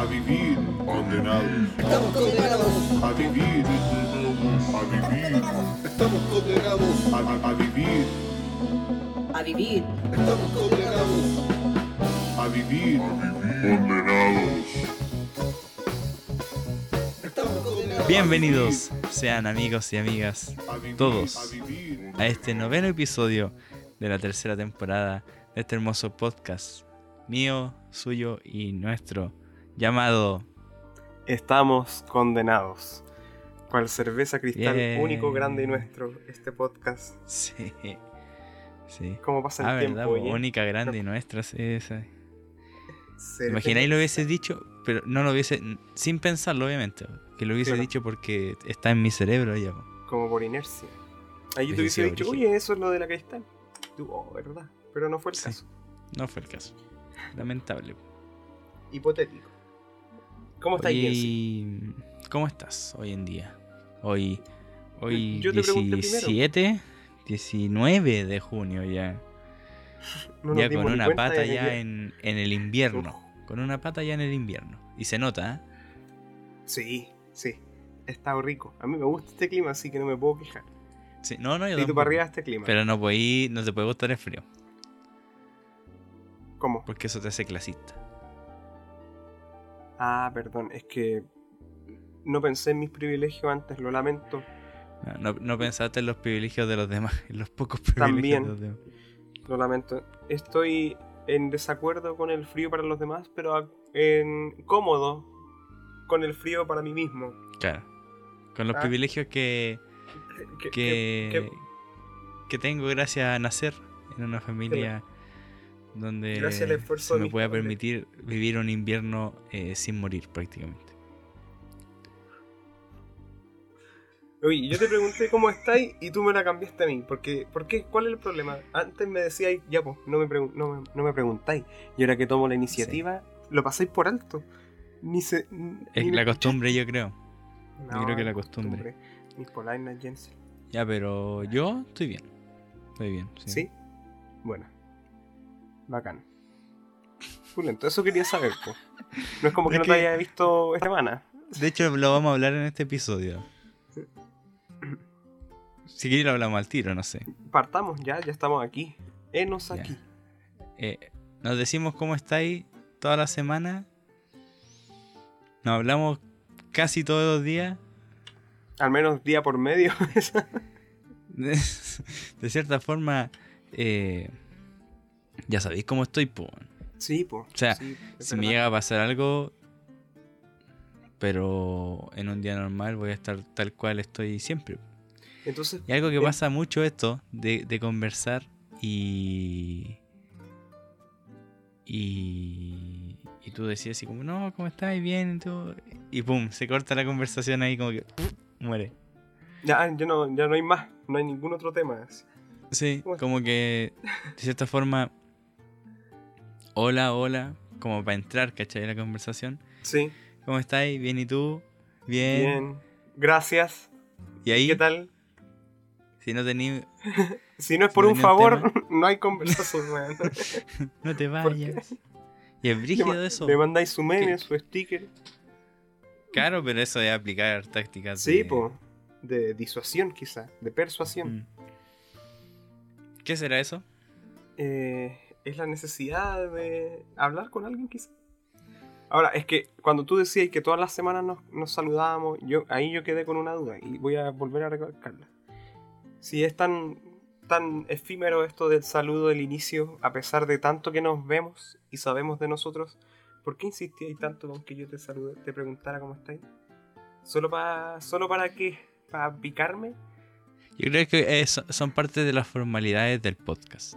a vivir condenados, Estamos condenados. a vivir, a vivir, Estamos condenados. a, a- a vivir, a vivir. Estamos condenados. a vivir condenados. Estamos condenados. Bienvenidos sean amigos y amigas A vivir, Todos. a vivir, a este noveno episodio de la tercera temporada de este hermoso podcast mío, suyo y nuestro llamado Estamos condenados. Cual cerveza cristal Bien. único, grande y nuestro, este podcast. sí, sí. ¿Cómo pasa el Ah, tiempo? verdad, oye? única, grande y nuestra, sí, esa. Imagináis lo hubiese dicho, pero no lo hubiese, sin pensarlo obviamente, que lo hubiese Claro. dicho porque está en mi cerebro ya. Como por inercia. Ahí yo te Hubiese dicho, oye, eso es lo de la cristal. Tú, oh, verdad. Pero no fue el Sí. caso. No fue el caso. Lamentable. Hipotético. ¿Cómo estás, Jensi? ¿Cómo estás hoy en día? Hoy, hoy Yo te pregunté 17, 19 de junio ya. No ya con una pata ya en, en el invierno. Uf. Con una pata ya en el invierno. Y se nota, ¿eh? Sí, sí. Está rico. A mí me gusta este clima, así que no me puedo quejar. Sí, no, no, yo Y tú para arriba este clima. Pero no, podí- no te puede gustar el frío. ¿Cómo? Porque eso te hace clasista. Ah, perdón. Es que no pensé en mis privilegios antes, lo lamento. No, no, pensaste en los privilegios de los demás. En los pocos privilegios También. de los demás. Lo lamento. Estoy en desacuerdo con el frío para los demás, pero en cómodo con el frío para mí mismo. Claro. Con los Ah. privilegios que, Que- que, que- que tengo gracias a nacer en una familia donde Gracias al esfuerzo se me pueda padres. permitir vivir un invierno eh, sin morir prácticamente. Oye, yo te pregunté cómo estáis y tú me la cambiaste a mí. Porque, ¿Por qué? ¿Cuál es el problema? Antes me decíais, ya pues, no me, no, me, no me preguntáis. Y ahora que tomo la iniciativa, lo pasáis por alto. Ni se. ni Es la costumbre, yo creo. No, creo que la costumbre. Jensen. Ya, pero yo estoy bien. Estoy bien. Sí. ¿Sí? Bueno. Bacán. Pulento, eso quería saber, po. No es como que Es no que- te haya visto esta semana. De hecho, lo vamos a hablar en este episodio. Si quieres lo hablamos al tiro, no sé. Partamos ya, ya estamos aquí. Enos aquí. Eh, nos decimos cómo estáis toda la semana. Nos hablamos casi todos los días. Al menos día por medio. De, de cierta forma, eh, ya sabéis cómo estoy, po. sí, po. O sea, sí, Si me llega a pasar algo, pero en un día normal voy a estar tal cual estoy siempre. Entonces, Y algo que eh, pasa mucho esto de, de conversar y, y. Y tú decías así como, no, ¿cómo estás? Bien, y todo. Y pum, se corta la conversación ahí como que ¡puf! muere. ya, ya, no, ya no hay más. No hay ningún otro tema. Sí, Bueno. como que de cierta forma, hola, hola, como para entrar, ¿cachai? La conversación. Sí, ¿Cómo estáis? Bien, ¿y tú? Bien. bien. Gracias. Y ahí, ¿Qué tal? si no tenéis, Si no es Si por no un favor, no hay conversación, weón. no te vayas. Y es brígido eso. le mandáis su meme, ¿Qué? su sticker. Claro, pero eso es aplicar tácticas Sí, de- po. De disuasión, quizá. De persuasión. Mm. ¿Qué será eso? eh, es la necesidad de hablar con alguien quizá. Ahora, es que cuando tú decías que todas las semanas nos, nos saludábamos, yo, ahí yo quedé con una duda y voy a volver a recalcarla. Si es tan, tan efímero esto del saludo del inicio, a pesar de tanto que nos vemos y sabemos de nosotros, ¿por qué insistíais tanto con que yo te salude, te preguntara cómo estáis? ¿Solo para solo para qué? ¿Para picarme? Yo creo que son parte de las formalidades del podcast.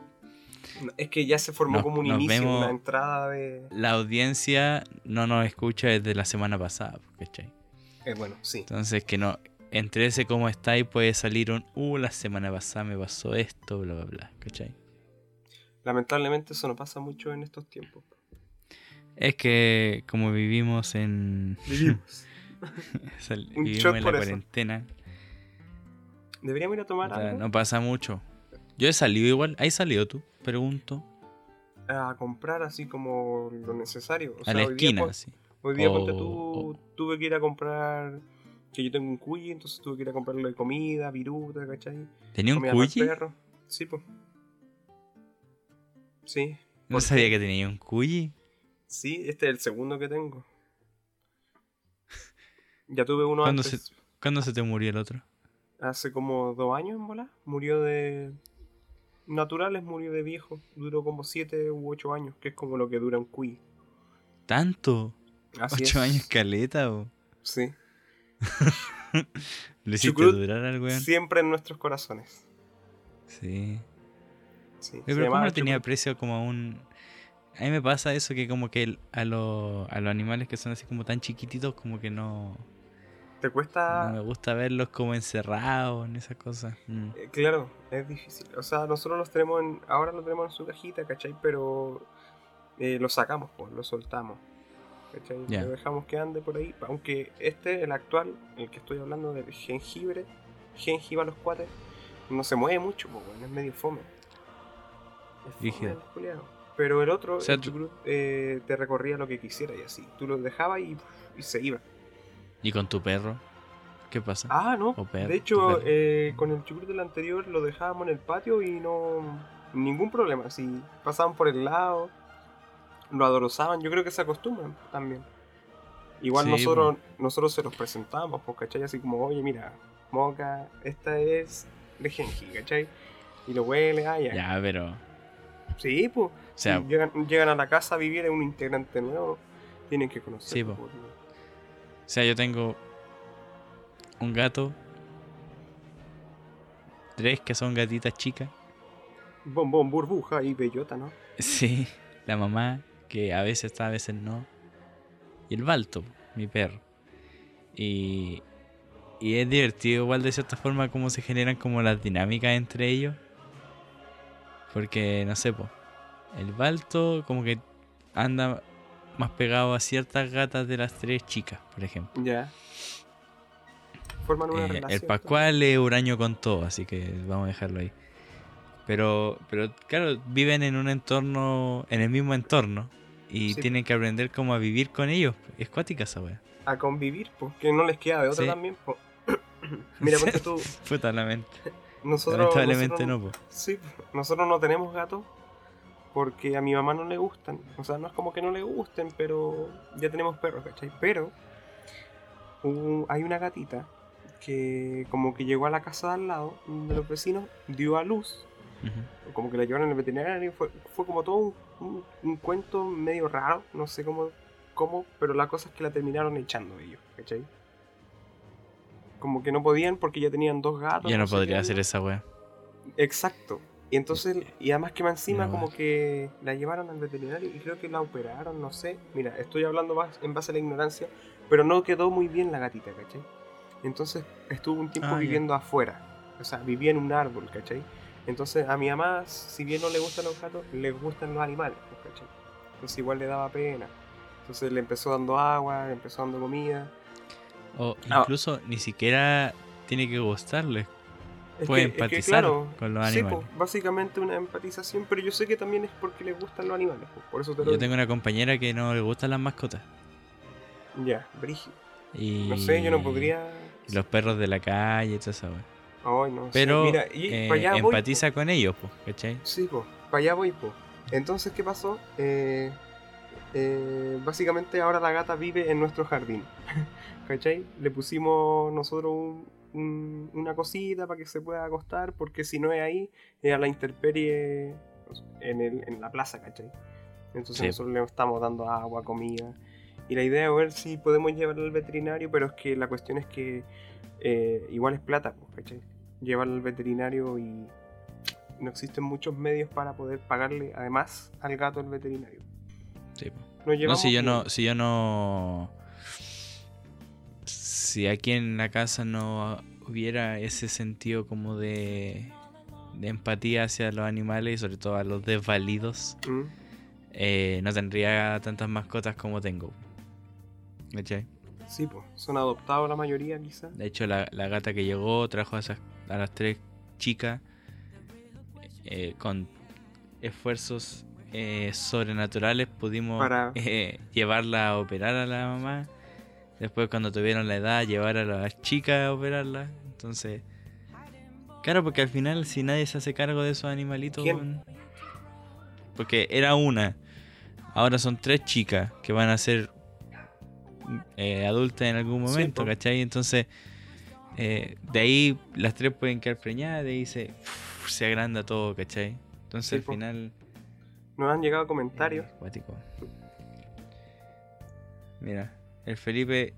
Es que ya se formó Nos- como un inicio, una entrada de... La audiencia no nos escucha desde la semana pasada, ¿cachai? Eh, bueno, sí. Entonces que no, entre ese cómo estáis puede salir un, uh, la semana pasada me pasó esto, bla, bla, bla, ¿cachai? Lamentablemente eso no pasa mucho en estos tiempos. Es que como vivimos en... Vivimos. Un vivimos en la eso. cuarentena, Deberíamos ir a tomar o sea, algo no pasa mucho. Yo he salido igual, ¿hay salido tú? Pregunto. a comprar así como lo necesario. O A sea, la esquina, así. Hoy día, tú, tuve que ir a comprar. Que yo tengo un cuyi, entonces tuve que ir a comprarle comida, viruta, ¿cachai? ¿Tenía un cuyi? perro. Sí, pues. Sí, No ¿Por sabía que tenía un cuyi. sí, este es el segundo que tengo. Ya tuve uno ¿Cuándo antes. ¿Cuándo se te murió el otro? Hace como dos años en bola. Murió de. Naturales, murió de viejo. Duró como siete u ocho años, que es como lo que dura un cuy. ¿Tanto? Así ¿Ocho es. años caleta o? Sí. ¿Lo hiciste durar al weón? Siempre en nuestros corazones. Sí. Sí. Pero ¿cómo llamaba no tenía precio como a un... A mí me pasa eso que como que a, lo- a los animales que son así como tan chiquititos como que no... Te cuesta. No me gusta verlos como encerrados en esas cosas. Mm. Eh, Claro, es difícil. O sea, nosotros los tenemos en, ahora lo tenemos en su cajita, ¿cachai? Pero eh, lo sacamos, pues, lo soltamos. ¿Cachai? Ya. Lo dejamos que ande por ahí. Aunque este, el actual, el que estoy hablando del jengibre, jengibre a los cuates, no se mueve mucho, pues, weón, es medio fome. Es fome. Pero el otro, O sea, el tú- chucrut, eh, te recorría lo que quisiera y así. Tú lo dejabas y, y se iba. ¿Y con tu perro? ¿Qué pasa? Ah, no. O perro, de hecho, eh, con el chucrut del anterior lo dejábamos en el patio y no. Ningún problema. Si pasaban por el lado, lo adorosaban. Yo creo que se acostumbran también. Igual Sí, nosotros, nosotros se los presentamos, pues, ¿cachai? Así como, oye, mira, moca, esta es de Genji, ¿cachai? Y lo huele, ah, ya. Ya, pero... O Sí, pues. sea, si llegan, llegan a la casa a vivir en un integrante nuevo, tienen que conocer. Sí, po. O sea, yo tengo un gato, tres que son gatitas chicas. Bombón, burbuja y bellota, ¿no? Sí, la mamá, que a veces está, a veces no. Y el Balto, mi perro. Y, y es divertido igual de cierta forma cómo se generan como las dinámicas entre ellos. Porque, no sé, po, el Balto como que anda más pegado a ciertas gatas de las tres chicas, por ejemplo. Ya. Forman una Eh, relación. el Pascual es huraño con todo, así que vamos a dejarlo ahí. Pero, pero claro, viven en un entorno, en el mismo entorno. Y Sí. tienen que aprender cómo a vivir con ellos. Es cuática esa wea. a convivir, porque no les queda de otra Sí. también. po. Mira, ponte tú, Puta, lament- nosotros, lamentablemente nosotros- no, po. Sí, nosotros no tenemos gatos porque a mi mamá no le gustan. O sea, no es como que no le gusten, pero ya tenemos perros, ¿cachai? Pero hay una gatita que como que llegó a la casa de al lado de los vecinos, dio a luz, Ujú. como que la llevaron al veterinario, fue, fue como todo un, un- un cuento medio raro, no sé cómo, cómo, pero la cosa es que la terminaron echando ellos, ¿cachai? Como que no podían porque ya tenían dos gatos. Yo no sé podría hacer esa wea. Exacto. Y entonces, y además que más encima No, como que la llevaron al veterinario y creo que la operaron, no sé. Mira, estoy hablando más en base a la ignorancia, pero no quedó muy bien la gatita, ¿cachai? Entonces estuvo un tiempo Ah, viviendo afuera. O sea, vivía en un árbol, ¿cachai? Entonces a mi mamá, si bien no le gustan los gatos, le gustan los animales, pues, ¿cachai? Entonces igual le daba pena. Entonces le empezó dando agua, le empezó dando comida. O Ah. incluso ni siquiera tiene que gustarles. Puede que- es que, empatizar claro, con los sí, animales. pues, básicamente una empatización, pero yo sé que también es porque les gustan los animales, pues, por eso te lo Yo digo. tengo una compañera que no le gustan las mascotas. Ya, brígido. Y No sé, yo no podría. los perros de la calle todo eso. Ay, no sé. Pero Mira, y eh, para allá voy, empatiza con ellos, pues, ¿cachai? po. Sí, pues, para allá voy, po. Entonces, ¿qué pasó? Eh, eh, básicamente ahora la gata vive en nuestro jardín. ¿Cachai? Le pusimos nosotros un- un- una cosita para que se pueda acostar, porque si no es ahí, es a la intemperie en, el- en la plaza, ¿cachai? Entonces Sí. nosotros le estamos dando agua, comida. Y la idea es ver si podemos llevarlo al veterinario, pero es que la cuestión es que eh, igual es plata, pues, ¿cachai? Llevarlo al veterinario y no existen muchos medios para poder pagarle además al gato al veterinario. Sí, No, si yo no, si yo no. Si aquí en la casa no hubiera ese sentido como de, de empatía hacia los animales y sobre todo a los desvalidos, Mm, eh, no tendría tantas mascotas como tengo. ¿Cachai? Sí, pues, son adoptados la mayoría quizás. De hecho, la, la gata que llegó trajo a, esas, a las tres chicas eh, con esfuerzos eh, sobrenaturales pudimos Para- eh, llevarla a operar a la mamá. Después cuando tuvieron la edad, llevar a las chicas a operarla. Entonces, claro, porque al final si nadie se hace cargo de esos animalitos... Porque era una. Ahora son tres chicas que van a ser eh, adultas en algún Sí, momento, po. ¿cachai? Entonces, eh, de ahí las tres pueden quedar preñadas, de ahí se, se agranda todo, ¿cachai? Entonces Sí, al final... Nos han llegado comentarios. eh. Mira, el Felipe...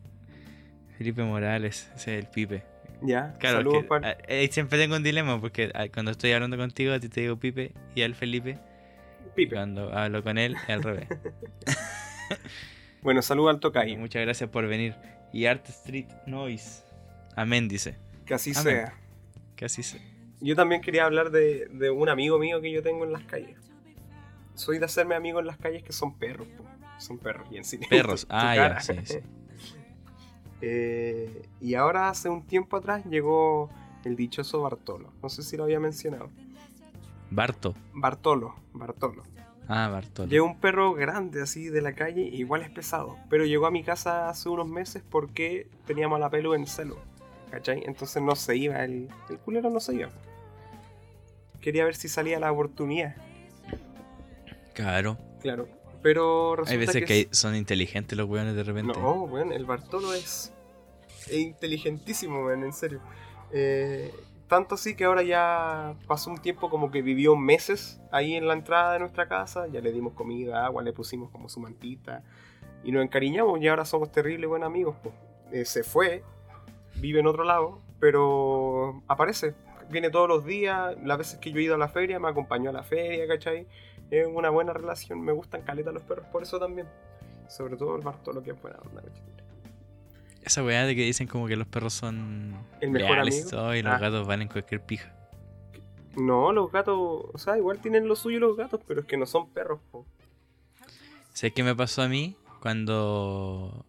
Felipe Morales, ese es el Pipe. Ya, Claro, saludos que, para... eh, siempre tengo un dilema porque ah, cuando estoy hablando contigo a ti te digo Pipe y al Felipe Pipe. cuando hablo con él es al revés. Bueno, saludos al tocayo. muchas gracias por venir. Y Art Street Noise. Amén, dice. Que así Amén. sea. Casi se. Yo también quería hablar de, de un amigo mío que yo tengo en las calles. Soy de hacerme amigos en las calles que son perros. po. Son perros, bien sí. Perros. Ah, ya, sí, sí. Eh, y ahora hace un tiempo atrás llegó el dichoso Bartolo. No sé si lo había mencionado. Barto. Bartolo, Bartolo. Ah, Bartolo. Llegó un perro grande así de la calle, igual es pesado. Pero llegó a mi casa hace unos meses porque teníamos la pelu en celo. ¿Cachai? Entonces no se iba, el, el culero no se iba. Quería ver si salía la oportunidad. Claro. Claro. Pero resulta Hay veces que, son inteligentes los weones de repente. No, weón, el Bartolo es, inteligentísimo, weón, en serio. Eh, tanto así que ahora ya pasó un tiempo como que vivió meses ahí en la entrada de nuestra casa. Ya le dimos comida, agua, le pusimos como su mantita. Y nos encariñamos y ahora somos terribles buenos amigos. po. Eh, se fue, vive en otro lado, pero aparece. Viene todos los días, las veces que yo he ido a la feria, me acompañó a la feria, ¿cachai? Es una buena relación, me gustan caleta los perros, por eso también. Sobre todo el Bartolo que es buena onda. Esa weá de que dicen como que los perros son El mejor leales y amigo. y los Ah. gatos valen cualquier pija. No, los gatos, o sea, igual tienen lo suyo los gatos, pero es que no son perros, po. ¿Sabes qué me pasó a mí? Cuando.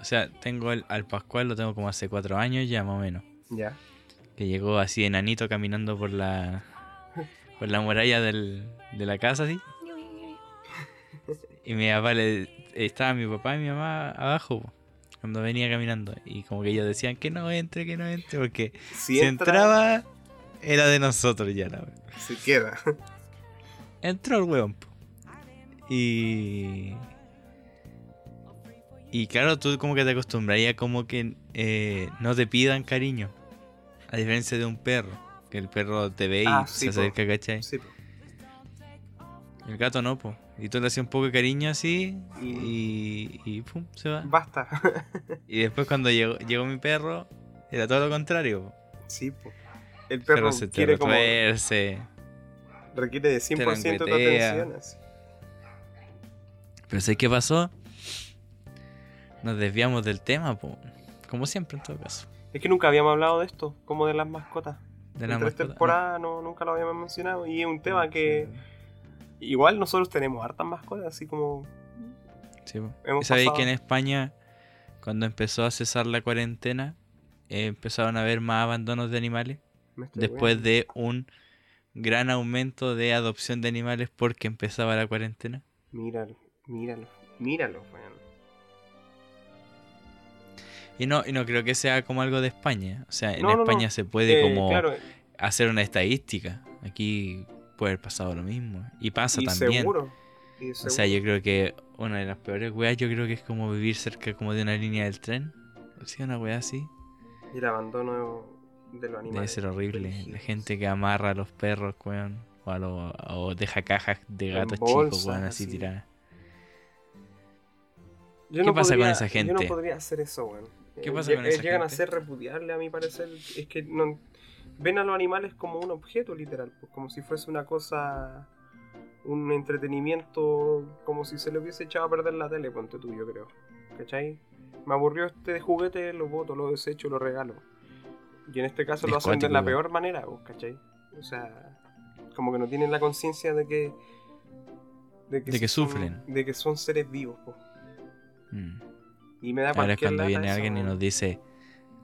O sea, tengo el- al Pascual, lo tengo como hace cuatro años ya, más o menos. Ya. Que llegó así enanito caminando por la. Por la muralla del, de la casa, así. Y mi papá le. Estaba mi papá y mi mamá abajo, po, cuando venía caminando. Y como que ellos decían que no entre, que no entre, porque Si, si, entra, entraba, era de nosotros ya la se queda. Entró el weón. po. Y. Y claro, tú como que te acostumbrarías como que eh, no te pidan cariño. A diferencia de un perro. Que el perro te ve y Ah, se sí, po. acerca, ¿cachai? Sí, po. El gato no, po. Y tú le hacías un poco de cariño así y, y pum, se va. Basta. Y después cuando llegó, llegó mi perro, era todo lo contrario. po. sí, po. El perro se quiere como. Requiere de 100% de atención. así. Pero ¿sabes qué pasó? Nos desviamos del tema, po. Como siempre en todo caso. Es que nunca habíamos hablado de esto, como de las mascotas. De en la tres mascota. temporadas no, nunca lo habíamos mencionado. Y es un tema que. Igual nosotros tenemos hartas mascotas, así como. Sí, ¿Sabéis que en España, cuando empezó a cesar la cuarentena, eh, empezaron a haber más abandonos de animales? Después de un gran aumento de adopción de animales porque empezaba la cuarentena. Míralo, míralo, míralo, Y no, y no creo que sea como algo de España. O sea, en No, no, no. España se puede Eh, como Claro, hacer una estadística. Aquí puede haber pasado lo mismo. Y pasa y también. seguro. y O sea, seguro. yo creo que una de las peores weas, yo creo que es como vivir cerca como de una línea del tren. Sí, una wea así. Y el abandono de los animales. Debe ser horrible. La gente que amarra a los perros, weón. O, a los- o deja cajas de gatos chicos, weón, así así. tiradas. ¿Qué pasa con esa Yo no gente? podría hacer eso, weón. ¿Qué Eh, pasa con eh, esa Llegan a gente? ser repudiables, a mi parecer. Es que no, ven a los animales como un objeto, literal. pues, como si fuese una cosa. Un entretenimiento. Como si se le hubiese echado a perder la tele, ponte tú, yo creo. ¿Cachai? Me aburrió este juguete, lo boto, lo desecho, lo regalo. Y en este caso Es lo hacen de la peor manera, pues, ¿cachai? O sea, como que no tienen la conciencia de que. De que son- sufren. de que son seres vivos, pues. Mm. Y me da Ahora es cuando viene eso, alguien y nos dice,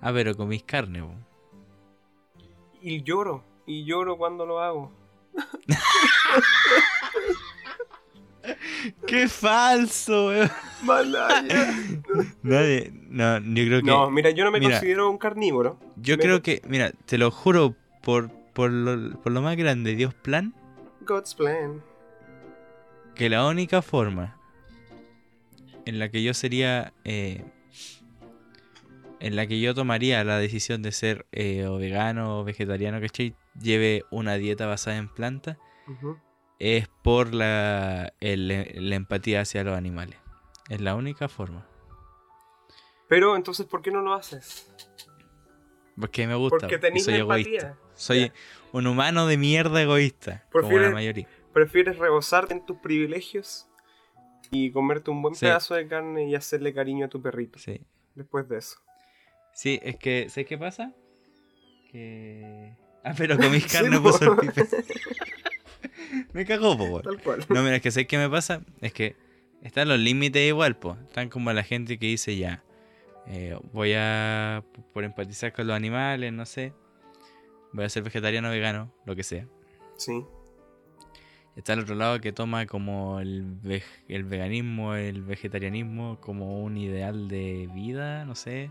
ah, pero comís carne, weón. Y lloro, y lloro cuando lo hago. ¡Qué falso, weón! Nadie, no, yo creo que. No, mira, yo no me mira. considero un carnívoro. yo me- creo que, mira, te lo juro por, por, lo, por lo más grande, Dios plan, God's plan. que la única forma en la que yo sería. eh, en la que yo tomaría la decisión de ser eh, o vegano o vegetariano, ¿cachai? Lleve una dieta basada en plantas, es por la, el- la empatía hacia los animales. Es la única forma. Pero entonces, ¿por qué no lo haces? Porque me gusta. Porque tenés soy empatía. egoísta. Soy un humano de mierda egoísta. Como la mayoría. ¿Prefieres rebosarte en tus privilegios y comerte un buen Sí. pedazo de carne y hacerle cariño a tu perrito Sí. después de eso? Sí, es que, ¿sabes qué pasa? Que. Ah, pero comís Sí, carne po. por. Me cagó, po. Tal cual. No, mira, es que ¿sabes qué me pasa? Es que están los límites igual, po. Están como la gente que dice ya. eh, voy a. Por empatizar con los animales, no sé. Voy a ser vegetariano, vegano, lo que sea. Sí. Está al otro lado que toma como el, veg- el veganismo, el vegetarianismo como un ideal de vida, no sé.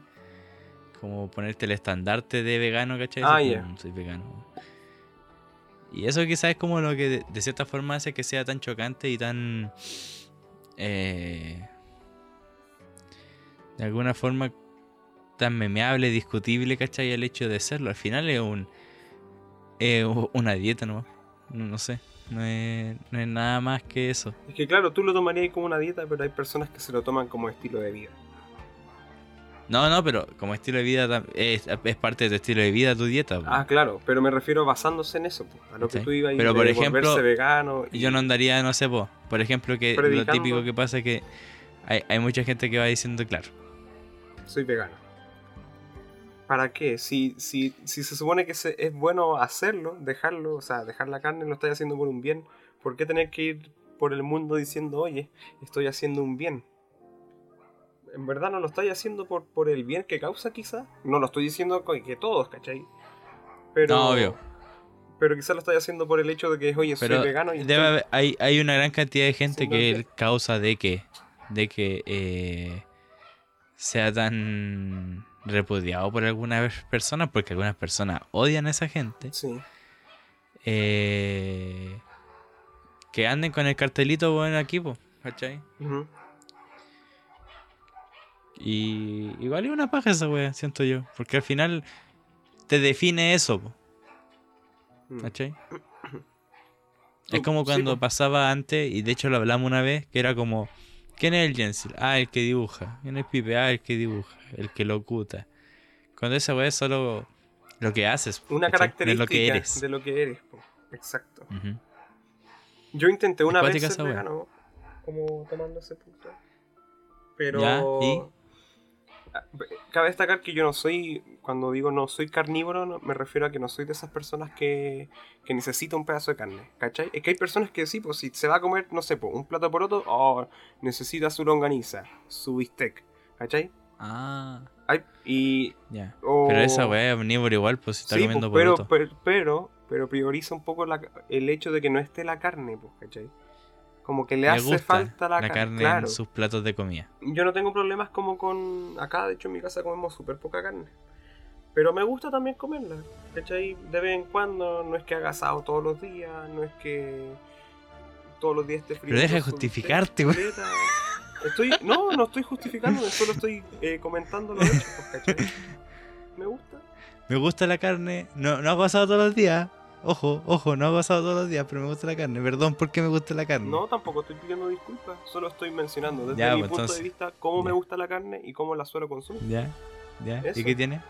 Como ponerte el estandarte de vegano, ¿cachai? Ah, como, Soy vegano. Y eso quizás es como lo que de, de cierta forma hace que sea tan chocante y tan... eh, de alguna forma tan memeable, discutible, ¿cachai? El hecho de serlo. Al final es un... es una dieta, ¿no? No, no sé. No es, no es nada más que eso. Es que claro, tú lo tomarías como una dieta, pero hay personas que se lo toman como estilo de vida. No, no, pero como estilo de vida es, es parte de tu estilo de vida tu dieta. Ah, claro, pero me refiero basándose en eso, po, a lo que Sí. tú ibas Pero, por ejemplo, vegano. Y yo no andaría, no sé, po, por ejemplo, que lo típico que pasa es que hay, hay mucha gente que va diciendo, claro, soy vegano. ¿Para qué? Si, si, si se supone que se- es bueno hacerlo, dejarlo, o sea, dejar la carne, lo estás haciendo por un bien, ¿por qué tener que ir por el mundo diciendo, oye, estoy haciendo un bien? En verdad no lo estoy haciendo por, por el bien que causa quizá. No lo estoy diciendo que todos, ¿cachai? Pero, No, obvio. Pero quizás lo estoy haciendo por el hecho de que, oye, pero soy vegano y debe estoy- haber- hay, hay una gran cantidad de gente que causa de que, de que eh, sea tan repudiado por algunas personas, porque algunas personas odian a esa gente. Sí. eh, que anden con el cartelito bueno aquí, po, ¿cachai? Y igual es una paja esa wea, siento yo. Porque al final te define eso, po, Mm. ¿cachai? Es como cuando pasaba antes, y de hecho lo hablamos una vez, que era como, ¿quién es el Jensil? Ah, el que dibuja. ¿Quién es Pipe? Ah, el que dibuja, el que locuta. Cuando esa wea es solo lo que haces. Una característica lo que eres. de lo que eres. po. Exacto. Yo intenté una vez ser vegano, como tomando ese punto. Pero. Ya, ¿y? Cabe destacar que yo no soy, cuando digo no soy carnívoro, no- me refiero a que no soy de esas personas que, que necesita un pedazo de carne, ¿cachai? Es que hay personas que sí, pues si se va a comer, no sé, pues, un plato por otro, oh, necesita su longaniza, su bistec, ¿cachai? Ah, Hay, y... ya. o- Pero esa wea es omnívoro igual, pues si está Sí, comiendo pues, pero, poroto. pero, pero, pero prioriza un poco la- el hecho de que no esté la carne, pues, ¿cachai? Como que le, Le hace falta la, la ca- carne claro. en sus platos de comida. Yo no tengo problemas como con... Acá, de hecho, en mi casa comemos súper poca carne. Pero me gusta también comerla, ¿cachai? De vez en cuando, no es que haga asado todos los días, no es que todos los días esté frío. Pero deja de justificarte, güey. Estoy, no, no estoy justificándome, solo estoy eh, comentando los hechos, pues, ¿cachai? Me gusta. Me gusta la carne, no, no hago asado todos los días. Ojo, ojo, no hago asado todos los días, pero me gusta la carne. Perdón, ¿por qué me gusta la carne? No, tampoco estoy pidiendo disculpas, solo estoy mencionando desde Ya, mi pues, punto entonces, de vista cómo me gusta la carne y cómo la suelo consumir. ¿Ya? ¿Ya? Eso. ¿Y qué tiene?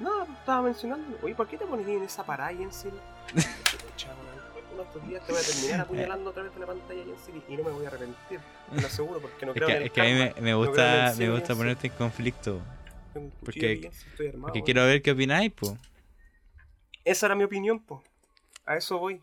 No, pues, estaba mencionando. Oye, ¿por qué te pones en esa parada, weón. Uno de estos días te voy a terminar apuñalando otra vez de la pantalla, y no me voy a arrepentir. Te lo aseguro, porque no Es creo en que, el es que a mí me, me No en gusta, el me gusta ponerte en conflicto. Porque-. Porque quiero ver qué opináis, po. Esa era mi opinión, po. A eso voy.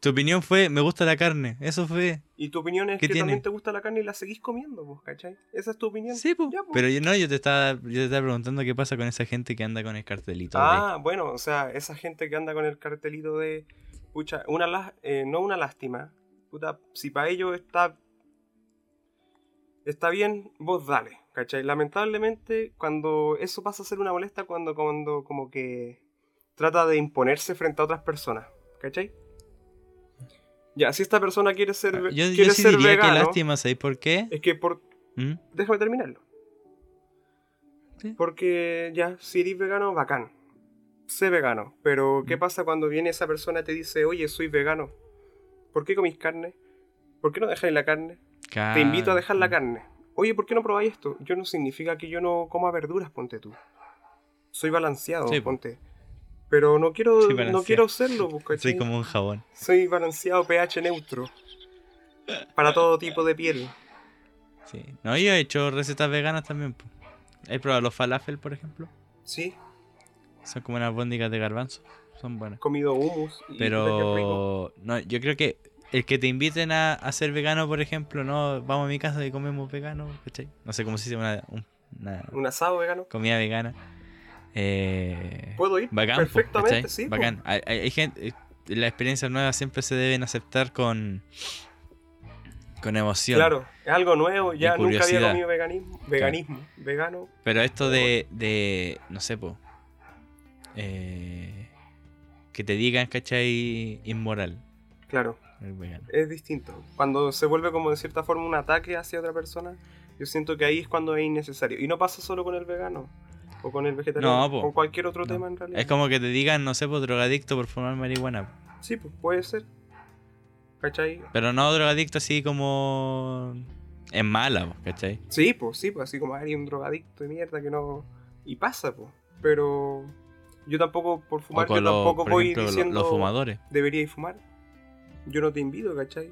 Tu opinión fue, me gusta la carne. Eso fue. Y tu opinión es ¿Qué que tiene? también te gusta la carne y la seguís comiendo, pues, ¿cachai? Esa es tu opinión. Sí, po. Ya, po. Pero yo no, yo te estaba, yo te estaba preguntando qué pasa con esa gente que anda con el cartelito. de- Ah, bueno, o sea, esa gente que anda con el cartelito de. Pucha, una lá- eh, no una lástima. puta, si para ellos está está bien, vos dale, ¿cachai? Lamentablemente, cuando eso pasa a ser una molesta, cuando, cuando como que trata de imponerse frente a otras personas, ¿cachai? Ya, si esta persona quiere ser, Ah, Yo, quiere yo sí ser diría vegano, que lástima, ¿sabes por qué? es que por... ¿Mm? Déjame terminarlo. Sí. Porque ya, si eres vegano, bacán. Sé vegano. Pero, Mm. ¿qué pasa cuando viene esa persona y te dice, oye, soy vegano? ¿Por qué comís carne? ¿Por qué no dejáis la carne? Te invito a dejar la carne. Oye, ¿por qué no probáis esto? Yo no significa que yo no coma verduras, ponte tú. Soy balanceado, Sí, po. ponte. Pero no quiero, no quiero serlo, pues. Soy como un jabón. Soy balanceado pH neutro. Para todo tipo de piel. Sí. No, yo he hecho recetas veganas también. po. ¿He probado los falafel, por ejemplo? Sí, Son como unas bóndigas de garbanzo. Son buenas. comido hummus. y. Pero no, yo creo que el que te inviten a, a ser vegano, por ejemplo, no, vamos a mi casa y comemos vegano, ¿cachai? No sé cómo se dice una, un- una Un asado vegano. comida vegana. Eh, Puedo ir bacán, perfectamente, sí. Bacán. Hay, gente, las experiencias nuevas siempre se deben aceptar con con emoción. Claro, es algo nuevo, ya nunca había comido veganismo, veganismo, vegano. Pero esto de, de no sé, po, eh, que te digan, ¿cachai? Inmoral. Claro, es distinto. Cuando se vuelve como de cierta forma un ataque hacia otra persona, yo siento que ahí es cuando es innecesario. Y no pasa solo con el vegano o con el vegetariano, No, po. con cualquier otro No. tema en realidad. Es como que te digan, no sé, pues drogadicto por fumar marihuana. Sí, pues puede ser. ¿Cachai? Pero no drogadicto así como. Es mala, po, ¿cachai? Sí, pues sí, pues así como hay un drogadicto de mierda que no. Y pasa, pues. Pero yo tampoco, por fumar, yo tampoco voy ejemplo, diciendo. los fumadores. Deberíais fumar. Yo no te invito, ¿cachai?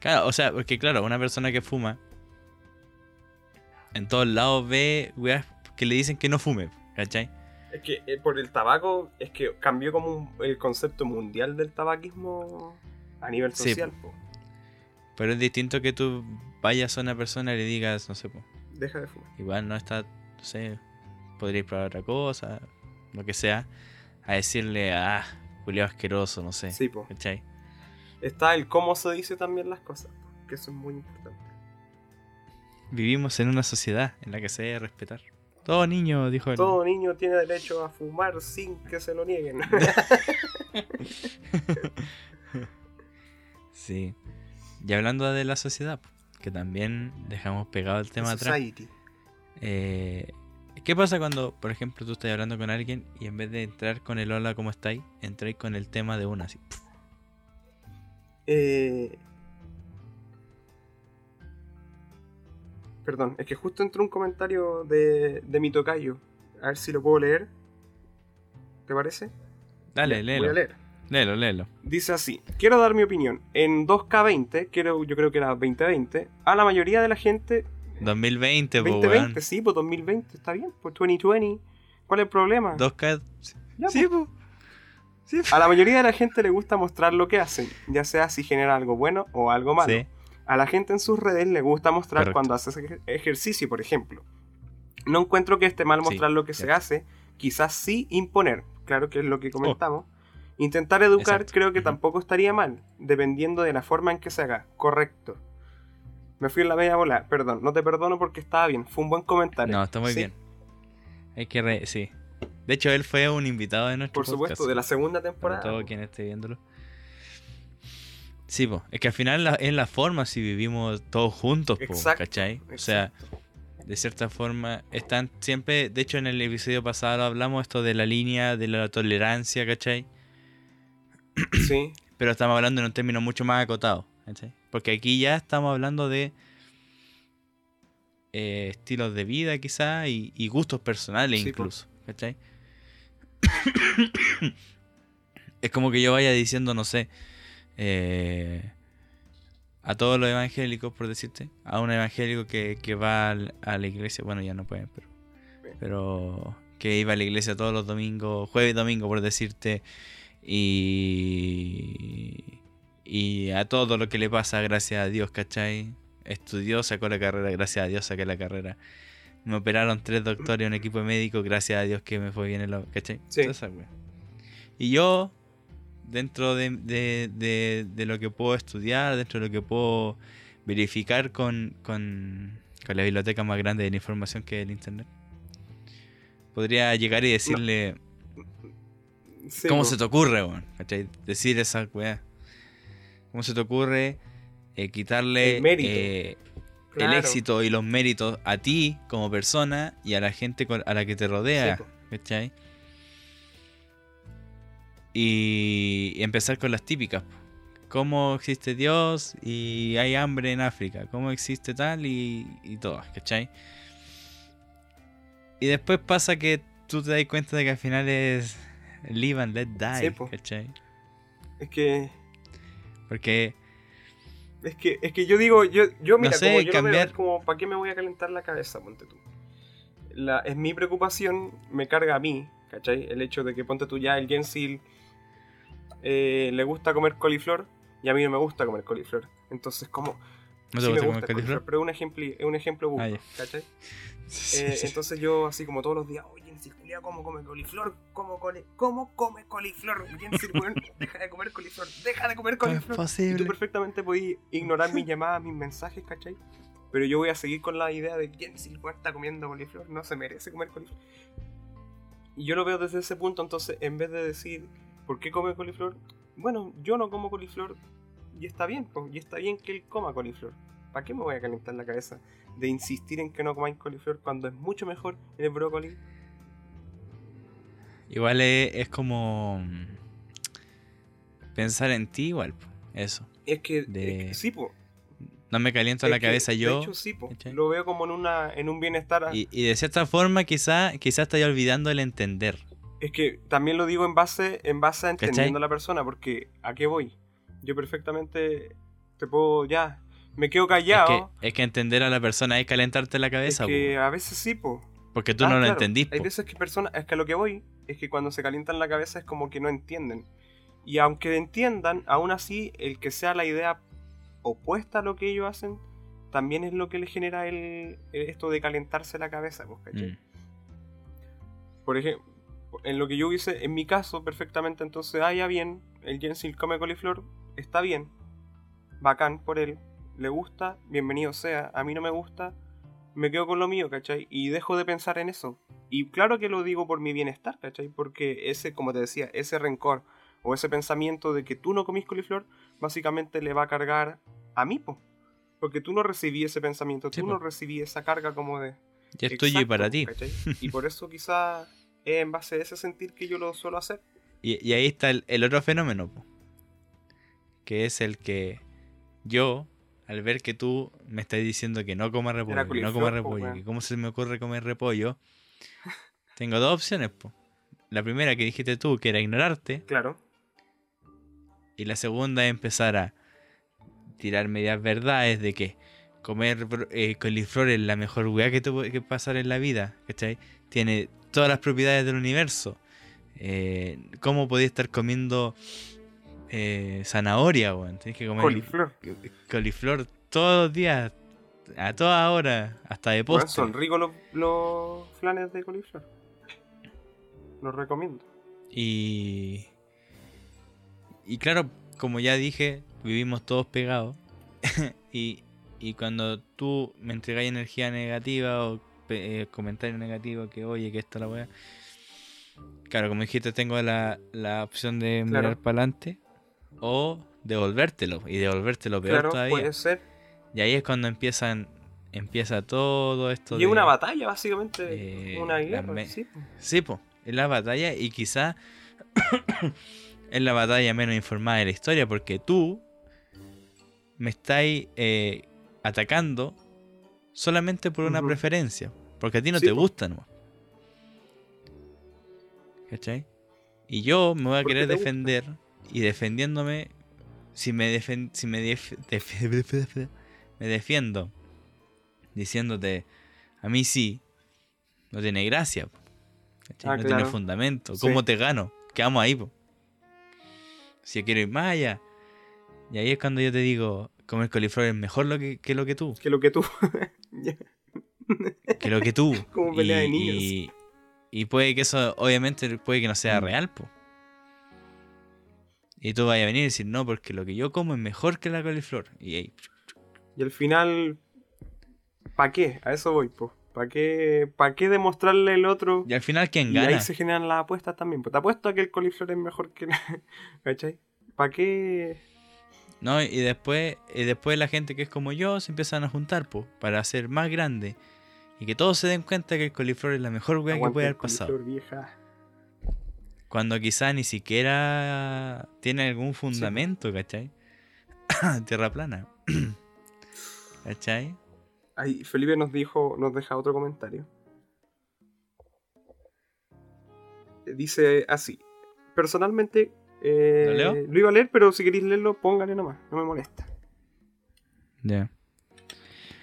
Claro, o sea, porque claro, una persona que fuma en todos lados ve weas que le dicen que no fume, ¿cachai? Es que eh, por el tabaco, es que cambió como un- el concepto mundial del tabaquismo a nivel Sí, social. po. Pero es distinto que tú vayas a una persona y le digas, no sé, po, Deja de fumar. igual no está, no sé, podríais probar otra cosa, lo que sea, a decirle, ah, Julio asqueroso, no sé, Sí, po. ¿cachai? Está el cómo se dice también las cosas, que eso es muy importante. Vivimos en una sociedad en la que se debe respetar. Todo niño, dijo él. Todo niño tiene derecho a fumar sin que se lo nieguen. Sí. Y hablando de la sociedad, que también dejamos pegado el tema atrás. Society. eh, ¿Qué pasa cuando, por ejemplo, tú estás hablando con alguien y en vez de entrar con el hola, ¿cómo estáis? Entráis con el tema de una así. Eh... Perdón, es que justo entró un comentario de, de mi tocayo. A ver si lo puedo leer. ¿Te parece? Dale, léelo. Voy a leer. Léelo, léelo. Dice así, quiero dar mi opinión. En 2K20, quiero, yo creo que era 2020, a la mayoría de la gente... 2020, po, 2020, weón. sí, pues 2020, está bien, pues 2020. ¿Cuál es el problema? 2K. Ya, Sí, pues. po. Sí, po. A la mayoría de la gente le gusta mostrar lo que hacen, ya sea si genera algo bueno o algo malo. Sí. A la gente en sus redes le gusta mostrar Correcto. cuando hace ej- ejercicio, por ejemplo. No encuentro que esté mal Sí, mostrar lo que se hace, quizás sí imponer, claro que es lo que comentamos. Intentar educar Oh. Exacto. creo que tampoco estaría mal, dependiendo de la forma en que se haga. Correcto. Me fui en la media bola, perdón, no te perdono porque estaba bien, fue un buen comentario. No, está muy Sí, bien. Hay que re... Sí. De hecho, él fue un invitado de nuestro Por supuesto, de la segunda Para temporada. todo quien esté viéndolo. Sí, po. es que al final la- es la forma si vivimos todos juntos, po, Exacto, ¿cachai? O sea, de cierta forma, están siempre, de hecho en el episodio pasado hablamos esto de la línea de la tolerancia, ¿cachai? Sí, Pero estamos hablando en un término mucho más acotado, ¿cachai? Porque aquí ya estamos hablando de eh, estilos de vida quizás y, y gustos personales Sí, po. incluso, ¿cachai? es como que yo vaya diciendo, no sé, eh, a todos los evangélicos, por decirte, a un evangélico que, que va a la iglesia, bueno, ya no pueden, pero, pero que iba a la iglesia todos los domingos, jueves y domingo, por decirte, y, y a todo lo que le pasa, gracias a Dios, ¿cachai? Estudió, sacó la carrera, gracias a Dios saqué la carrera. Me operaron tres doctores, un equipo de médicos, gracias a Dios que me fue bien el... ¿Cachai? Sí. Y yo dentro de, de- de- de lo que puedo estudiar, dentro de lo que puedo verificar con, con, con la biblioteca más grande de la información que es el Internet. Podría llegar y decirle, Sí, ¿cómo po. se te ocurre, weón? Decir esa weá. ¿Cómo se te ocurre eh, quitarle El eh, Claro. el éxito y los méritos a ti como persona y a la gente a la que te rodea? Sí. ¿Cachai? Y, empezar con las típicas. ¿Cómo existe Dios y hay hambre en África? ¿Cómo existe tal y, y todas? ¿Cachai? Y después pasa que tú te das cuenta de que al final es live and let die. Sí. ¿Cachai? Es que. Porque Es que, es que yo digo, yo, yo mira, sé, como yo cambiar- como, ¿para qué me voy a calentar la cabeza, ponte tú? La, es mi preocupación, me carga a mí, ¿cachai? El hecho de que, ponte tú ya, el Gensil eh, le gusta comer coliflor y a mí no me gusta comer coliflor. Entonces, como, no te sí me gusta gusta comer coliflor. pero es un ejemplo, es un ejemplo burdo, Ah, ya. ¿cachai? Sí, Eh, sí. entonces yo así como todos los días, oye, Gensil, culiao, ¿cómo come coliflor? ¿Cómo, cole- ¿Cómo come coliflor? Weón, deja de comer coliflor, deja de comer ¿Cómo es coliflor. Y tú perfectamente podías ignorar mis llamadas, mis mensajes, ¿cachai? Pero yo voy a seguir con la idea de el weón está comiendo coliflor, no se merece comer coliflor. Y yo lo veo desde ese punto, entonces, en vez de decir, ¿por qué come coliflor? Bueno, yo no como coliflor y está bien, po, y está bien que él coma coliflor. ¿Para qué me voy a calentar la cabeza de insistir en que no comáis coliflor cuando es mucho mejor el brócoli? Igual es, es como mm, pensar en ti igual, po, eso. Es que, De- es que sí, po. No me caliento Es la que, cabeza de yo. hecho, sí, po. Lo veo como en, una, en un bienestar. Y, y de cierta forma quizá, quizá estoy olvidando el entender. Es que también lo digo en base, en base a entendiendo a la persona, porque ¿a qué voy? Yo perfectamente te puedo ya, me quedo Es callado. que, es que entender a la persona es calentarte la Es cabeza, que po, a veces sí, po. porque tú Ah, no lo entendís. Hay veces que personas, es que a lo que voy es que cuando se calientan la cabeza es como que no entienden. Y aunque entiendan, aún así, el que sea la idea opuesta a lo que ellos hacen, también es lo que le genera el, el- esto de calentarse la cabeza, pues, ¿cachai? Mm. Por ejemplo, en lo que yo hice, en mi caso, perfectamente, entonces, ah, ya bien, el Jensil come coliflor, está bien, bacán por él, le gusta, bienvenido sea, a mí no me gusta, me quedo con lo mío, ¿cachai? Y dejo de pensar en eso. Y claro que lo digo por mi bienestar, ¿cachai? Porque ese, como te decía, ese rencor o ese pensamiento de que tú no comís coliflor, básicamente le va a cargar a mí, po. Porque tú no recibí ese pensamiento, Sí, tú po. no recibí esa carga como de... Ya es tuyo y Exacto, para ti. ¿cachai? Y por eso quizá es en base a ese sentir que yo lo suelo hacer. Y, y ahí está el, el otro fenómeno, po, que es el que yo, al ver que tú me estás diciendo que no coma repollo, que no coma po, repollo, que cómo se me ocurre comer repollo, tengo dos opciones. Po. La primera que dijiste tú, que era ignorarte, Claro. y la segunda es empezar a tirar medias verdades de que comer eh, coliflor es la mejor weá que te puede que pasar en la vida, ¿cachai? Tiene todas las propiedades del universo. Eh, ¿Cómo podías estar comiendo eh, zanahoria, weón? Tienes que comer Coliflor. coliflor todos los días, a toda hora, hasta de Bueno, postre. son ricos los, los flanes de coliflor. Los recomiendo. Y. Y claro, como ya dije, vivimos todos pegados. y, y cuando tú me entregas energía negativa o eh, comentario negativo, que oye, que esta la weá. Claro, como dijiste, tengo la, la opción de Claro. mirar para adelante o devolvértelo. Y devolvértelo peor claro, todavía. puede ser. Y ahí es cuando empiezan empieza todo esto Y es de- una batalla, básicamente. eh, una guerra. me- sí, po. Sí, po, es la batalla y quizá es la batalla menos informada de la historia porque tú me estáis eh, atacando solamente por una preferencia, porque a ti no Sí, te gusta, ¿no? ¿Cachai? Y yo me voy a querer defender y defendiéndome, si me, defen- si me, def- def- me defiendo diciéndote, a mí sí, no tiene gracia. Ah, no claro. tiene fundamento. Sí. ¿Cómo te gano? Quedamos ahí, po. Si yo quiero ir más allá. Y ahí es cuando yo te digo, comer coliflor es mejor lo que, que lo que tú. Que lo que tú. Que lo que tú. Como pelea de niños. y, y puede que eso, obviamente, puede que no sea Mm. real, po. Y tú vas a venir y decir, no, porque lo que yo como es mejor que la coliflor. Y ahí, Y al final, ¿para qué? A eso voy, pues. ¿Para qué, ¿Para qué demostrarle el otro? y al final, ¿quién Y gana? ahí se generan las apuestas también. Pues te apuesto a que el coliflor es mejor que la... ¿Cachai? ¿Para qué? No, y después, y después la gente que es como yo se empiezan a juntar, po, para hacer más grande. Y que todos se den cuenta que el coliflor es la mejor weá que puede haber pasado. vieja. Cuando quizá ni siquiera tiene algún fundamento, ¿cachai? Tierra plana. ¿Cachai? Ahí Felipe nos dijo, nos deja otro comentario. Dice así. Personalmente, eh, ¿Lo leo? lo iba a leer, pero si queréis leerlo, póngale nomás, no me molesta. Ya.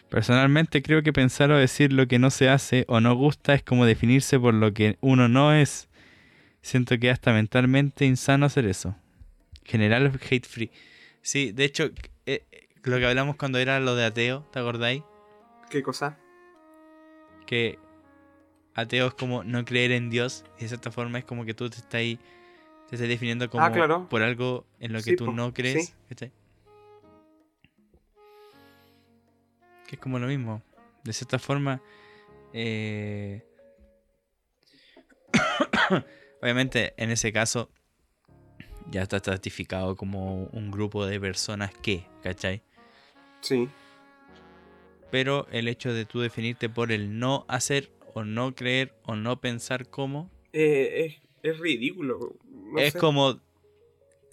Personalmente creo que pensar o decir lo que no se hace o no gusta es como definirse por lo que uno no es. Siento que hasta mentalmente insano hacer eso. General hate free. Sí, de hecho, eh, lo que hablamos cuando era lo de ateo, ¿te acordáis? ¿Qué cosa? Que ateo es como no creer en Dios. Y de cierta forma es como que tú te estás ahí, te estás definiendo como Ah, claro. por algo en lo que Sí, tú no crees. sí. ¿cachai? Que es como lo mismo. De cierta forma, eh, obviamente en ese caso ya está estratificado como un grupo de personas que, ¿cachai? Sí. Pero el hecho de tú definirte por el no hacer o no creer o no pensar como Eh, es, es ridículo. No es sé. como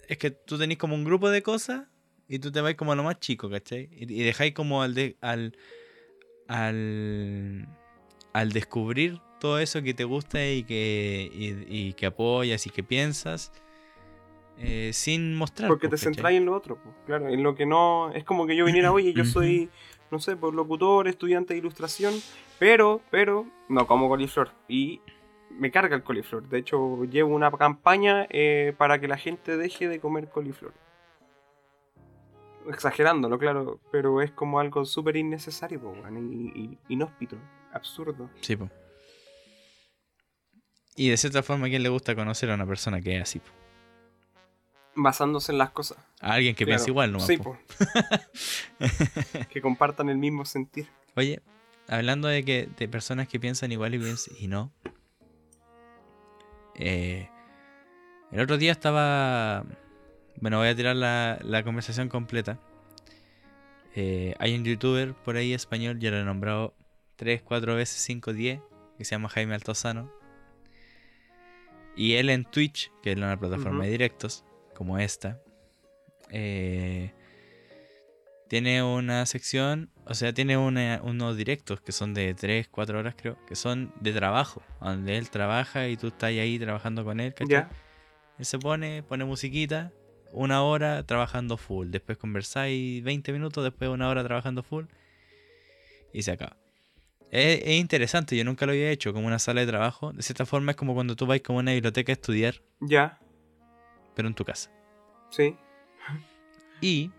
es que tú tenés como un grupo de cosas y tú te vas como a lo más chico, ¿cachai? Y, y dejáis como al, de- al al al descubrir todo eso que te gusta y que y, y que apoyas y que piensas eh, sin mostrar Porque te pues, ¿cachai? centráis en lo otro, pues, claro, en lo que no. Es como que yo viniera, oye, yo soy, no sé, pues locutor, estudiante de ilustración, pero, pero, no como coliflor. Y me carga el coliflor. De hecho, llevo una campaña eh, para que la gente deje de comer coliflor. Exagerándolo, claro, pero es como algo súper innecesario, weón, y, y inhóspito, absurdo. Sí, po. Y de cierta forma, ¿a quién le gusta conocer a una persona que es así? po? Basándose en las cosas. A alguien que Claro. piensa igual, ¿no? Sí, pues. que compartan el mismo sentir. Oye, hablando de que de personas que piensan igual y, piens- y no. Eh, el otro día estaba. Bueno, voy a tirar la, la conversación completa. Eh, hay un youtuber por ahí español, ya lo he nombrado 3, 4 veces, 5, 10, que se llama Jaime Altozano. Y él en Twitch, que es una plataforma de directos, como esta, eh, tiene una sección, o sea, tiene una- unos directos que son de 3, 4 horas creo, que son de trabajo, donde él trabaja y tú estás ahí trabajando con él, ¿cachai? Ya. Él se pone, pone musiquita, una hora trabajando full, después conversáis 20 minutos, después una hora trabajando full y se acaba. Es, es interesante, yo nunca lo había hecho como una sala de trabajo. De cierta forma es como cuando tú vas como a una biblioteca a estudiar, Ya. pero en tu casa. Sí. Y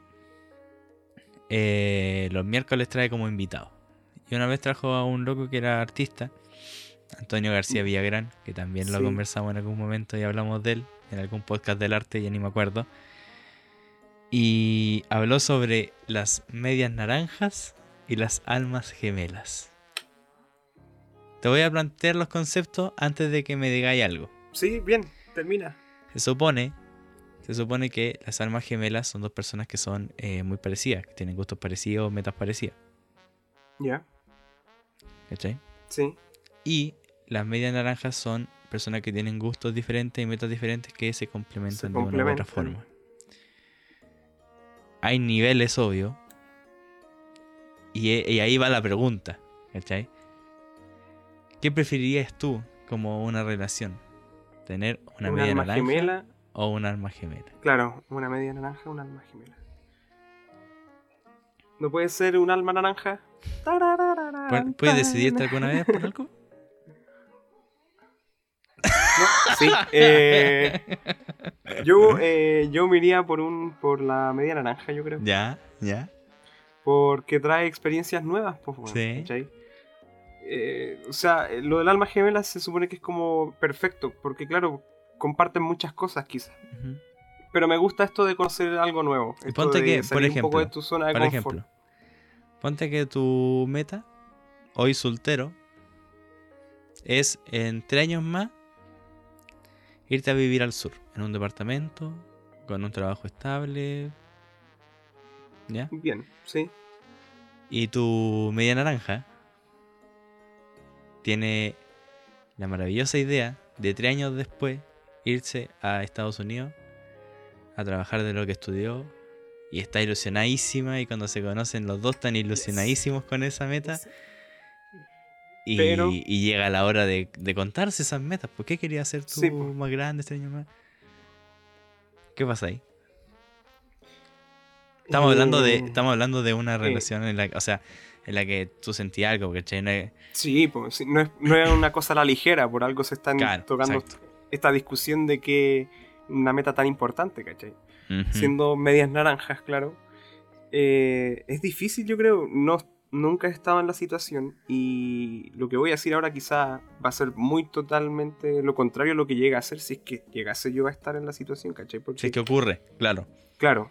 eh, los miércoles trae como invitado. Y una vez trajo a un loco que era artista, Antonio García Villagrán, que también lo Sí. conversamos en algún momento y hablamos de él en algún podcast del arte, ya ni me acuerdo. Y habló sobre las medias naranjas y las almas gemelas. Te voy a plantear los conceptos antes de que me digáis algo. Sí, bien. Termina. Se supone, se supone que las almas gemelas son dos personas que son eh, muy parecidas, que tienen gustos parecidos, metas parecidas. Ya. ¿Cachai? Sí. Y las medias naranjas son personas que tienen gustos diferentes y metas diferentes que se complementan Se de una u otra forma. Hay niveles, obvio. Y, e- y ahí va la pregunta, ¿cachai? ¿Qué preferirías tú como una relación? ¿Tener una un media naranja gemela. O un alma gemela? Claro, una media naranja, un alma gemela. ¿No puede ser un alma naranja? ¿Pu- ¿Puedes decidirte alguna vez por algo? No, sí. eh, yo, eh, yo me iría por un por la media naranja, yo creo. Ya, ya. Porque trae experiencias nuevas, pues, bueno, Sí. Eh, o sea, eh, lo del alma gemela se supone que es como perfecto, porque claro, comparten muchas cosas quizás. Pero me gusta esto de conocer algo nuevo. Y ponte de que, por salir un poco de ejemplo, tu zona de por confort. ejemplo, ponte que tu meta, hoy soltero, es en tres años más irte a vivir al sur, en un departamento, con un trabajo estable, ¿ya? Bien, sí. Y tu media naranja tiene la maravillosa idea de tres años después irse a Estados Unidos a trabajar de lo que estudió y está ilusionadísima y cuando se conocen los dos están ilusionadísimos con esa meta y, Pero- y llega la hora de, de contarse esas metas. ¿Por qué querías ser tú Sí, más grande, tres años más? ¿Qué pasa ahí? Estamos hablando de, Eh, estamos hablando de una sí. relación en la, o sea, en la que tú sentías algo, ¿cachai? No es- Sí, pues, no, es, no es una cosa a la ligera, por algo se están Claro, tocando exacto. Esta discusión de que una meta tan importante, ¿cachai? Ujú. Siendo medias naranjas, claro. Eh, es difícil, yo creo. No, nunca he estado en la situación y lo que voy a decir ahora quizá va a ser muy totalmente lo contrario a lo que llega a ser si es que llegase yo a estar en la situación, ¿cachai? Porque, Sí, que ocurre, claro. Claro.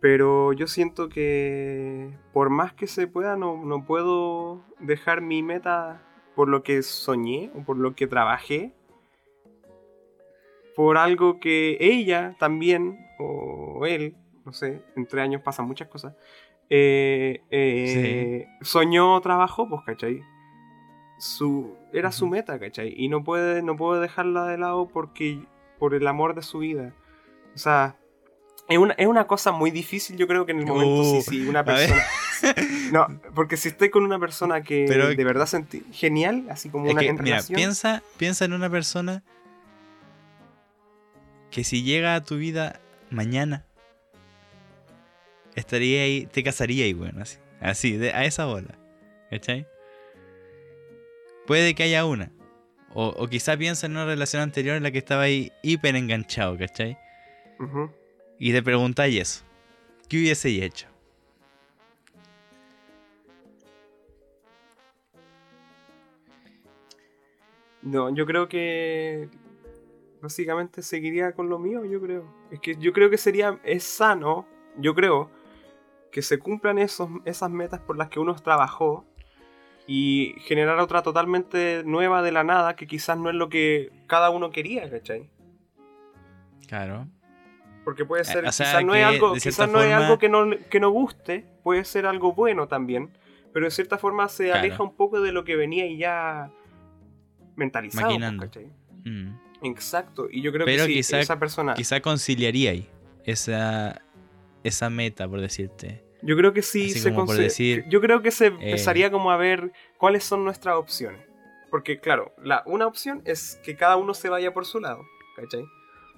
Pero yo siento que por más que se pueda, no, no puedo dejar mi meta por lo que soñé o por lo que trabajé. Por algo que ella también, o él, no sé, en tres años pasan muchas cosas, eh, eh, soñó, trabajó, pues, ¿cachai? Su, era su Ujú. meta, ¿cachai? Y no puede, no puede dejarla de lado porque, por el amor de su vida. O sea, es una, es una cosa muy difícil, yo creo que en el momento, Uh, si, si una persona... No, porque si estoy con una persona que Pero- de verdad sentí genial, así como una que, mira, piensa, piensa en una persona que si llega a tu vida mañana, estaría ahí, te casaría ahí, bueno, así, así, de- a esa bola, ¿cachai? Puede que haya una. O, o quizá piensa en una relación anterior en la que estaba ahí hiper enganchado, ¿cachai? Y te preguntáis eso. ¿Qué hubiese hecho? No, yo creo que básicamente seguiría con lo mío, yo creo. Es que yo creo que sería, es sano, yo creo, que se cumplan esos, esas metas por las que uno trabajó y generar otra totalmente nueva de la nada que quizás no es lo que cada uno quería, ¿cachai? Claro. Porque puede ser, o sea, quizás no es algo, quizás no es algo que no, que no guste, puede ser algo bueno también, pero de cierta forma se Claro. aleja un poco de lo que venía y ya mentalizado, pues, Maquinando. ¿cachai? Mm. Exacto, y yo creo Pero que sí, quizá- esa persona, Quizá conciliaría ahí esa, esa meta, por decirte. yo creo que sí así se como por conse- decir, yo creo que se eh, empezaría como a ver cuáles son nuestras opciones, porque claro, la una opción es que cada uno se vaya por su lado, ¿cachai?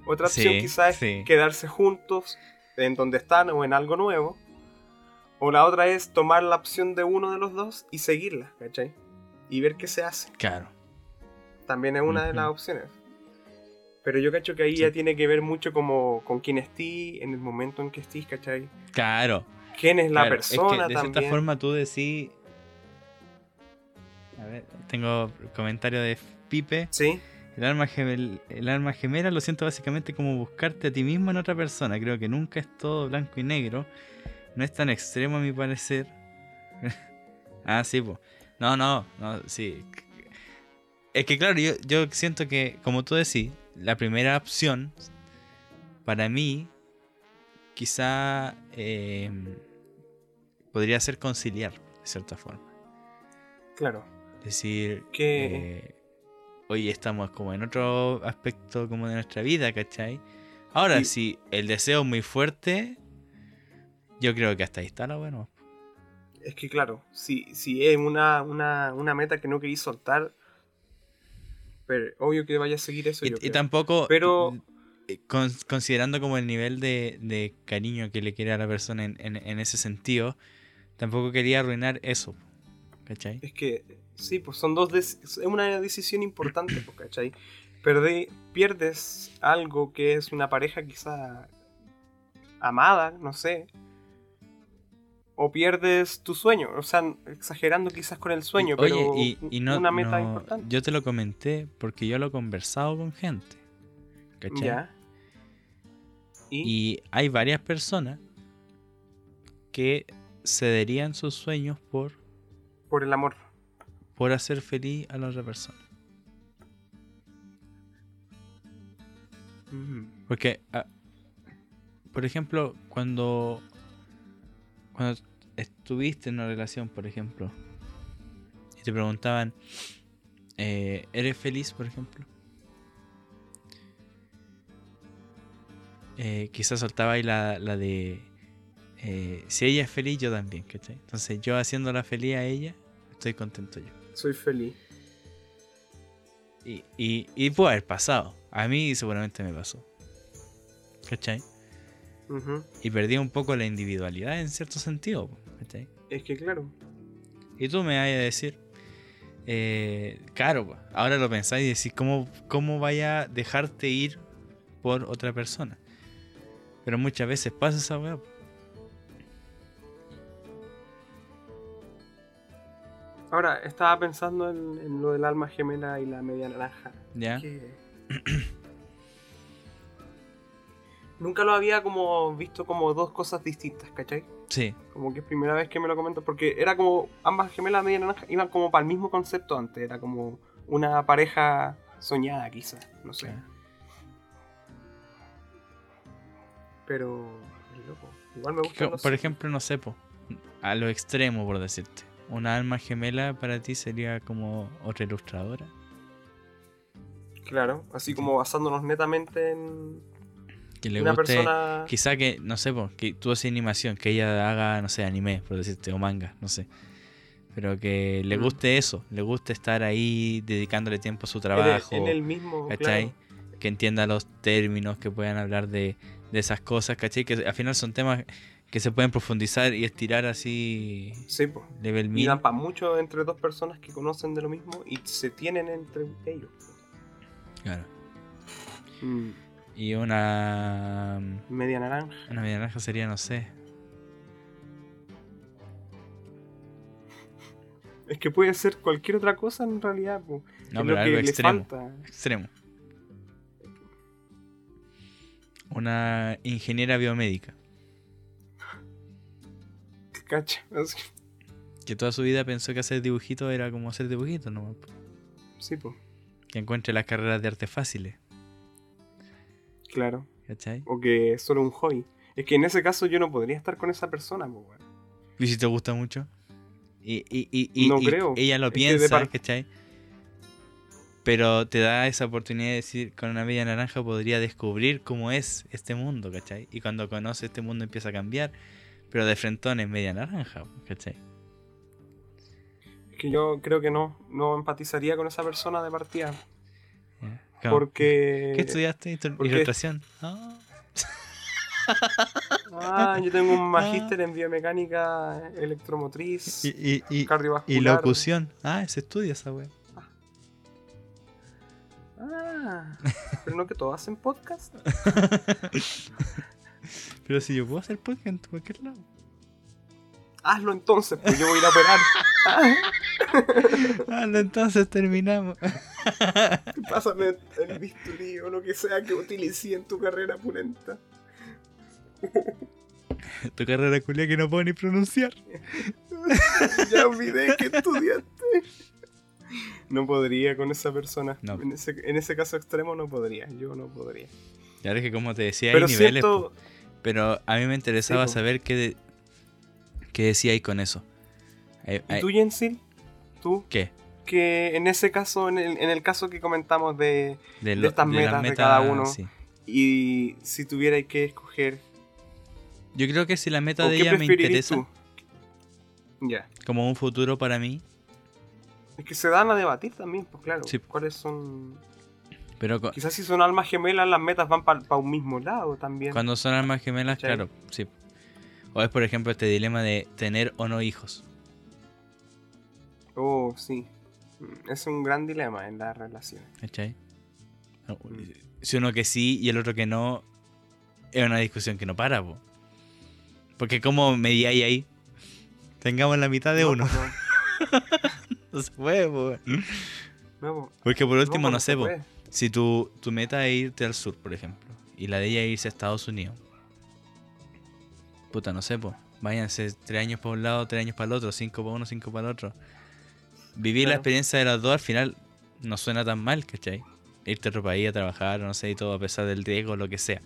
Otra opción Sí, quizás es quedarse juntos en donde están o en algo nuevo. O la otra es tomar la opción de uno de los dos y seguirla, ¿cachai? Y ver qué se hace. Claro. También es una de las opciones. Pero yo cacho que ahí Sí. ya tiene que ver mucho como con quién estés, en el momento en que estés, ¿cachai? Claro. ¿Quién es la claro. persona es que de también? cierta forma tú decís. A ver, tengo comentario de Pipe. Sí, El alma, gemel- el alma gemela lo siento básicamente como buscarte a ti mismo en otra persona. Creo que nunca es todo blanco y negro. No es tan extremo a mi parecer. ah, sí, pues. No, no, no, sí. Es que claro, yo, yo siento que, como tú decís, la primera opción, para mí, quizá eh, podría ser conciliar, de cierta forma. claro. Decir Que- eh, hoy estamos como en otro aspecto como de nuestra vida, ¿cachai? Ahora, Y- si el deseo es muy fuerte, yo creo que hasta ahí está la bueno. Es que claro, si, si es una, una, una meta que no queréis soltar, pero obvio que vaya a seguir eso. Y, yo y tampoco, Pero- eh, con- considerando como el nivel de, de cariño que le quiere a la persona en, en- en ese sentido, tampoco quería arruinar eso, ¿cachai? Es que, sí, pues son dos. es una decisión importante, pues, ¿cachai? Pierdes algo que es una pareja quizá amada, no sé. O pierdes tu sueño, o sea, exagerando quizás con el sueño, Oye, pero y, y no, una meta no- importante. yo te lo comenté porque yo lo he conversado con gente, ¿cachai? Ya, Y, Y hay varias personas que cederían sus sueños por, por el amor. por hacer feliz a la otra persona. Mm. Porque, ah, por ejemplo, cuando, cuando estuviste en una relación, por ejemplo, y te preguntaban, eh, ¿eres feliz, por ejemplo? Eh, quizás soltaba ahí la, la de, eh, si ella es feliz, yo también, ¿cachai? Entonces yo haciéndola feliz a ella, estoy contento yo. Soy feliz. Y, y, y puede haber pasado. A mí seguramente me pasó. ¿Cachai? Y perdí un poco la individualidad en cierto sentido. Es que claro. Y tú me vas a decir, eh, claro, ahora lo pensáis y decís, ¿cómo, ¿cómo vaya a dejarte ir por otra persona? Pero muchas veces pasa esa weá. Ahora, estaba pensando en, en lo del alma gemela y la media naranja. ¿Ya? que nunca lo había como visto como dos cosas distintas, ¿cachai? Sí, Como que es primera vez que me lo comento, porque era como ambas gemelas media naranja iban como para el mismo concepto antes, era como una pareja soñada quizás, no sé. Claro. Pero loco. Igual me gusta. Por ejemplo, no sé, po, a lo extremo, por decirte. Una alma gemela para ti sería como otra ilustradora. Claro, así como basándonos netamente en Que le una guste. persona. Quizá que, no sé, po, que tú haces animación, que ella haga, no sé, anime, por decirte, o manga, no sé. Pero que le Mm. guste eso, le guste estar ahí dedicándole tiempo a su en el- trabajo, en el mismo. ¿cachai? claro. Que entienda los términos, que puedan hablar de, de esas cosas, ¿cachai? Que al final son temas que se pueden profundizar y estirar así, Sí, pues. level Y dan para mucho entre dos personas que conocen de lo mismo y se tienen entre ellos. Claro. Mm, Y una. media naranja. Una media naranja sería, no sé. Es que puede ser cualquier otra cosa en realidad. po. No, pero algo extremo. falta. Extremo. Una ingeniera biomédica. Cacha. Que toda su vida pensó que hacer dibujitos era como hacer dibujitos, ¿no? Sí, pues. Que encuentre las carreras de arte fáciles. Claro. ¿Cachai? O que es solo un hobby. Es que en ese caso yo no podría estar con esa persona, weón. ¿Y si te gusta mucho? Y, y, y, y- No y creo. ella lo Es que piensa, par- ¿cachai? Pero te da esa oportunidad de decir, con una media naranja podría descubrir cómo es este mundo, ¿cachai? Y cuando conoce este mundo empieza a cambiar, pero de frentón es media naranja, ¿cachai? Es que yo creo que no, no empatizaría con esa persona de partida. Porque. ¿Qué estudiaste? Porque- Ilustración. Ah, Ah, yo tengo un magíster en biomecánica electromotriz, y, y, y, cardiovascular. y locución. Ah, se estudia esa wea. Ah, pero no que todos hacen podcast. Pero si yo puedo hacer podcast en cualquier lado. Hazlo entonces, pues yo voy a ir a operar. Entonces terminamos. pásame el bisturí o lo que sea que utilicé en tu carrera pulenta. tu carrera culia que no puedo ni pronunciar. Ya olvidé que estudiaste. No podría con esa persona. No. En, ese, en ese caso extremo no podría. Yo no podría. Ahora es que como te decía, Pero hay niveles. cierto. Pero a mí me interesaba Sí, saber qué, de- qué decía ahí con eso. Hay- ¿Y hay- tú, Jensil? ¿Tú? ¿Qué? Que en ese caso, en el, en el caso que comentamos de... De, de estas metas de cada uno. sí. Y si tuvierais que escoger... Yo creo que si la meta ¿o de ella me interesa? Ya. como un futuro para mí, Es que se dan a debatir también, pues claro. Sí. ¿Cuáles son...? pero Quizás si son almas gemelas, las metas van para un mismo lado también. cuando son almas gemelas, ¿Cachai? claro, sí. O es por ejemplo este dilema de tener o no hijos. Oh, sí. Mm, Es un gran dilema en las relaciones. ¿Cachai? Mm. Si uno que sí y el otro que no, es una discusión que no para, po. Porque como mediáis ahí, tengamos la mitad de No, uno. pues, No se puede, po. No, Porque por último, no, sé, po, si tu, tu meta es irte al sur, por ejemplo, y la de ella irse a Estados Unidos. Puta, no sé, pues. Váyanse tres años para un lado, tres años para el otro, cinco para uno, cinco para el otro. Vivir la experiencia de las dos al final no suena tan mal, ¿cachai? Irte a otro país a trabajar, no sé, y todo a pesar del riesgo, lo que sea.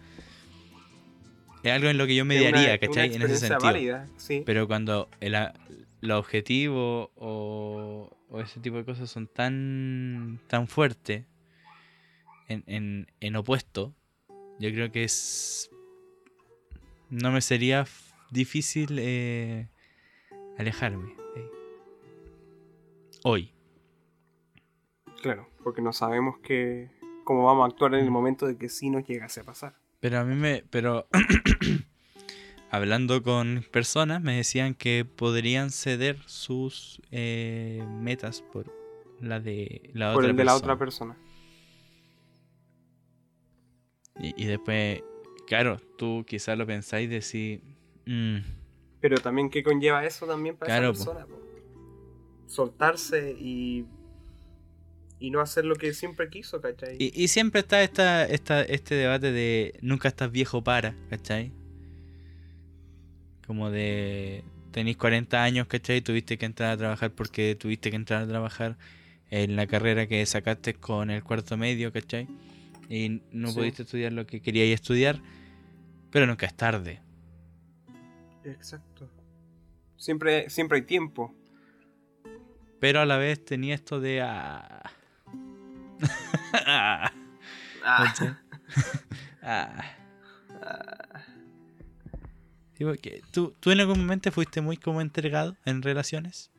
Es algo en lo que yo mediaría, ¿cachai? En ese sentido. válida, sí. Pero cuando el, a- el objetivo o, o ese tipo de cosas son tan, tan fuertes en, en, en opuesto, yo creo que es. No me sería difícil eh, alejarme. De. Hoy. Claro, porque no sabemos que cómo vamos a actuar en Mm. el momento de que sí nos llegase a pasar. Pero a mí me. Pero. hablando con personas, me decían que podrían ceder sus eh, metas por la de la Por otra el de la otra persona. Y, y después, claro, tú quizás lo pensáis y decís. "Mm, Pero también, ¿qué conlleva eso también para Claro, esa persona? po? Soltarse y. Y no hacer lo que siempre quiso, ¿cachai? Y, y siempre está esta, esta, este debate de nunca estás viejo para, ¿cachai? Como de tenéis 40 años, ¿cachai? Tuviste que entrar a trabajar porque tuviste que entrar a trabajar en la carrera que sacaste con el cuarto medio, ¿cachai? Y no Sí. pudiste estudiar lo que queríais estudiar, pero nunca es tarde. Exacto. Siempre, siempre hay tiempo. Pero a la vez tenía esto de... ah, Ah. Ah. Sí, porque ¿tú, ¿Tú en algún momento fuiste muy como entregado en relaciones?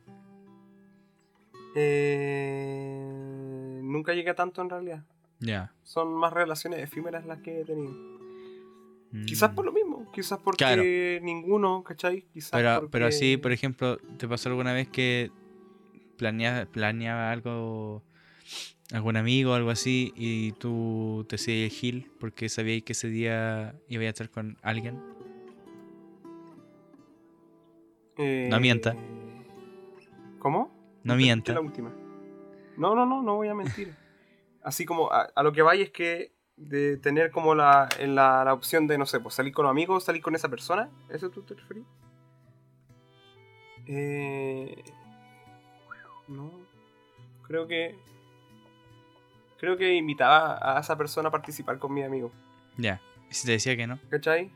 eh, nunca llegué a tanto en realidad. Ya. Son más relaciones efímeras las que he tenido. Mm. Quizás por lo mismo, quizás porque Claro. ninguno, ¿cachai? Quizás Pero, porque... pero así, por ejemplo, ¿te pasó alguna vez que planea, planeaba algo, algún amigo o algo así, y tú te hacías el gil porque sabías que ese día iba a estar con alguien? Eh, No mienta. ¿Cómo? No mienta. La última. No, no, no, no voy a mentir. Así como a, a lo que vaya es que de tener como la, en la, la opción de, no sé, pues salir con amigos, salir con esa persona. ¿Eso tú te referís? Eh, no. Creo que. Creo que invitaba a esa persona a participar con mi amigo. Ya. ¿Y si te decía que no? ¿Cachai?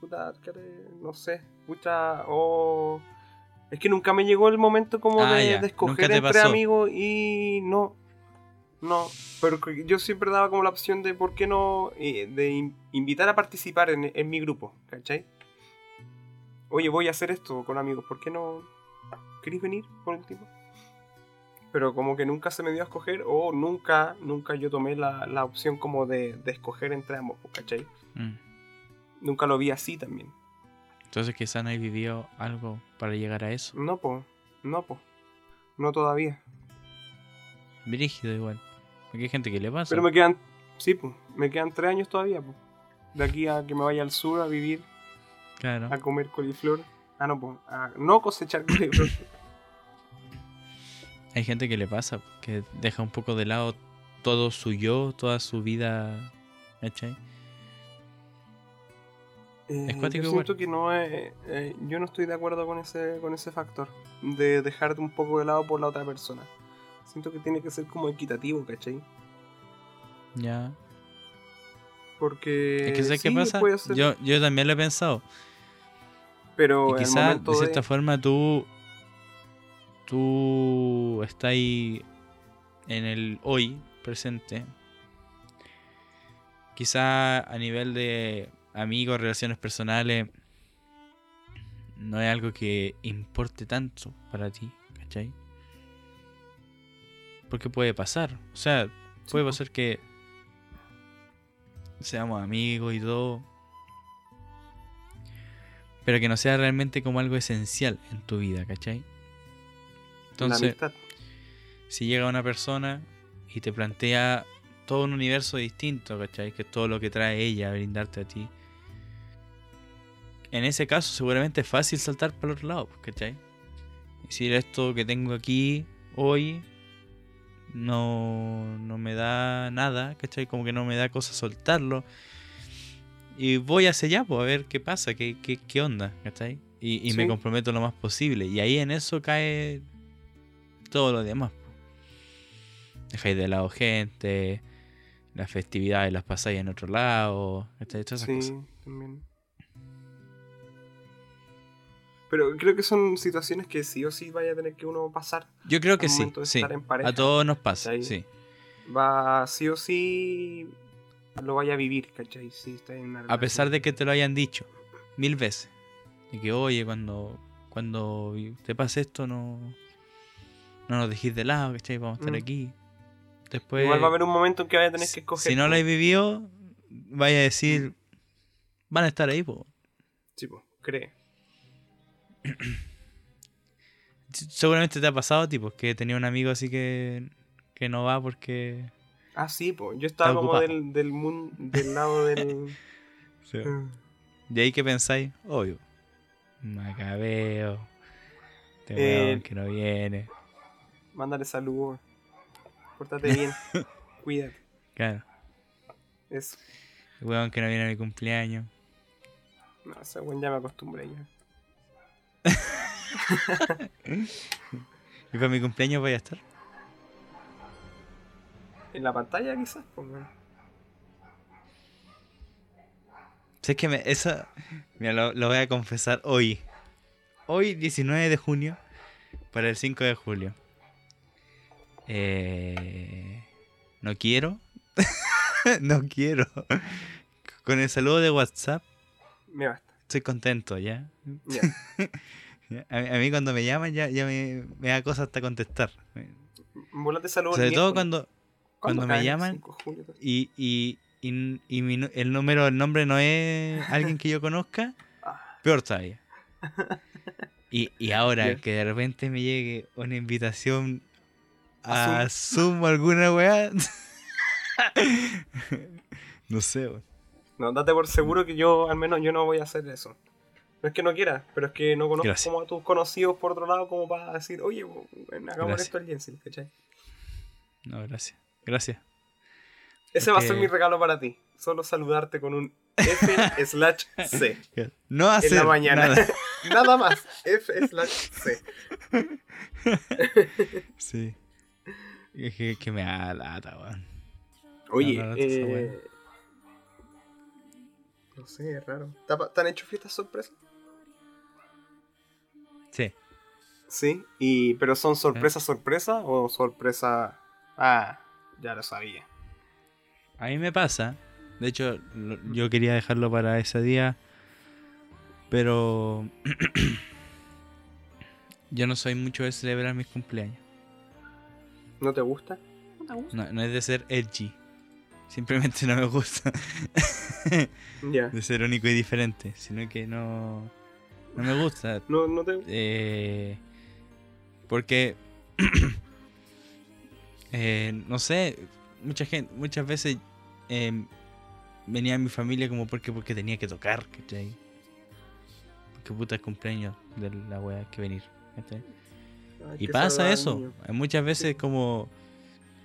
Puta, no sé. Puta, o. Es que nunca me llegó el momento como Ah, de, escoger entre pasó. amigos y no. No, pero yo siempre daba como la opción de por qué no. eh, de in- invitar a participar en, en mi grupo, ¿cachai? Oye, voy a hacer esto con amigos, ¿por qué no. ¿Queréis venir por el tipo? Pero como que nunca se me dio a escoger, o nunca, nunca yo tomé la, la opción como de, de escoger entre ambos, ¿cachai? Mm. Nunca lo vi así también. Entonces quizás no hay vivido algo para llegar a eso. No, po. No, po. No todavía. Brígido igual. Porque hay gente que le pasa. Pero me quedan. Sí, pues. Me quedan tres años todavía, po. De aquí a que me vaya al sur a vivir, Claro. a comer coliflor. Ah, no, po. A no cosechar coliflor. Hay gente que le pasa, que deja un poco de lado todo su yo, toda su vida. ¿Cachai? Eh, yo igual. siento que no es. eh, yo no estoy de acuerdo con ese, con ese factor. De dejarte un poco de lado por la otra persona. Siento que tiene que ser como equitativo, ¿cachai? Ya. Porque. Es que ¿sabes qué pasa? Yo, yo también lo he pensado. pero Y momento de cierta de- forma, tú. Tú estás ahí en el hoy presente. Quizá a nivel de amigos, relaciones personales, no es algo que importe tanto para ti, ¿cachai? Porque puede pasar. O sea, puede pasar que seamos amigos y todo. Pero que no sea realmente como algo esencial en tu vida, ¿cachai? Entonces, si llega una persona y te plantea todo un universo distinto, ¿cachai? Que es todo lo que trae ella a brindarte a ti. En ese caso, seguramente es fácil saltar para el otro lado, ¿cachai? Decir esto que tengo aquí hoy no, no me da nada, ¿cachai? Como que no me da cosa soltarlo. y voy hacia allá, pues a ver qué pasa, qué, qué, qué onda, ¿cachai? Y, y me comprometo lo más posible. Y ahí en eso cae todo lo demás. Dejáis de lado gente, las festividades las pasáis en otro lado. Todas esas Sí, cosas. también. Pero creo que son situaciones que sí o sí vaya a tener que uno pasar. Yo creo que sí, sí. pareja, A todos nos pasa, ¿cachai? sí. Va sí o sí lo vaya a vivir, ¿cachai? Sí, está en una A pesar de que te lo hayan dicho mil veces. Y que, oye, cuando, cuando te pase esto, no, no nos dejéis de lado, ¿cachai? Vamos a estar Mm. aquí. Después, Igual va a haber un momento en que vaya a tener que escoger. si no lo po. has vivido, vaya a decir, van a estar ahí, po. Sí, po, cree. Seguramente te ha pasado, tipo, que tenía un amigo así que, que no va porque... Ah, sí, pues. Yo estaba como ocupado. del, del, mun- del lado del. De ahí que pensáis, obvio. Macabeo. Este Eh, weón que no viene. Mándale saludos. Pórtate bien. Cuídate. Claro. Eso. El weón que no viene a mi cumpleaños. No, ese weón ya me acostumbré ya. ¿Y para mi cumpleaños voy a estar? En la pantalla quizás, pues. Si es que me, eso, mira, lo, lo voy a confesar hoy. Hoy, 19 de junio, para el 5 de julio. Eh, no quiero. no quiero. Con el saludo de WhatsApp, Me basta. estoy contento, ¿ya? A, mí- a mí cuando me llaman ya, ya me, me da cosa hasta contestar. Volate saludos. Sobre todo cuando, ¿Cuándo cuando me llaman 5 de julio? y, y, y, y mi el número, el nombre no es alguien que yo conozca, Ah, peor todavía. Y, y ahora que de repente me llegue una invitación A a Zoom o alguna weá. no sé, weón. No, date por seguro que yo, al menos, yo no voy a hacer eso. No es que no quiera, pero es que no conozco Gracias. como a tus conocidos por otro lado como para decir, oye, bueno, hagamos Gracias. esto al Jensen, ¿cachai? No, gracias. Gracias. Ese va a ser mi regalo para ti. Solo saludarte con un F slash C. No hacer en la mañana. nada. Nada más. F slash C. Sí. Es que, que me da lata, weón. Oye, no, esa eh... No sé, es raro. ¿Te ha- ¿Te han hecho fiestas sorpresa? Sí. Sí. Y, ¿Pero son sorpresa sorpresa o sorpresa... Ah, ya lo sabía. A mí me pasa. De hecho, lo- yo quería dejarlo para ese día. Pero. yo no soy mucho de celebrar mis cumpleaños. ¿No te gusta? No, no es de ser edgy. Simplemente no me gusta Ya. de ser único y diferente. Sino que no. No me gusta. No, no te... Eh, porque. eh, no sé. Mucha gente. Muchas veces. eh, venía mi familia como porque porque tenía que tocar, ¿cachai? Porque puta es cumpleaños de la wea que venir, ¿cachai? Y pasa eso. muchas veces como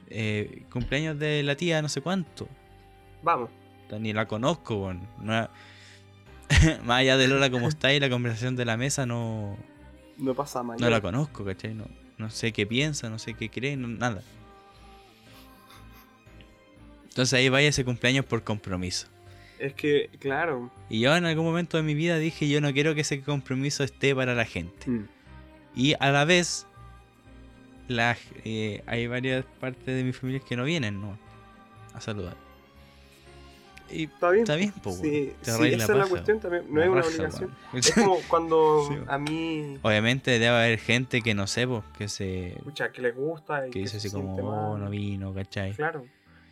eh, cumpleaños de la tía, no sé cuánto. Vamos. Ni la conozco, weón. No- Más allá de Lola como está y la conversación de la mesa no, No pasa más. no la conozco, ¿cachai? No, no sé qué piensa, no sé qué cree, no- nada. Entonces ahí vaya ese cumpleaños por compromiso. Es que, claro. Y yo en algún momento de mi vida dije, yo no quiero que ese compromiso esté para la gente. Mm. Y a la vez, eh, hay varias partes de mi familia que no vienen ¿no? a saludar. Y Está bien. está bien, po, Sí. Te sí, esa es la cuestión también. No la es una raja, obligación. Es como cuando Sí, a mí, Obviamente debe haber gente que no sé, po, que se escucha, que les gusta y que dice se así como, oh, no vino, ¿cachai? Claro.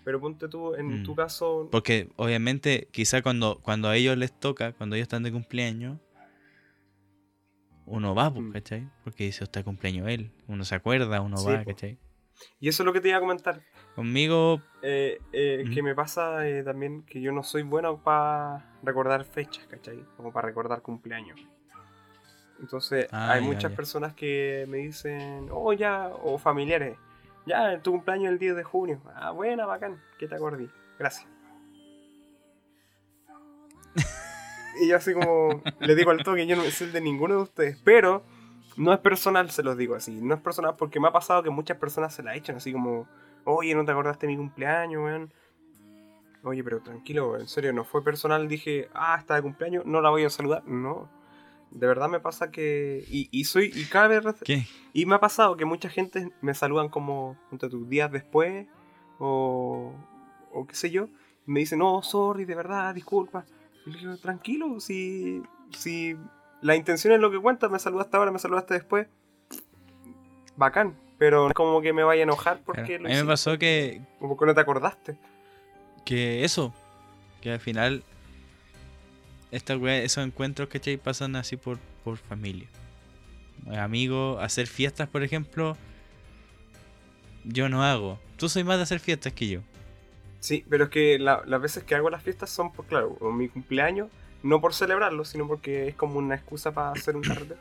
Pero ponte tú, en Mm. tu caso, Porque obviamente quizá cuando, cuando a ellos les toca, cuando ellos están de cumpleaños, uno va, pues, Mm. ¿cachai? Porque dice, está cumpleaños él. Uno se acuerda, uno Sí, va, po. ¿cachai? y eso es lo que te iba a comentar, Conmigo, eh, eh, Ujú. que me pasa eh, también que yo no soy bueno para recordar fechas, ¿cachai? Como para recordar cumpleaños. Entonces, Ah, hay ya, muchas ya. personas que me dicen, oh, ya, o familiares, ya, tu cumpleaños es el 10 de junio. Ah, buena, bacán, que te acordé. Gracias. Y yo así como le digo al toque, yo no soy de ninguno de ustedes. Pero no es personal, se los digo así. No es personal porque me ha pasado que muchas personas se la echan así como, oye, ¿no te acordaste de mi cumpleaños, weón? Oye, pero tranquilo, en serio, no fue personal. Dije, ah, está de cumpleaños, no la voy a saludar. No. De verdad me pasa que. Y, y soy. Y cada vez. ¿Qué? Y me ha pasado que mucha gente me saludan como entre tus días después o, o qué sé yo. Me dicen, no, sorry, de verdad, disculpa. Le digo, tranquilo, si, si la intención es lo que cuenta, me saludaste ahora, me saludaste después. Bacán. Pero no es como que me vaya a enojar porque Claro. A lo mí me pasó que, o porque no te acordaste. que eso, que al final esta esos encuentros, ¿cachai? Pasan así por, por familia. Amigos, hacer fiestas, por ejemplo, yo no hago. Tú soy más de hacer fiestas que yo. Sí, pero es que la- las veces que hago las fiestas son, por, claro, mi cumpleaños, no por celebrarlo, sino porque es como una excusa para hacer un carrete.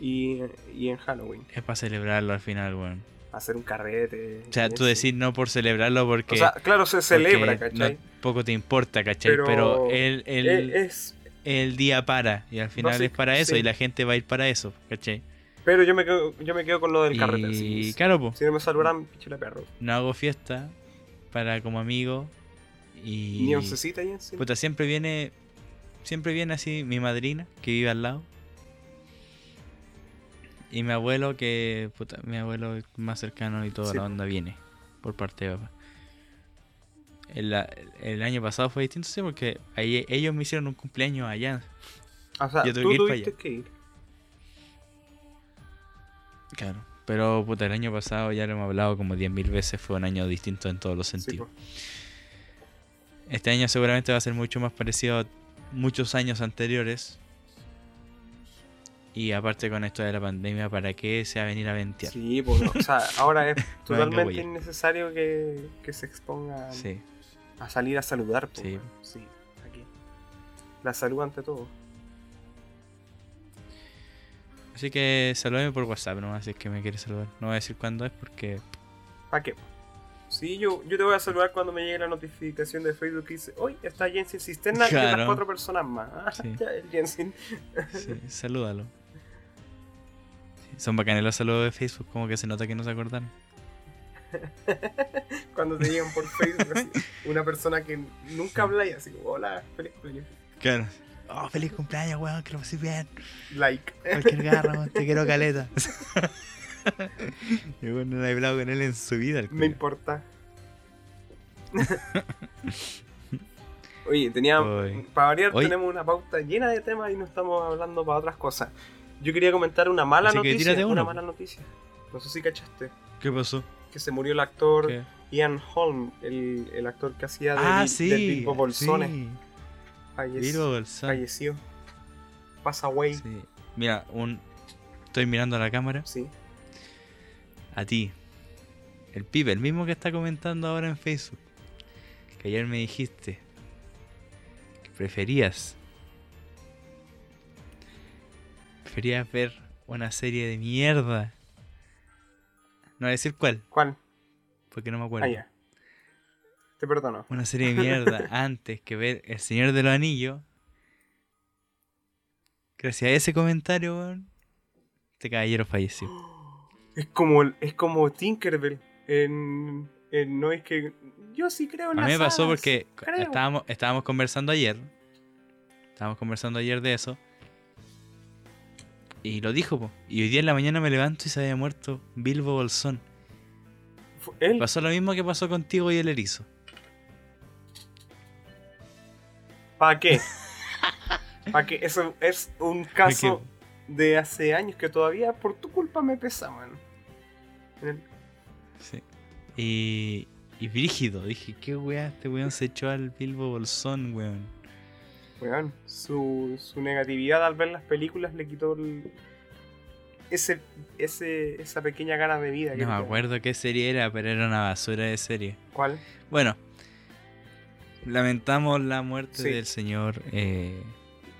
Y, y en Halloween, Es para celebrarlo al final, weón. hacer un carrete. O sea, tú decís no por celebrarlo porque... O sea, claro, se celebra, ¿cachai? no- poco te importa, ¿cachai? Pero Pero, el, el, Eh, es, el día para y al final sí, es para eso sí. y la gente va a ir para eso, ¿cachai? pero yo me quedo, yo me quedo con lo del carrete. y así. claro, pues, Si no me saludan, pichula perro. no hago fiesta para como amigo y... Ni oncecita ahí encima. Puta, siempre viene. Siempre viene así mi madrina, que vive al lado. Y mi abuelo, que. Puta, mi abuelo más cercano y toda Sí, la onda viene. Por parte de papá. El, el año pasado fue distinto, sí, porque ahí, ellos me hicieron un cumpleaños allá. o sea, yo tuve tú que ir allá. que ir. Claro. Pero, puta, el año pasado ya lo hemos hablado como 10.000 veces. Fue un año distinto en todos los sentidos. Este año seguramente va a ser mucho más parecido a muchos años anteriores. Y aparte con esto de la pandemia, ¿para qué se va a venir a ventear? Sí, pues, o sea, ahora es totalmente innecesario que, que se expongan Sí. a salir a saludar. Sí. sí, aquí. La salud ante todo. Así que salúdame por WhatsApp nomás si es que me quieres saludar. No voy a decir cuándo es porque. ¿Para qué? Sí, yo, yo te voy a saludar cuando me llegue la notificación de Facebook que dice, hoy está Jensen Cisterna y Claro. las cuatro personas más. Ah, Sí. ya, el Jensen. Sí, salúdalo. Sí, son bacanes los saludos de Facebook, como que se nota que no se acordaron. Cuando te llegan por Facebook, así, una persona que nunca habla y así, hola, feliz cumpleaños. Claro. Oh, feliz cumpleaños, weón, que lo pases bien. Like. Cualquier garra, weón, te quiero caleta. y bueno, no he hablado con él en su vida. el Me importa. Oye, tenía, Oy. para variar tenemos una pauta llena de temas y no estamos hablando para otras cosas. Yo quería comentar una mala Así noticia. Una uno. mala noticia. No sé si cachaste. ¿Qué pasó? Que se murió el actor ¿Qué? Ian Holm, el, el actor que hacía de, Ah, sí. de Bilbo Bolsone. sí. Fallec- Bilbo Bolsone. Falleció. Pasa away. Sí. Sí. Mira, un. Estoy mirando a la cámara. A ti. El pibe, el mismo que está comentando ahora en Facebook. Que ayer me dijiste. Que preferías. Preferías ver una serie de mierda. No voy a decir cuál, ¿Cuál? porque no me acuerdo. Ah, ya. Te perdono. Una serie de mierda antes que ver El Señor de los Anillos. Gracias a ese comentario, weón. Este caballero falleció. Es como, es como Tinkerbell en, en No es que. Yo sí creo en A mí me pasó hadas, porque creo. estábamos, estábamos conversando ayer. Estábamos conversando ayer de eso. Y lo dijo, po. Y hoy día en la mañana me levanto y se había muerto Bilbo Bolsón. Él, Pasó lo mismo que pasó contigo y el erizo. ¿Para qué? ¿Para qué? Eso es un caso de hace años que todavía por tu culpa me pesa, man. El- Sí. Y, y brígido. Dije, qué weá, este weón se echó al Bilbo Bolsón, weón. Weón, su, su negatividad al ver las películas le quitó el- ese, ese, esa pequeña gana de vida. que No me acuerdo qué serie era, pero era una basura de serie. ¿Cuál? Bueno, lamentamos la muerte Sí. del señor eh,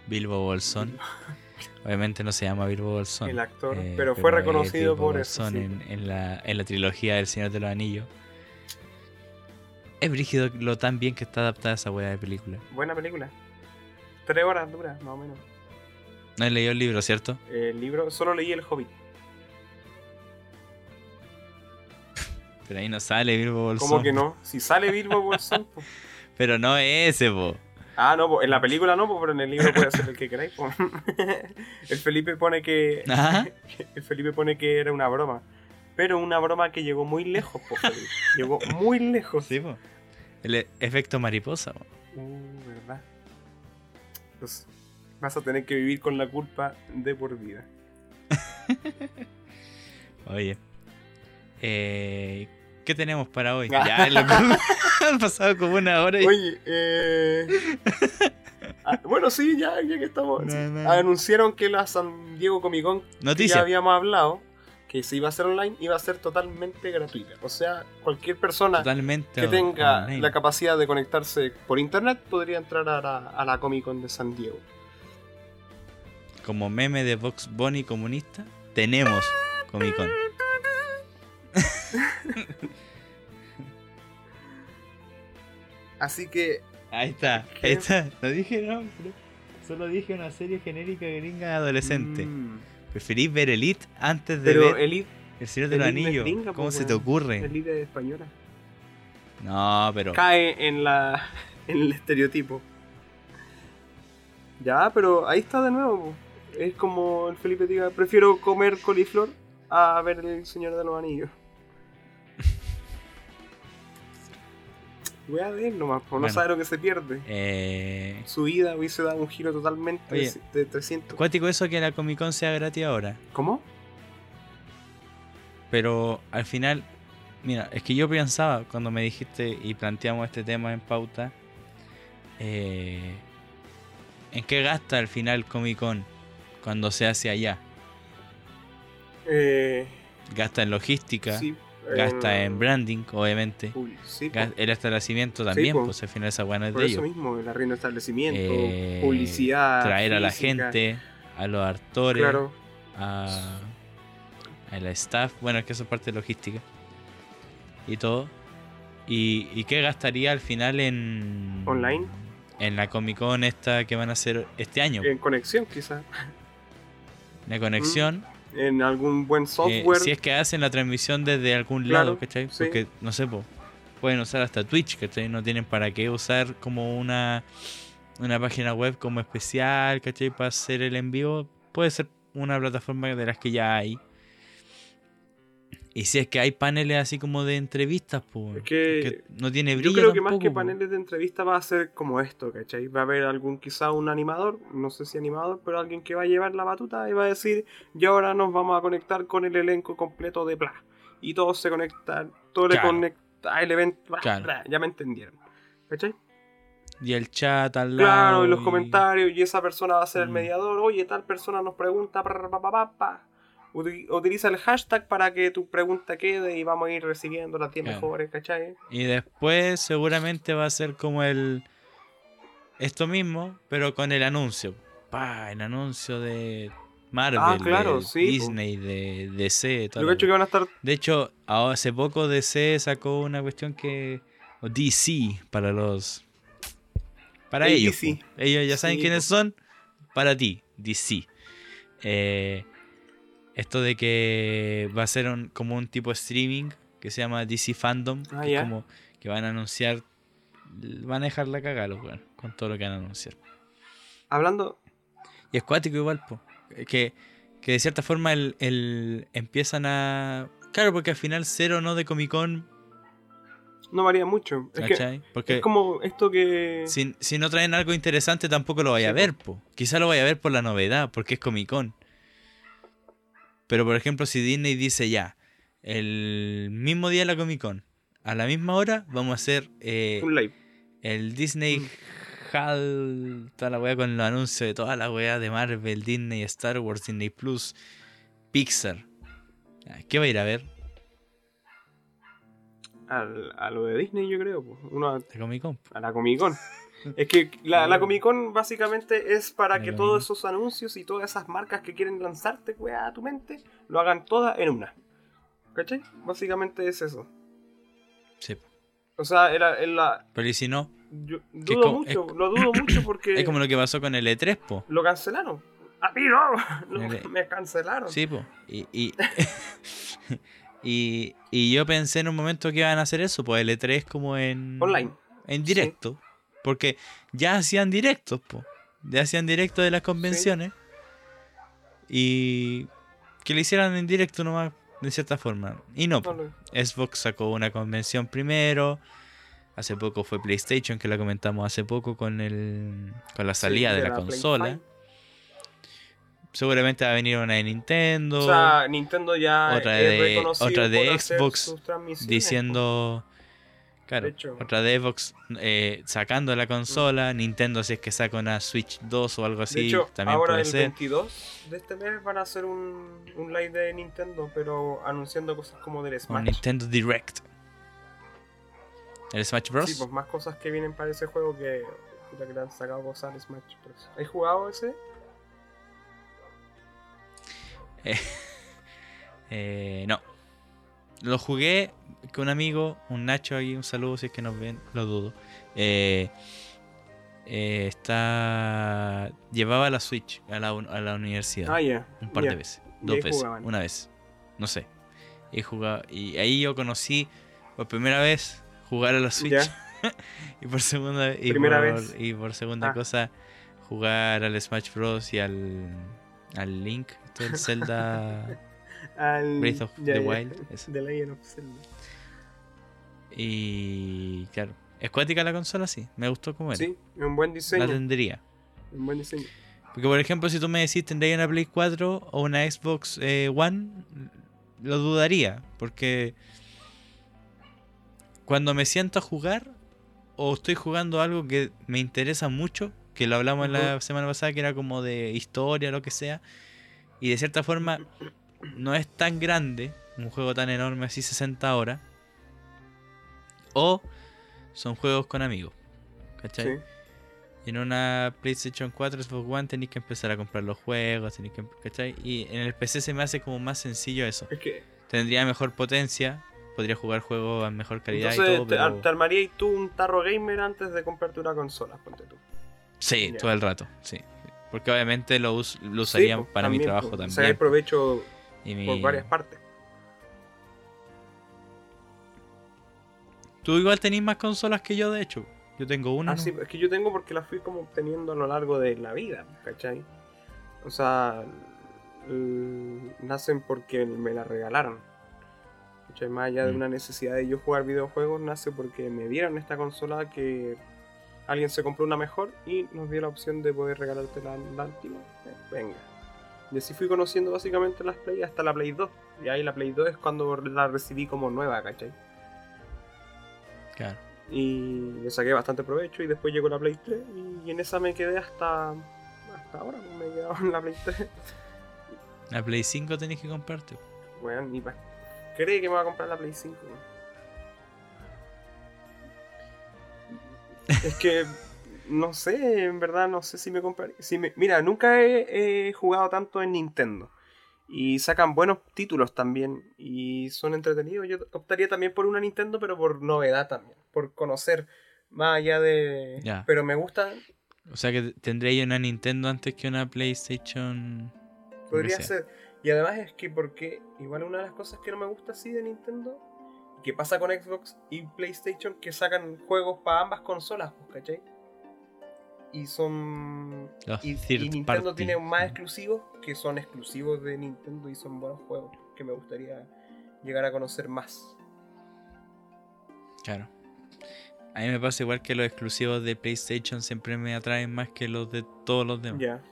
Bilbo Bolsón. Obviamente no se llama Bilbo Bolsón. El actor, eh, pero fue reconocido por eso. Sí. en, en la, en la trilogía del Señor de los Anillos. Es brígido lo tan bien que está adaptada esa weá de película. Buena película. tres horas dura, más o menos. No he leído el libro, ¿cierto? El libro, solo leí El Hobbit. Pero ahí no sale Bilbo Bolsón. ¿Cómo que no? Si sale Bilbo Bolsón, po. Pero no ese, po. Ah, no, po, en la película no, po, pero en el libro puede ser el que queráis. po. El Felipe pone que. Ajá. El Felipe pone que era una broma. Pero una broma que llegó muy lejos, po, Felipe. Llegó muy lejos. Sí, po. El e- efecto mariposa, po. Uh, verdad. Pues, vas a tener que vivir con la culpa de por vida. Oye. Eh, ¿Qué tenemos para hoy? Ah. ya, loco. Han pasado como una hora y... Oye, eh... ah, bueno, sí, ya, ya que estamos. No, sí. no. Anunciaron que la San Diego Comic Con, que ya habíamos hablado, que se iba a hacer online, iba a ser totalmente gratuita. O sea, cualquier persona Totalmente que tenga online. la capacidad de conectarse por internet podría entrar a la, a la Comic Con de San Diego. Como meme de Vox Bunny comunista, tenemos Comic Con. Así que Ahí está, ¿Qué? ahí está. No dije nombre. Solo dije una serie genérica gringa adolescente. mm, ¿Preferís ver Elite antes de pero ver Elite, El Señor de los Anillos? ¿Cómo po, se te ocurre? Elite es española. No, pero. cae en la en el estereotipo. Ya, pero ahí está de nuevo. Es como el Felipe diga, prefiero comer coliflor a ver el Señor de los Anillos. Voy a ver nomás, po, no Bueno. sabe lo que se pierde. Eh, Su vida hubiese dado un giro totalmente Oye. de 300. cuático eso que la Comic Con sea gratis ahora. ¿Cómo? Pero al final, mira, es que yo pensaba cuando me dijiste y planteamos este tema en pauta, eh, ¿en qué gasta al final Comic Con cuando se hace allá? Eh, Gasta en logística, sí, gasta eh, en branding, obviamente. uy, sí, El establecimiento también, pues al final esa buena es por de eso ellos. mismo, el arriendo establecimiento, Eh, publicidad. Traer a la gente, a los actores, Claro. a, a la staff, bueno, es que eso es parte de logística y todo. ¿Y, y qué gastaría al final en Online. En la Comic Con esta que van a hacer este año. En conexión, quizás. la conexión. En algún buen eh, software. si es que hacen la transmisión desde algún Claro, lado, ¿cachai? sí. Porque, no sé, po, pueden usar hasta Twitch, ¿cachai? No tienen para qué usar como una, una página web como especial, ¿cachai? Para hacer el envío. Puede ser una plataforma de las que ya hay. Y si es que hay paneles así como de entrevistas, pues. Es que no tiene brillo. Yo creo que más que paneles de entrevista va a ser como esto, ¿cachai? Va a haber algún, quizá un animador, no sé si animador, pero alguien que va a llevar la batuta y va a decir, y ahora nos vamos a conectar con el elenco completo de Bla. Y todos se conectan, todo le Claro. conecta el evento, bla, Claro. bla, ya me entendieron. ¿Cachai? Y el chat al lado. Claro, y los y- comentarios, y esa persona va a ser el Mm. mediador, oye, tal persona nos pregunta, pa, pa, pa, pa, pa. Uti- Utiliza el hashtag para que tu pregunta quede y vamos a ir recibiendo las 10 Claro. mejores, ¿cachai? Y después seguramente va a ser como el. Esto mismo, pero con el anuncio. Pa, el anuncio de Marvel, Ah, claro, de sí, po. Disney, de DC. Yo cacho que van a estar De hecho, hace poco DC sacó una cuestión que. O DC para los. Para El ellos. Ellos ya saben Sí, quiénes po. son. Para ti, DC. Eh, esto de que va a ser un- como un tipo de streaming que se llama DC Fandom. Ah, que es como que van a anunciar. Van a dejar la cagada, los weones, con todo lo que van a anunciar. hablando Y es cuático igual, po. Que, que de cierta forma el, el- empiezan a. Claro, porque al final cero no de Comic Con, no varía mucho. Es, que, ¿cachai? Porque es como esto que. si, si no traen algo interesante tampoco lo vaya a ver, po. Quizá lo vaya a ver por la novedad, porque es Comic Con. Pero por ejemplo, si Disney dice ya, el mismo día de la Comic Con, a la misma hora, vamos a hacer eh, Un live. el Disney Mm. Hall, toda la weá con los anuncios de toda la weá de Marvel, Disney, Star Wars, Disney Plus, Pixar. Ah, ¿Qué va a ir a ver? Al- a lo de Disney, yo creo. pues. Uno a, De Comic Con. a la Comic Con. Es que la, la Comic Con básicamente es para que todos esos anuncios y todas esas marcas que quieren lanzarte, weá, a tu mente, lo hagan todas en una. ¿Cachai? Básicamente es eso. Sí. O sea, era, en la. Pero y si no, Yo dudo como- mucho, lo dudo mucho porque Es como lo que pasó con el E3, po. lo cancelaron. A mí no, no, El- me cancelaron. Sí, po. Y, y, y, y yo pensé en un momento que iban a hacer eso, pues el E3 como en... Online. En directo. Porque ya hacían directos, po. Ya hacían directos de las convenciones. Y que lo hicieran en directo nomás, de cierta forma. Y no, po. Xbox sacó una convención primero. Hace poco fue PlayStation, que la comentamos hace poco con el con la salida Sí, de, la, consola. Seguramente va a venir una de Nintendo. O sea, Nintendo ya Otra es de- otra de Xbox diciendo. Claro, De hecho. otra de Xbox eh, sacando la consola. Nintendo, si es que saca una Switch 2 o algo De así, hecho, también ahora puede el ser. 22 de este mes van a hacer un, un live de Nintendo, pero anunciando cosas como del Un Smash. Nintendo Direct. ¿El Smash Bros? Sí, pues más cosas que vienen para ese juego que, que le han sacado cosas al Smash Bros. ¿Has jugado ese? Eh, no. Lo jugué con un amigo, un Nacho ahí, un saludo si es que nos ven, lo dudo. Eh, eh, está. Llevaba la Switch a la, a la universidad Ah, ya. un par de veces. Y Dos veces. jugaban. Una vez. No sé. He jugado. Y ahí yo conocí por primera vez jugar a la Switch. Y por segunda y Primera por, vez. y por segunda Ah. cosa jugar al Smash Bros y al al Link este, el Zelda Al- Breath of ya, the ya. Wild, ese. The Legend of Zelda. y claro es cuática la consola sí me gustó como era Sí, un buen la diseño. tendría Un buen diseño. porque por ejemplo si tú me decís tendría una Play 4 o una Xbox eh, One lo dudaría porque cuando me siento a jugar o estoy jugando algo que me interesa mucho, que lo hablamos en la semana pasada, que era como de historia, lo que sea, y de cierta forma no es tan grande, un juego tan enorme así 60 horas, o son juegos con amigos, ¿cachai? Sí. Y en una PlayStation 4, Xbox One tenéis que empezar a comprar los juegos, tenéis que, ¿cachai? Y en el PC se me hace como más sencillo eso. Es que. Tendría mejor potencia, podría jugar juegos a mejor calidad Entonces, y todo, te, pero... te armarías tú un tarro gamer antes de comprarte una consola, ponte tú. Sí, todo el rato, sí. Porque obviamente lo, us- lo usaría Sí, pues, para mi trabajo pues, también. Sacar provecho y mi- por varias partes. Tú igual tenés más consolas que yo, de hecho. Yo tengo una. Ah, ¿no? sí, es que yo tengo porque las fui como obteniendo a lo largo de la vida, ¿cachai? O sea, l- nacen porque me la regalaron. ¿Cachai? Más allá de Mm. una necesidad de yo jugar videojuegos, nace porque me dieron esta consola que alguien se compró una mejor y nos dio la opción de poder regalarte la, la última. Eh, venga. Y así fui conociendo básicamente las Play hasta la Play 2. Y ahí la Play 2 es cuando la recibí como nueva, ¿cachai? Claro. Y le saqué bastante provecho y después llegó la Play 3 y en esa me quedé hasta, hasta ahora, pues, me he quedado en la Play 3. La Play 5 tenés que comprarte. Weón, ni pa... Cree que me va a comprar la Play 5. weón. Es que no sé, en verdad no sé si me compraría. Si me... Mira, nunca he, he jugado tanto en Nintendo. Y sacan buenos títulos también. Y son entretenidos. Yo optaría también por una Nintendo, pero por novedad también. Por conocer más allá de. Ya. Pero me gusta. O sea que tendría una Nintendo antes que una PlayStation. Podría ser. Y además es que porque igual una de las cosas que no me gusta así de Nintendo, que pasa con Xbox y PlayStation, que sacan juegos para ambas consolas, pues, ¿cachai? Y son... Los Y, Nintendo party. tiene más exclusivos que son exclusivos de Nintendo y son buenos juegos que me gustaría llegar a conocer más. Claro. A mí me pasa igual que los exclusivos de PlayStation siempre me atraen más que los de todos los demás. Ya.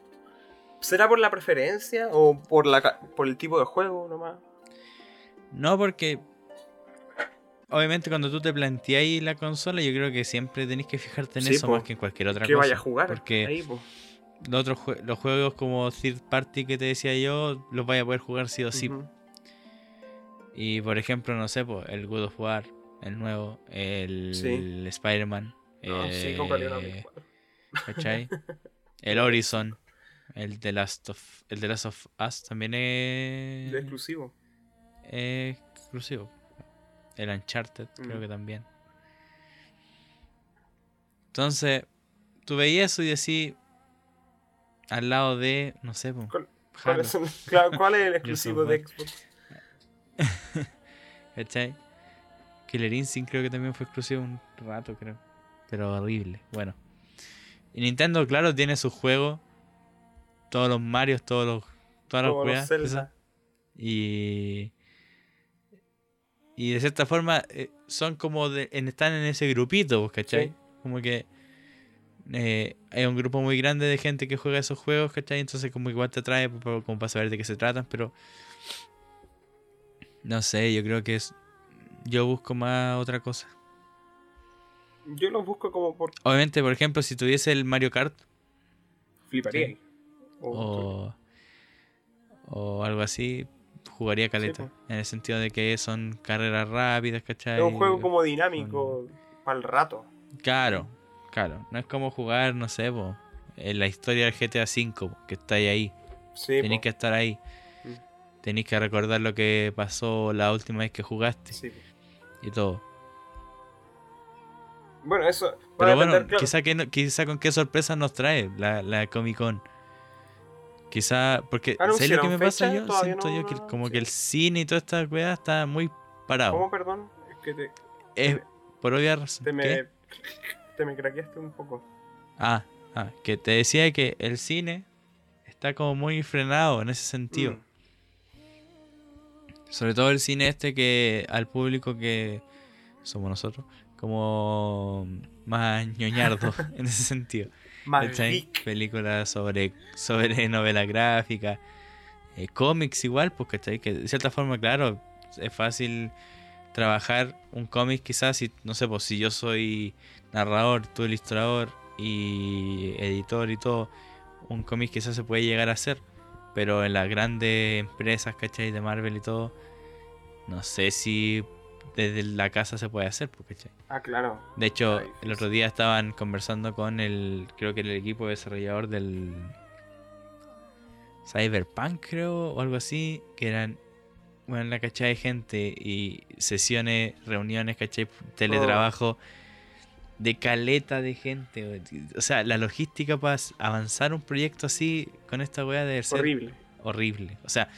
¿Será por la preferencia o por, la, por el tipo de juego nomás? No, porque obviamente cuando tú te planteáis la consola, yo creo que siempre tenés que fijarte en Sí, eso po. más que en cualquier otra que cosa. vaya a jugar Porque ahí, los, otros los juegos como Third Party que te decía yo, los vaya a poder jugar sí o sí. Y por ejemplo, no sé, po, el God of War, el nuevo, el, Sí. el Spider-Man. No, sí, eh, compraría una Play 4. ¿Cachai? El Horizon, el The Last of, el The Last of Us también es, De exclusivo. es exclusivo. El Uncharted, creo que también. Entonces, tú veías eso y decís, al lado de, no sé, po, ¿Cuál- Halo, ¿Cuál es, claro, ¿cuál es el exclusivo de Xbox? ¿cachai? Killer Instinct creo que también fue exclusivo un rato, creo. Pero horrible, bueno. Y Nintendo, claro, tiene sus juegos. Todos los Marios, todos los, todas las Como los weas. Y. Y de cierta forma eh, son como de, en- están en ese grupito, pues, ¿cachai? Sí. Como que eh, hay un grupo muy grande de gente que juega esos juegos, ¿cachai? Entonces como igual te atrae pa- como para saber de qué se tratan, pero no sé, yo creo que es yo busco más otra cosa. Yo los busco como por Obviamente, por ejemplo, si tuviese el Mario Kart fliparía. Sí. O- o, o algo así, jugaría caleta. En el sentido de que son carreras rápidas, ¿cachai? es un juego como dinámico para el rato. Claro, claro. No es como jugar, no sé, po, en la historia del GTA V, que estáis ahí. Sí, Tenéis que estar ahí. Mm. Tenéis que recordar lo que pasó la última vez que jugaste Sí, y todo. Bueno, eso. Pero bueno, claro. quizá, que no- quizá con qué sorpresa nos trae la, la Comic Con. Quizá, porque ¿sabes lo que me ¿Anunciaron pasa yo? Siento no- yo que como que el cine y toda esta weá está muy parado. ¿Cómo, perdón? Es que te, Es por obvia razón. te me, ¿Qué? te me craqueaste un poco. Ah, ah, que te decía que el cine está como muy frenado en ese sentido. Mm. Sobre todo el cine este que al público que somos nosotros, como más ñoñardo en ese sentido. Películas sobre, sobre novela gráfica, eh, cómics igual, pues ¿cachai? Que de cierta forma, claro, es fácil trabajar un cómic quizás, si, no sé, pues si yo soy narrador, tú ilustrador y editor y todo, un cómic quizás se puede llegar a hacer, pero en las grandes empresas, ¿cachai? De Marvel y todo, no sé si desde la casa se puede hacer, pues, ¿cachai? Ah, claro. De hecho, el otro día estaban conversando con el, creo que el equipo desarrollador del Cyberpunk, creo, o algo así, que eran, bueno, la cachada de gente y sesiones, reuniones, cachai, teletrabajo, de caleta de gente. O sea, la logística para avanzar un proyecto así con esta weá debe ser Horrible. horrible. O sea,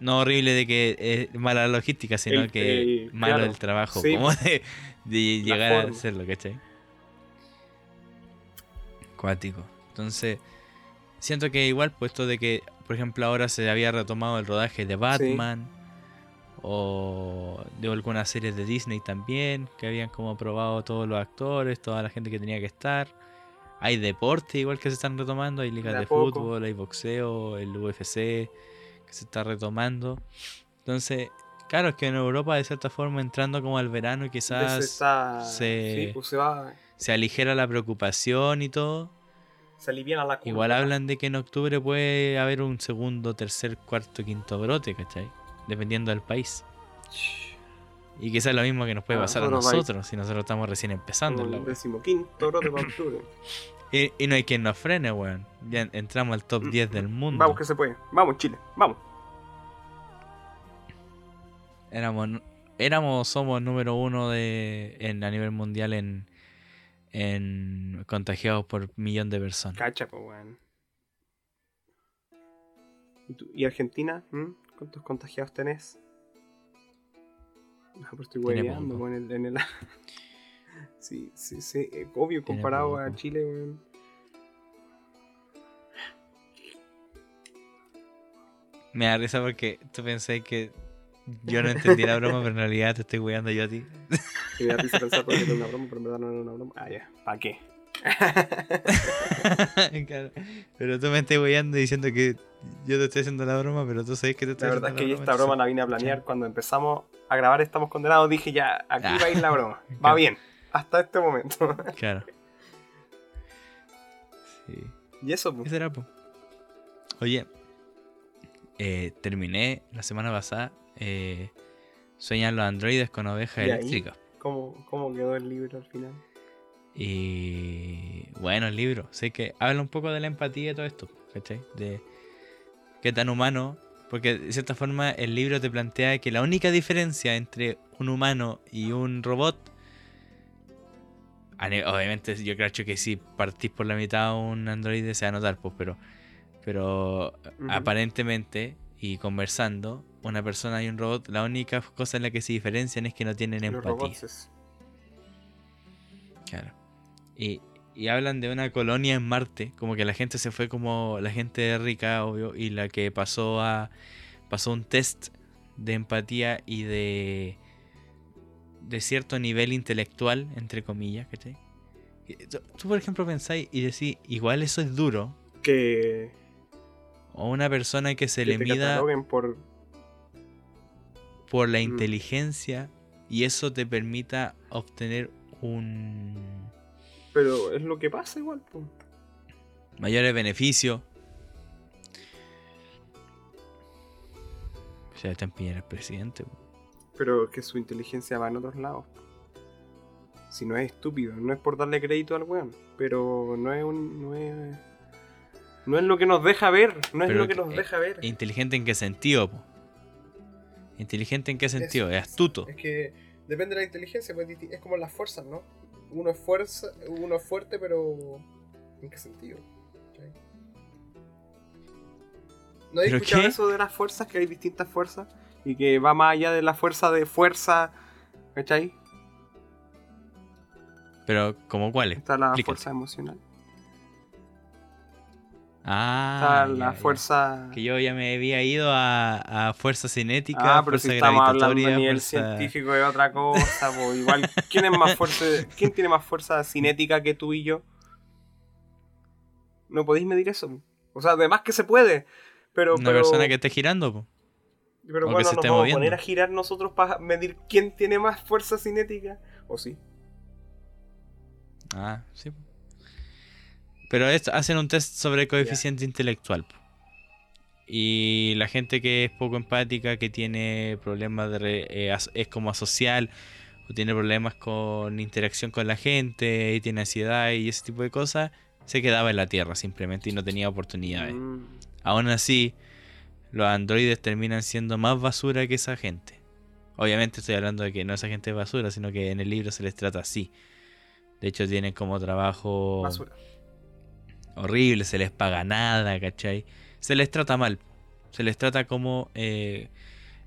no horrible de que es mala la logística, sino El- que el- malo claro. el trabajo. Sí, como de, de llegar a hacerlo, ¿cachai? Cuático. Entonces, siento que igual, puesto de que, por ejemplo, ahora se había retomado el rodaje de Batman. O de algunas series de Disney también, que habían como probado todos los actores, toda la gente que tenía que estar. Hay deporte igual que se están retomando, hay ligas De fútbol, hay boxeo, el UFC que se está retomando. Entonces, claro, es que en Europa de cierta forma entrando como al verano quizás está- se- Sí, pues se va. se aligera la preocupación y todo. Se aliviana la curva. Igual hablan de que en octubre puede haber un segundo, tercer, cuarto, quinto brote, ¿cachai? Dependiendo del país. Y quizás es lo mismo que nos puede Ah, pasar a país. nosotros si nosotros estamos recién empezando. El decimoquinto brote para octubre. Y, y no hay quien nos frene, weón. Ya entramos al top 10 del mundo. Mm. Vamos que se puede. Vamos, Chile. Vamos. Éramos, éramos, somos número uno de, en, a nivel mundial en, en contagiados por millón de personas. Cacha, pues, weón. ¿Y, tú- ¿Y Argentina? ¿Mm? ¿Cuántos contagiados tenés? No, pero estoy hueveando, en el, en el- Sí, sí, sí. Obvio, comparado a. Chile, weón. Me da risa porque tú pensé que yo no entendí la broma, pero en realidad te estoy weando yo a ti. Y me da risa pensar porque era una broma, pero en verdad no era una broma. Ah, ya. ¿Para qué? Claro. Pero tú me estás weyando diciendo que yo te estoy haciendo la broma, pero tú sabes que te estoy La verdad es que la esta broma la vine a planear cuando empezamos a grabar Estamos Condenados. Dije ya, aquí va a ir la broma. Va Claro. bien. Hasta este momento. Claro. Sí. y eso, pues. ¿Qué será, po? Oye, eh, terminé la semana pasada. Eh, Sueñan los androides con ovejas eléctricas. ¿Cómo, ¿Cómo quedó el libro al final? Y bueno, el libro, sé que habla un poco de la empatía y todo esto, ¿cachai? De qué tan humano, porque de cierta forma el libro te plantea que la única diferencia entre un humano y un robot Obviamente, yo creo que si partís por la mitad un androide se va a notar, pues, pero. Pero aparentemente, y conversando, una persona y un robot, la única cosa en la que se diferencian es que no tienen Los empatía. robots Claro. Y, y hablan de una colonia en Marte, como que la gente se fue como la gente rica, obvio, y la que pasó a pasó un test de empatía y de de cierto nivel intelectual, entre comillas, ¿cachai? Tú, por ejemplo, pensáis y decís, igual eso es duro, Que, o una persona que se que le te mida por. por la Mm. inteligencia y eso te permita obtener un Pero es lo que pasa igual, po. mayores beneficios. O sea, Sebastián Piñera es presidente. Pero que su inteligencia va en otros lados. Si no es estúpido, no es por darle crédito al weón. Pero no es un. No es, no es lo que nos deja ver. No es Pero lo que que- nos deja ver. ¿Inteligente en qué sentido? po? ¿Inteligente en qué sentido? Es astuto. Es que depende de la inteligencia, pues es como las fuerzas, ¿no? Uno es fuerza, uno es fuerte, pero ¿en qué sentido? ¿No ¿Pero escuchado qué? eso de las fuerzas? Que hay distintas fuerzas. Y que va más allá de la fuerza de fuerza. ¿Cachai? Pero, ¿como cuáles? Está la Explícate. fuerza emocional. Ah, Está la ya. fuerza. Que yo ya me había ido a, a fuerza cinética, Ah, pero fuerza si estamos hablando a nivel fuerza- científico de otra cosa, po. igual, ¿quién es más fuerte? ¿Quién tiene más fuerza cinética que tú y yo? No podéis medir eso. po. O sea, además que se puede, pero Una pero, persona que esté girando, po. Pero bueno, nos vamos moviendo. a poner a girar nosotros para medir quién tiene más fuerza cinética, o sí. Ah, sí. Pero esto, hacen un test sobre coeficiente intelectual. Y la gente que es poco empática, que tiene problemas de... re- eh, es como asocial, o tiene problemas con interacción con la gente, y tiene ansiedad y ese tipo de cosas, se quedaba en la Tierra simplemente y no tenía oportunidades. Mm, Aún así, los androides terminan siendo más basura que esa gente. Obviamente estoy hablando de que no esa gente es basura, sino que en el libro se les trata así. De hecho, tienen como trabajo basura. horrible, se les paga nada, ¿cachai? Se les trata mal. Se les trata como... eh,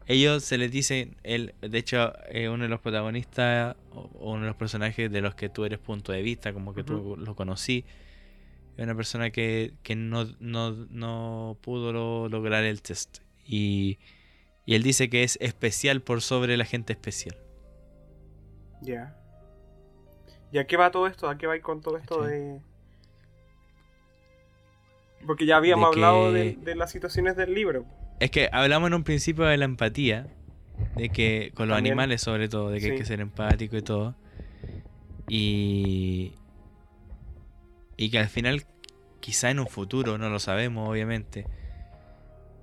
ellos se les dicen, el, de hecho, eh, uno de los protagonistas o o uno de los personajes de los que tú eres punto de vista, como que tú lo conocí, es una persona que, que no, no, no pudo lo- lograr el test. Y, y él dice que es especial por sobre la gente especial. Ya. ¿Y a qué va todo esto? ¿A qué va con todo esto de.? Porque ya habíamos De hablado de, de las situaciones del libro. Es que hablamos en un principio de la empatía, de que con los También. animales sobre todo, de que hay que ser empático y todo. Y y que al final quizá en un futuro, no lo sabemos obviamente,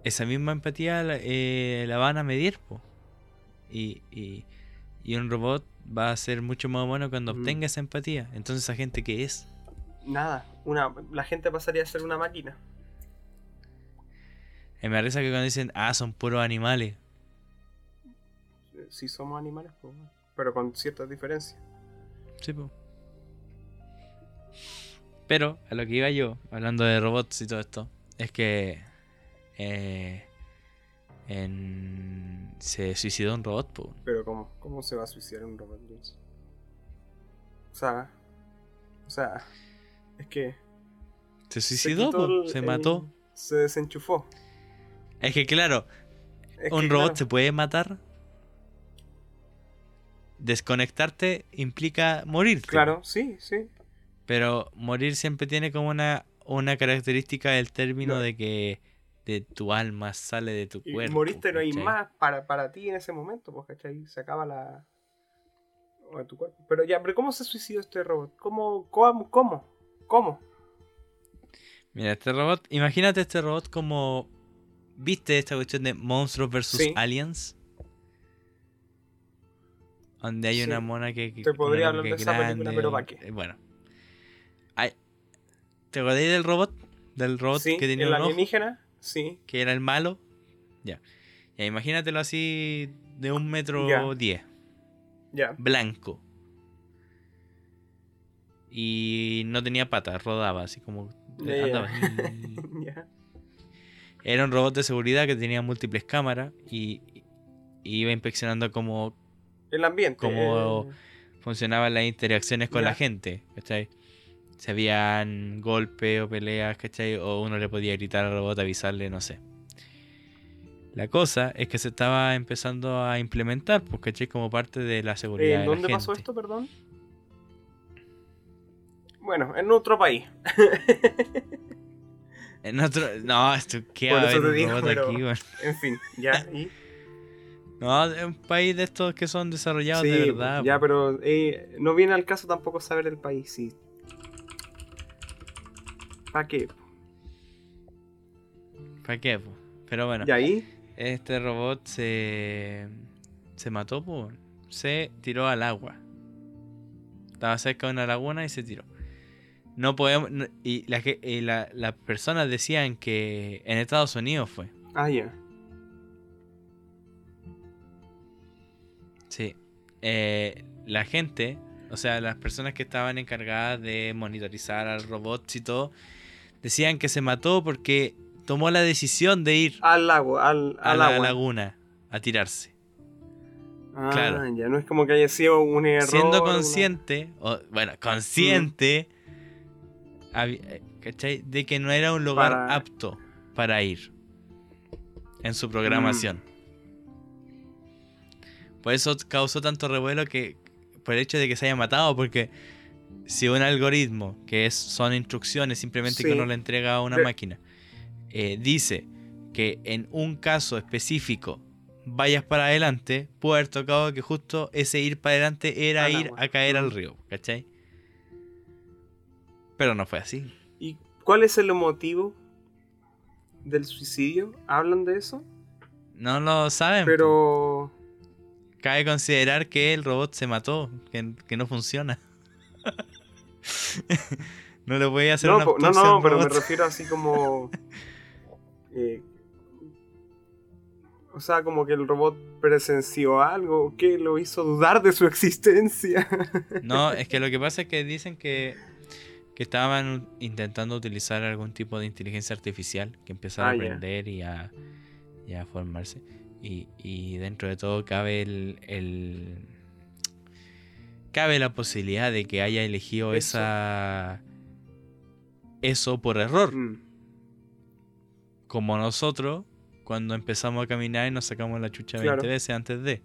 esa misma empatía la, eh, la van a medir, po. Y, y, y un robot va a ser mucho más humano cuando Ujú. obtenga esa empatía. Entonces esa gente que es, Nada. Una, la gente pasaría a ser una máquina. Eh, me da risa que cuando dicen, ah, son puros animales. Eh, Si somos animales, pues, bueno, pero con ciertas diferencias. Sí, po. Pero a lo que iba yo, hablando de robots y todo esto, es que eh, en- se suicidó un robot, po. Pero ¿cómo? ¿Cómo se va a suicidar un robot? O sea. O sea. Es que. Se se suicidó, el- se el- mató. Se desenchufó. Es que claro, Es un que, robot claro, se puede matar. Desconectarte implica morir. Claro, sí, sí. Pero morir siempre tiene como una, una característica del término No. de que de tu alma sale de tu Y cuerpo. moriste no hay más para, para ti en ese momento, pues, ¿cachai? Se acaba la. o de tu cuerpo. Pero ya, pero ¿cómo se suicidó este robot? ¿Cómo? ¿Cómo? ¿Cómo? ¿Cómo? Mira, este robot, imagínate este robot como. ¿Viste esta cuestión de monstruos versus Sí. aliens? Donde hay Sí. una mona que. que- Te podría hablar de es esa película, pero ¿pa' qué? Eh, Bueno. ¿Te acordáis del robot? Del robot sí, que tenía el un ojo, alienígena, sí. que era el malo. Ya. Ya, imagínatelo así de un metro Ya. diez. Ya. Blanco. y no tenía patas, rodaba así como... Andaba. Era un robot de seguridad que tenía múltiples cámaras y, y iba inspeccionando cómo El ambiente. Como- eh, funcionaban las interacciones con la gente, ¿cachai? Si habían golpes o peleas, ¿cachai? O uno le podía gritar al robot, avisarle, no sé. La cosa es que se estaba empezando a implementar, pues, ¿cachai? Como parte de la seguridad ¿En de dónde la pasó gente. esto, perdón? Bueno, en otro país. En otro... No, esto ¿qué Por eso te digo, pero- aquí, weón? En fin, ya. Y... No, es un país de estos que son desarrollados Sí, de verdad. ya, pero eh, no viene al caso tampoco saber el país, sí. ¿Para qué? ¿Para qué, po? Pero bueno. ¿Y ahí? Este robot se. se mató, pues. Se tiró al agua. Estaba cerca de una laguna y se tiró. No podemos. no- y la y la- las personas decían que en Estados Unidos fue. Ah, ya. Sí. Eh, la gente, o sea, las personas que estaban encargadas de monitorizar al robot y todo, decían que se mató porque tomó la decisión de ir Al lago, al, a la agua. laguna a tirarse. Ah, claro. ya no es como que haya sido un error. siendo una- consciente, o, bueno, consciente, eh, ¿cachai? De que no era un lugar Para- apto para ir en su programación. Mm. Por eso causó tanto revuelo que, por el hecho de que se haya matado, porque si un algoritmo, que es, son instrucciones simplemente que uno le entrega a una máquina, eh, dice que en un caso específico vayas para adelante, puede haber tocado que justo ese ir para adelante era Al ir a caer al Mm. río, ¿cachai? Pero no fue así. ¿Y cuál es el motivo del suicidio? ¿Hablan de eso? No lo saben. Pero... Cabe considerar que el robot se mató, que, que no funciona. no le voy a hacer No, una no, no, pero me refiero así como... eh, o sea, como que el robot presenció algo que lo hizo dudar de su existencia. No, es que lo que pasa es que dicen que, que estaban intentando utilizar algún tipo de inteligencia artificial que empezara Ah, a ya. aprender y, a, y a formarse. Y, y dentro de todo cabe el, el- cabe la posibilidad de que haya elegido Eso. esa eso por error. Mm. como nosotros cuando empezamos a caminar y nos sacamos la chucha 20 Claro. veces antes de.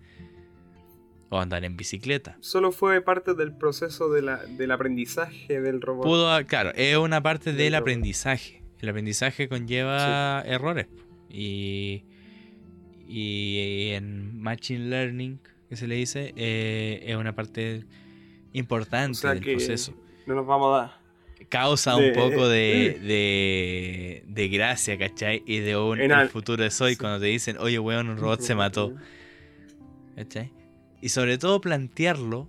O andar en bicicleta. Solo fue parte del proceso de la- del aprendizaje del robot. Pudo, a- claro, es una parte Del del robot. aprendizaje. El aprendizaje conlleva errores. Y, y en Machine Learning, que se le dice, eh, es una parte importante o sea del proceso. no nos vamos a dar. Causa de- un poco de, de, de gracia, ¿cachai? Y de un el futuro es hoy sí. cuando te dicen, oye, weón, un robot se mató. ¿Cachai? Y sobre todo plantearlo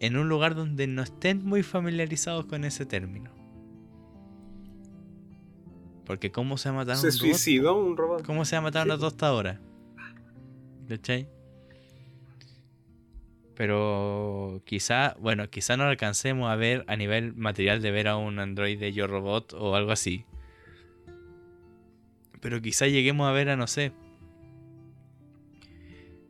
en un lugar donde no estén muy familiarizados con ese término. Porque ¿cómo se ha matado Se un robot? suicidó un robot. ¿Cómo se ha matado Sí. una tostadora? ¿Cachai? Pero quizá, bueno, quizá no alcancemos a ver a nivel material de ver a un androide Yo Robot o algo así. Pero quizá lleguemos a ver a, no sé,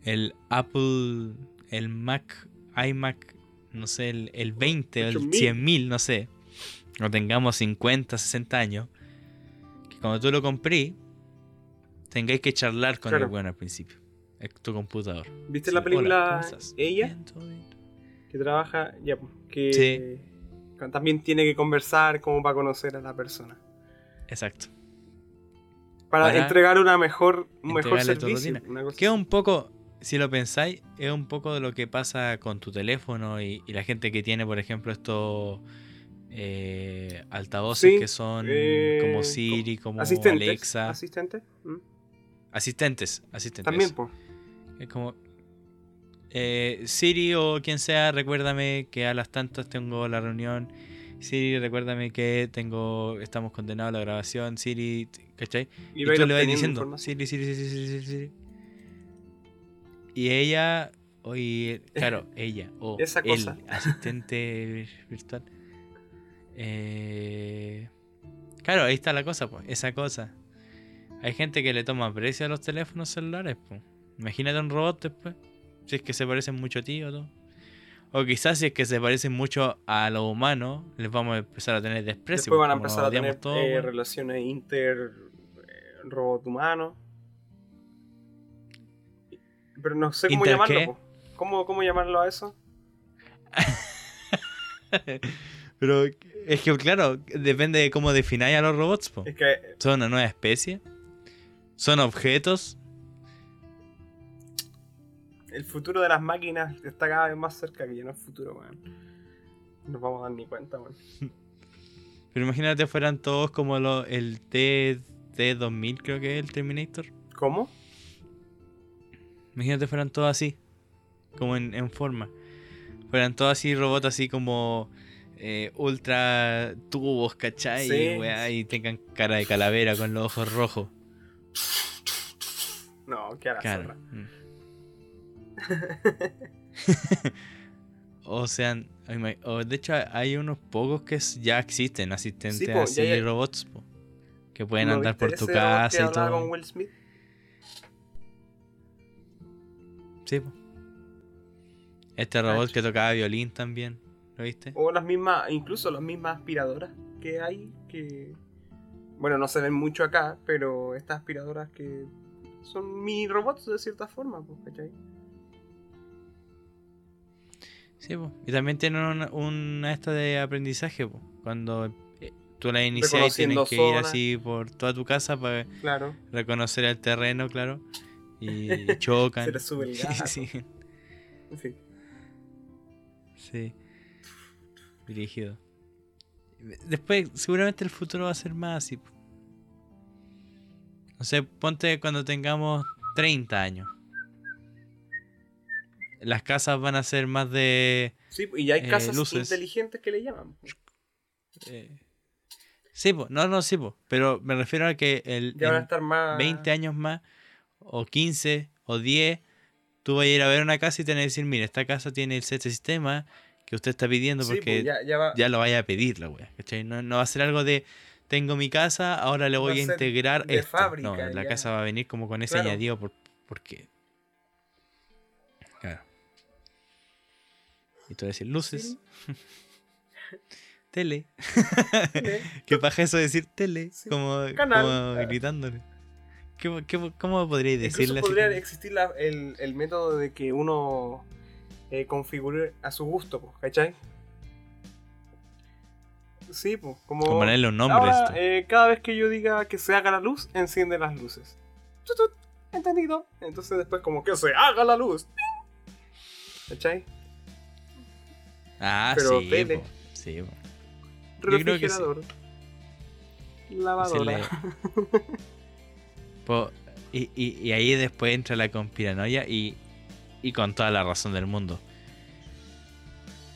el Apple, el Mac, iMac, no sé, el, el 20 o el 8000. 100.000, no sé. O tengamos 50, 60 años. Que cuando tú lo compré, tengáis que charlar con Claro. el bueno al principio. Es tu computador. ¿Viste Sí, la película. Ella? Que trabaja, ya, pues, que Sí. también tiene que conversar como para conocer a la persona. Exacto. Para, Para entregar una mejor, un mejor servicio. Que es un poco, si lo pensáis, es un poco de lo que pasa con tu teléfono y, y la gente que tiene, por ejemplo, estos eh, altavoces Sí, que son eh, como Siri, como Asistentes. Alexa. ¿Asistente? ¿Mm? asistentes, asistentes. También, pues. Es como eh, Siri o quien sea, recuérdame que a las tantas tengo la reunión. Siri, recuérdame que tengo estamos condenados a la grabación. Siri, ¿cachai? Y, ir tú le vas diciendo. Siri, Siri, Siri, Siri, Siri, Siri. Y ella, oye, claro, ella o Esa el cosa. asistente virtual, Eh, claro, ahí está la cosa, pues, esa cosa. Hay gente que le toma precio a los teléfonos celulares, pues. Imagínate un robot después. Si es que se parecen mucho a ti o todo. O quizás si es que se parecen mucho a los humanos, les vamos a empezar a tener desprecio. Después van a empezar a tener todos, eh, weón. relaciones inter eh, robot humano. Pero no sé cómo ¿Inter llamarlo. ¿Cómo, ¿Cómo llamarlo a eso? Pero es que, claro, depende de cómo defináis a los robots, po. Es que ¿Son una nueva especie? ¿Son objetos? El futuro de las máquinas está cada vez más cerca que ya no es futuro, weón. No Nos vamos a dar ni cuenta, weón. Pero imagínate fueran todos como lo, el T, T2000, creo que es el Terminator. ¿Cómo? Imagínate fueran todos así, como en, en forma. Fueran todos así, robots así como eh, ultra tubos, ¿cachai? Sí. Y, weá, y tengan cara de calavera con los ojos rojos. No, ¿qué hará Claro. Mm. o o de hecho hay unos pocos que ya existen, asistentes Sí, po, ya así, robots, po, que pueden ¿No andar por tu casa y todo. con Will Smith? Sí, po. Este robot que tocaba violín también, ¿lo viste? O las mismas, incluso las mismas aspiradoras que hay, que... Bueno, no se ven mucho acá, pero estas aspiradoras que son mini robots de cierta forma, pues, ¿cachai? Sí, po. y también tienen una, una esta de aprendizaje, po. cuando eh, tú la inicias y tienes que ir así por toda tu casa para Claro. reconocer el terreno, claro, y chocan. Se sube el sí, sí. Dirigido. Después, seguramente el futuro va a ser más así. No sé, ponte cuando tengamos 30 años. Las casas van a ser más de... Sí, y ya hay Eh, casas inteligentes que le llaman. eh, Sí, po. no, no, sí, po. pero me refiero a que el, Ya van a estar más... 20 años más, o 15, o 10, tú vas a ir a ver una casa y te van a decir, mira, esta casa tiene el este sistema que usted está pidiendo Sí, porque ya, ya va... ya lo vaya a pedir la wea, ¿cachai? No, no va a ser algo de tengo mi casa, ahora le Va voy a integrar de esto. fábrica, no, la ya. casa va a venir como con ese Claro. añadido por, porque. Y tú vas a decir luces, tele. Tele. ¿Qué paja eso de decir tele? Sí. Como, Canal. como gritándole. ¿Qué, qué, cómo podríais Incluso decirle así podría existir la- el, el método de que uno eh, configure a su gusto, ¿cachai? Sí, pues, como... Como ponerle un nombre a Ahora, eh, cada vez que yo diga que se haga la luz, enciende las luces. Entendido. Entonces después como que se haga la luz. ¿Cachai? Ah, pero sí, tele. sí, que sí. Refrigerador. Lavadora. Hacerle- Po- y, y- y ahí después entra la conspiranoia y, y con toda la razón del mundo.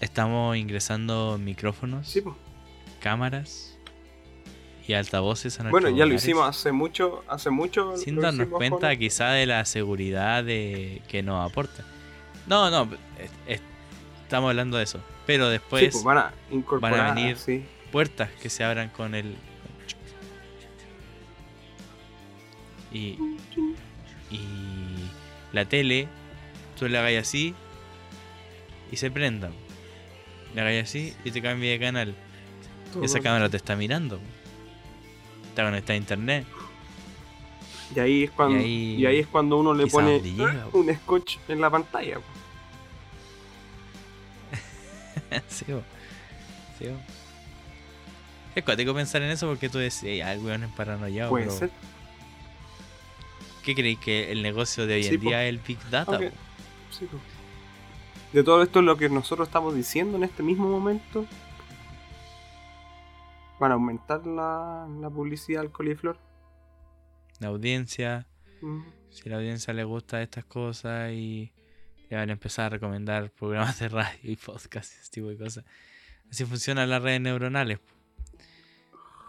Estamos ingresando micrófonos, Sí, cámaras y altavoces a Bueno, ya lo hicimos hace mucho, hace mucho. Sin darnos cuenta con- quizá de la seguridad de que nos aporta. No, no, es- es- estamos hablando de eso. Pero Sí, después pues van a incorporar. van a venir- sí. puertas que se abran con el. Y. Y. La tele, tú le hagas así y se prenda. Le hagas así y te cambia de canal. Esa cámara te está mirando. Está conectada a internet. Y ahí es cuando, Y y ahí es cuando uno le pone llega, un scotch en la pantalla. sí, bo. Sí, bo. Es cuático pensar en eso porque tú decís, ay, weón es paranoiado. Puede pero ser. ¿Qué creéis que el negocio de hoy Sí, en po. día es el Big Data? Sí, po. De todo esto lo que nosotros estamos diciendo en este mismo momento. Van a aumentar la, la publicidad al coliflor. La audiencia, Mm. si a la audiencia le gusta estas cosas y le van a empezar a recomendar programas de radio y podcast y ese tipo de cosas. Así funcionan las redes neuronales.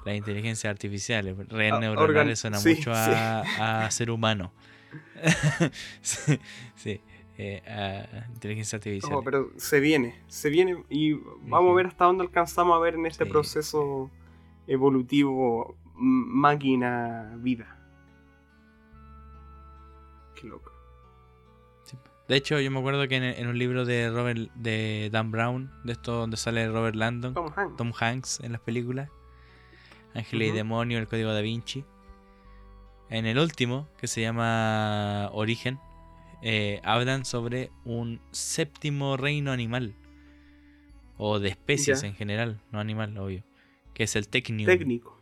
Las inteligencias artificiales. Redes Ah, neuronales suena sí, mucho a, a ser humano. sí, sí. eh, a inteligencia artificial. No, pero se viene, se viene y vamos a ver hasta dónde alcanzamos a ver en este proceso evolutivo máquina-vida. Qué loco. De hecho, yo me acuerdo que en, en un libro de Robert de Dan Brown, de esto donde sale Robert Landon, Tom Hanks. Tom Hanks en las películas, Ángeles Ujú. y Demonio, El Código Da Vinci. En el último, que se llama Origen, eh, hablan sobre un séptimo reino animal. O de especies Ya. en general, no animal, obvio. Que es el Technium. Técnico.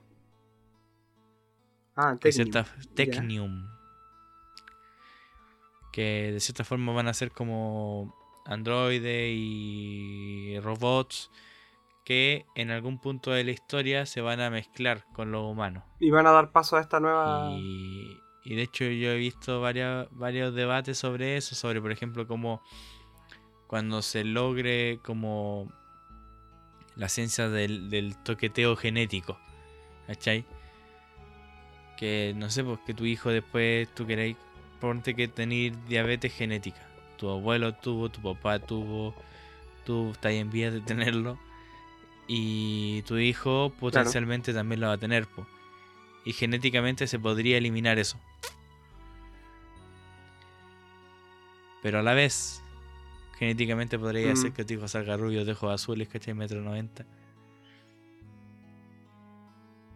Ah, cierta- Technium. Que de cierta forma van a ser como androides y robots que en algún punto de la historia se van a mezclar con los humanos. Y van a dar paso a esta nueva. Y, y de hecho yo he visto varias, varios debates sobre eso, sobre por ejemplo cómo cuando se logre como la ciencia del, del toqueteo genético, ¿cachai? Que no sé, pues que tu hijo después tú queréis, ponte que tener diabetes genética. Tu abuelo tuvo, tu papá tuvo, tú estás en vías de tenerlo. Y tu hijo potencialmente también lo va a tener, po. Y genéticamente se podría eliminar eso. Pero a la vez, genéticamente podría Mm. hacer que tu hijo salga rubio de ojos azules, ¿cachai? Metro 90.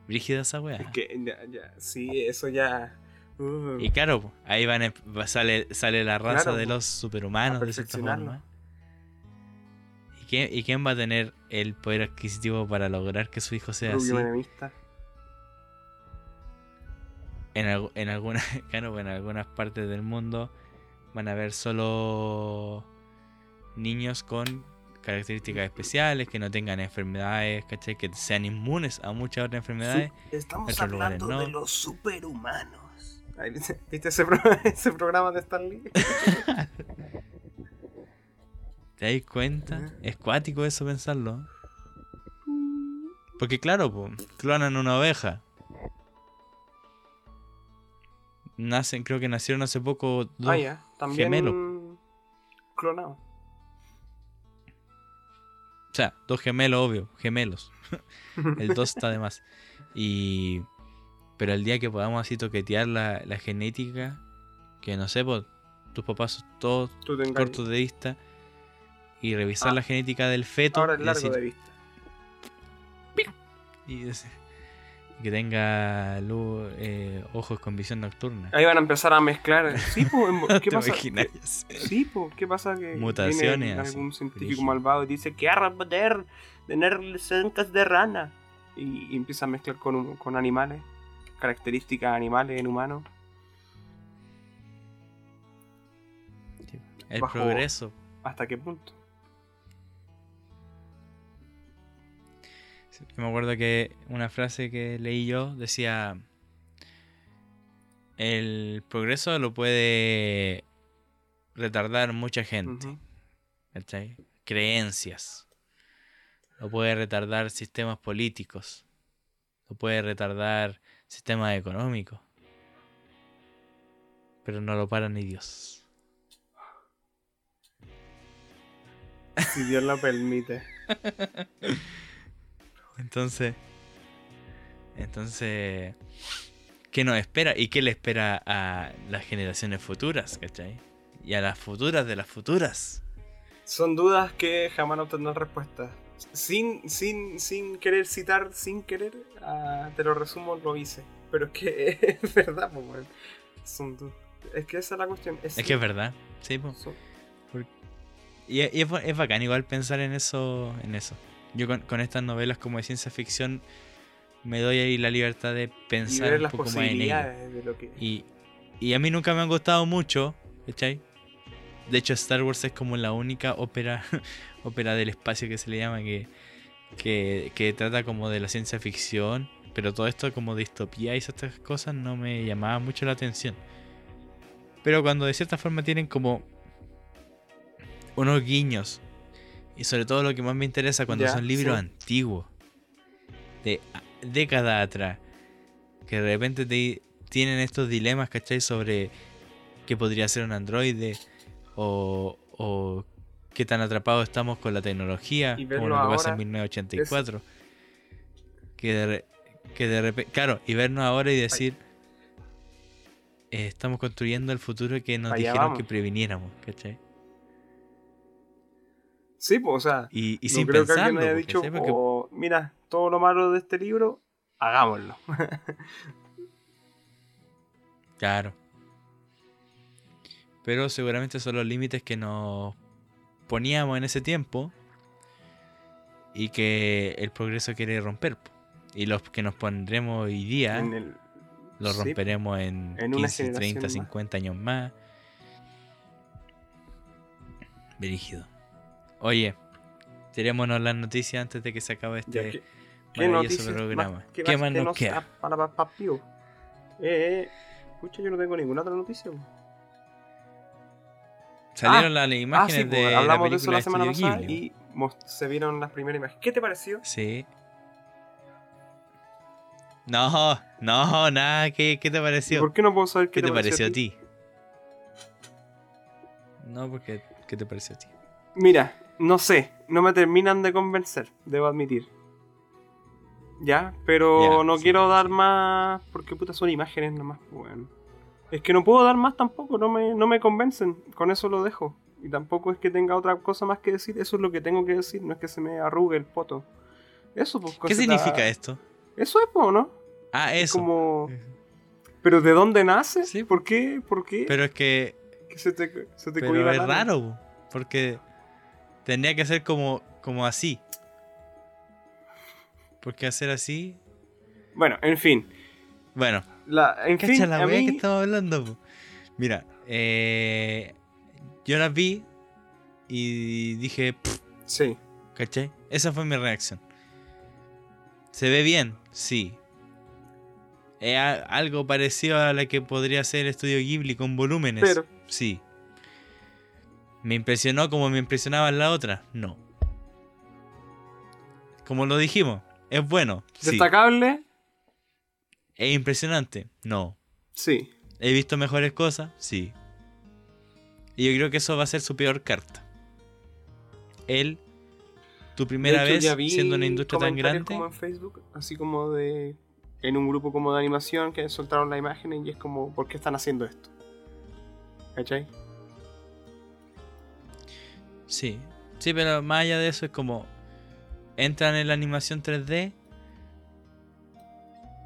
Brígida esa weá. Es que ya, ya, sí, eso ya. Uh, Y claro, ahí van a- sale, sale la raza Claro, de los superhumanos de cierta forma. ¿Y quién, ¿Y quién va a tener el poder adquisitivo para lograr que su hijo sea así? menemista. En, en, algunas, claro, en algunas partes del mundo van a haber solo niños con características especiales, que no tengan enfermedades, ¿cachai? Que sean inmunes a muchas otras enfermedades. Estamos hablando no. de los superhumanos. ¿Viste ¿viste ese, pro- ese programa de Stan Lee? ¿Te das cuenta? Es cuático eso pensarlo. Porque claro, po, clonan una oveja. Nacen, creo que nacieron hace poco dos Ah. También gemelos. clonado. O sea, dos gemelos, obvio, gemelos. El 2 está de más. Y. Pero el día que podamos así toquetear la, la genética, que no sé, pues, tus papás son todos cortos de vista, y revisar Ah. la genética del feto. Ahora es y largo decir- de vista. y decir- que tenga luz, eh, ojos con visión nocturna. Ahí van a empezar a mezclar. Sí, pues, ¿qué ¿Te pasa? imaginas? Sí, pues, ¿qué pasa? Que Mutaciones viene así, algún científico malvado y dice que ahora poder tener zancas de rana. Y, y empieza a mezclar con, con animales, características animales en humanos. El Bajo- progreso. ¿Hasta qué punto? Me acuerdo que una frase que leí yo decía, el progreso lo puede retardar mucha gente. Creencias. Lo puede retardar sistemas políticos. Lo puede retardar sistemas económicos. Pero no lo para ni Dios. Si Dios lo permite. Entonces, entonces, ¿qué nos espera? ¿Y qué le espera a las generaciones futuras, cachai? Y a las futuras de las futuras. Son dudas que jamás no tendrán respuesta. Sin, sin, sin querer citar, sin querer, ah, te lo resumo, lo hice. Pero es que es verdad, pues. Son. Es que esa es la cuestión. Es que es verdad, sí, son- Y, y es, es bacán igual pensar en eso, en eso. Yo con, con estas novelas como de ciencia ficción me doy ahí la libertad de y pensar ver un las poco más en ello. posibilidades de lo que. Y, y a mí nunca me han gustado mucho, ¿cachai? De hecho, Star Wars es como la única ópera, ópera del espacio que se le llama, que, que, que trata como de la ciencia ficción, pero todo esto como distopía y esas otras cosas no me llamaba mucho la atención. Pero cuando de cierta forma tienen como unos guiños, y sobre todo lo que más me interesa cuando son libros sí. antiguos, de décadas atrás, que de repente te, tienen estos dilemas, ¿cachai? Sobre qué podría ser un androide o, o qué tan atrapados estamos con la tecnología, Y como lo que pasa en ahora 1984. Que de, que de repente, claro, y vernos ahora y decir, eh, estamos construyendo el futuro que nos Allá dijeron vamos. que previniéramos, ¿cachai? Sí, pues, o sea, Y, y no sin creo que alguien haya dicho, "Oh, mira, todo lo malo de este libro, hagámoslo. Claro. Pero seguramente son los límites que nos poníamos en ese tiempo y que el progreso quiere romper. Y los que nos pondremos hoy día el- los sí, romperemos en, en una 15, generación 30, más. 50 años más. Brígido. Oye, tirémonos las noticias antes de que se acabe este ¿qué- ¿Qué maravilloso programa. más, ¿Qué, más más que nos queda? da para pa- pa- pío? Eh, eh, escucha, yo no tengo ninguna otra noticia. Salieron Ah, las Ah, imágenes sí, de pues, la hablamos de eso película la semana pasada y se vieron las primeras imágenes. ¿Qué te pareció? Sí. No, no, nada. ¿Qué, qué te ¿Y pareció? ¿Por qué no puedo saber qué, ¿Qué te pareció a ti? No, porque ¿qué te pareció a ti? Mira, no sé, no me terminan de convencer, debo admitir. Ya, pero Ya, no sí, quiero dar más porque puta son imágenes nomás, bueno. Es que no puedo dar más tampoco, no me, no me convencen, con eso lo dejo. Y tampoco es que tenga otra cosa más que decir, eso es lo que tengo que decir, no es que se me arrugue el poto. Eso, pues, ¿Qué significa esto? Eso es, po, ¿no? Ah, Es eso. como... ¿Pero de dónde nace? Sí. ¿Por qué? ¿Por qué? Pero es que. que se te, se te Pero es raro, po, porque tendría que ser como, como así. Porque hacer así. Bueno, en fin. Bueno, La, en cacha fin, la a wea mí- que estamos hablando. po. Mira, eh, yo las vi y dije, "Pff", Sí. ¿cachai? Esa fue mi reacción. ¿Se ve bien? Sí. ¿Es algo parecido a la que podría ser el estudio Ghibli con volúmenes? Pero, Sí. ¿Me impresionó como me impresionaba la otra? No. Como lo dijimos, es bueno. Destacable, ¿Es impresionante? No. sí. ¿He visto mejores cosas? Sí. Y yo creo que eso va a ser su peor carta. Él, tu primera hecho, vez ya vi siendo una industria tan grande. como en Facebook, así como de en un grupo como de animación que soltaron la imagen y es como, ¿por qué están haciendo esto? ¿Cachai? Sí. Sí, pero más allá de eso es como. Entran en la animación 3D.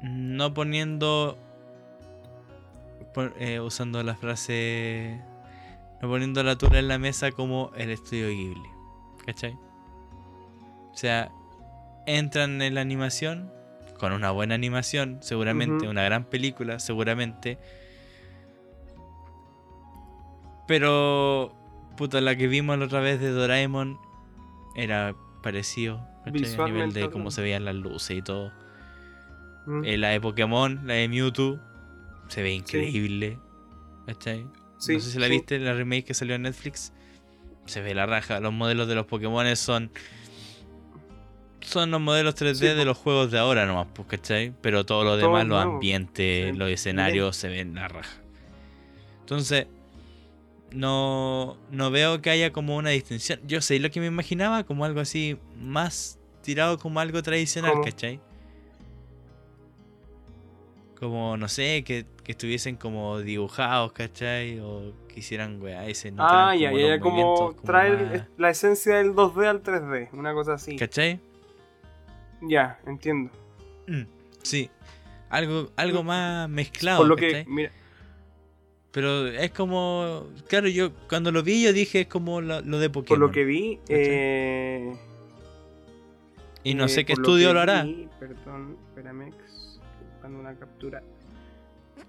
No poniendo. pon- eh, usando la frase. No poniendo la tula en la mesa como el estudio Ghibli. ¿Cachai? O sea, entran en la animación. Con una buena animación, seguramente. Una gran película, seguramente. Pero. Puta, la que vimos la otra vez de Doraemon. Era parecido. ¿cachai? A nivel de cómo se veían las luces y todo. Mm. Eh, la de Pokémon, la de Mewtwo, se ve increíble. ¿Cachai? Sí, no sé si la viste, la remake que salió en Netflix. Se ve la raja. Los modelos de los Pokémon son. Son los modelos 3D Sí, de los juegos de ahora nomás, pues, ¿cachai? Pero todo lo Todo demás, los ambientes, Sí, los escenarios, se ven la raja. Entonces, no, no veo que haya como una distinción. Yo sé lo que me imaginaba como algo así más tirado como algo tradicional, ¿Cómo? ¿cachai? Como, no sé, que, que estuviesen como dibujados, ¿cachai? O que hicieran weá y se notaran Ah, ya, como ya, ya, como movimientos traer más- la esencia del 2D al 3D, una cosa así. ¿Cachai? Ya, entiendo. Mm, sí. Algo, algo más mezclado, Por lo que, mira, Pero es como. Claro, yo cuando lo vi, yo dije es como lo, lo de por Pokémon. lo que vi, eh, y no eh, sé qué por estudio lo, hará. vi, perdón, espérame, una captura.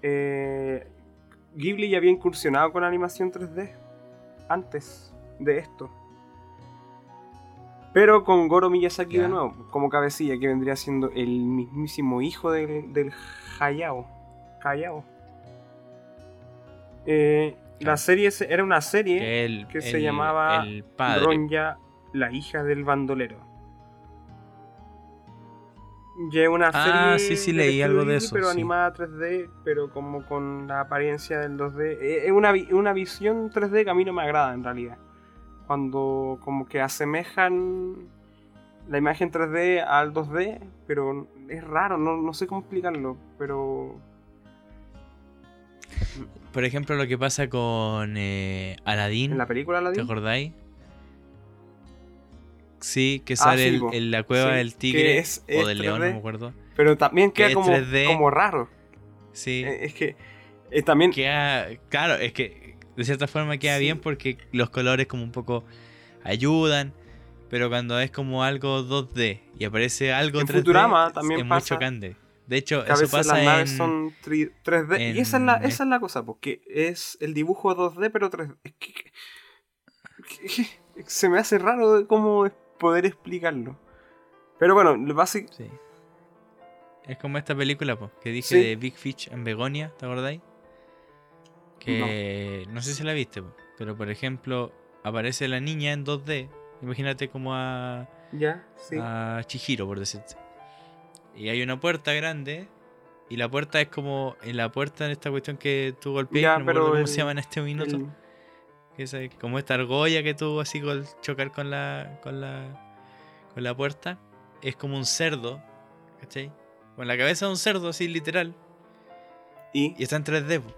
Eh, Ghibli ya había incursionado con animación 3D antes de esto. Pero con Goro Miyazaki Ya. de nuevo, como cabecilla, que vendría siendo el mismísimo hijo del, del Hayao. Hayao. Eh, La serie se- era una serie Que, el- se llamaba El padre. Ronja, la hija del bandolero. Ya una Ah, serie. sí, sí, leí algo de eso, Pero sí. animada 3D, pero como con la apariencia del 2D. Eh, Es una, una visión 3D que a mí no me agrada en realidad. Cuando como que asemejan la imagen 3D al 2D, pero es raro, no, no sé cómo explicarlo, pero... Por ejemplo, lo que pasa con eh, Aladdin. En la película la ¿Te acordáis? Sí, que Ah, sale sí, el- po. en la cueva Sí, del tigre es- o del león, no 3D. me acuerdo. Pero también que queda como, 3D. como raro. Sí, Eh, Es que eh, también... queda, claro, es que de cierta forma queda Sí. bien porque los colores como un poco ayudan, pero cuando es como algo 2D y aparece algo En 3D, Futurama también es muy pasa. chocante. De hecho, eso pasa las naves en... son tri- 3D. y esa es, la, esa es la cosa, porque es el dibujo 2D, pero 3D. Es que, que- que- se me hace raro cómo es poder explicarlo. Pero bueno, lo básico. Sí. Es como esta película po, que dije Sí. de Big Fish en Begonia, ¿te acordáis? Que no, sé si la viste, po, pero por ejemplo, aparece la niña en 2D. Imagínate como a, Ya, sí. a Chihiro, por decirte. Y hay una puerta grande. Y la puerta es como en la puerta en esta cuestión que tú golpeas, Ya, no pero cómo el- se llama en este minuto. El- Como esta argolla que tuvo así con chocar con la, con la con la puerta. Es como un cerdo, ¿cachai? Con la cabeza de un cerdo, así literal. y, Y está en 3D. po.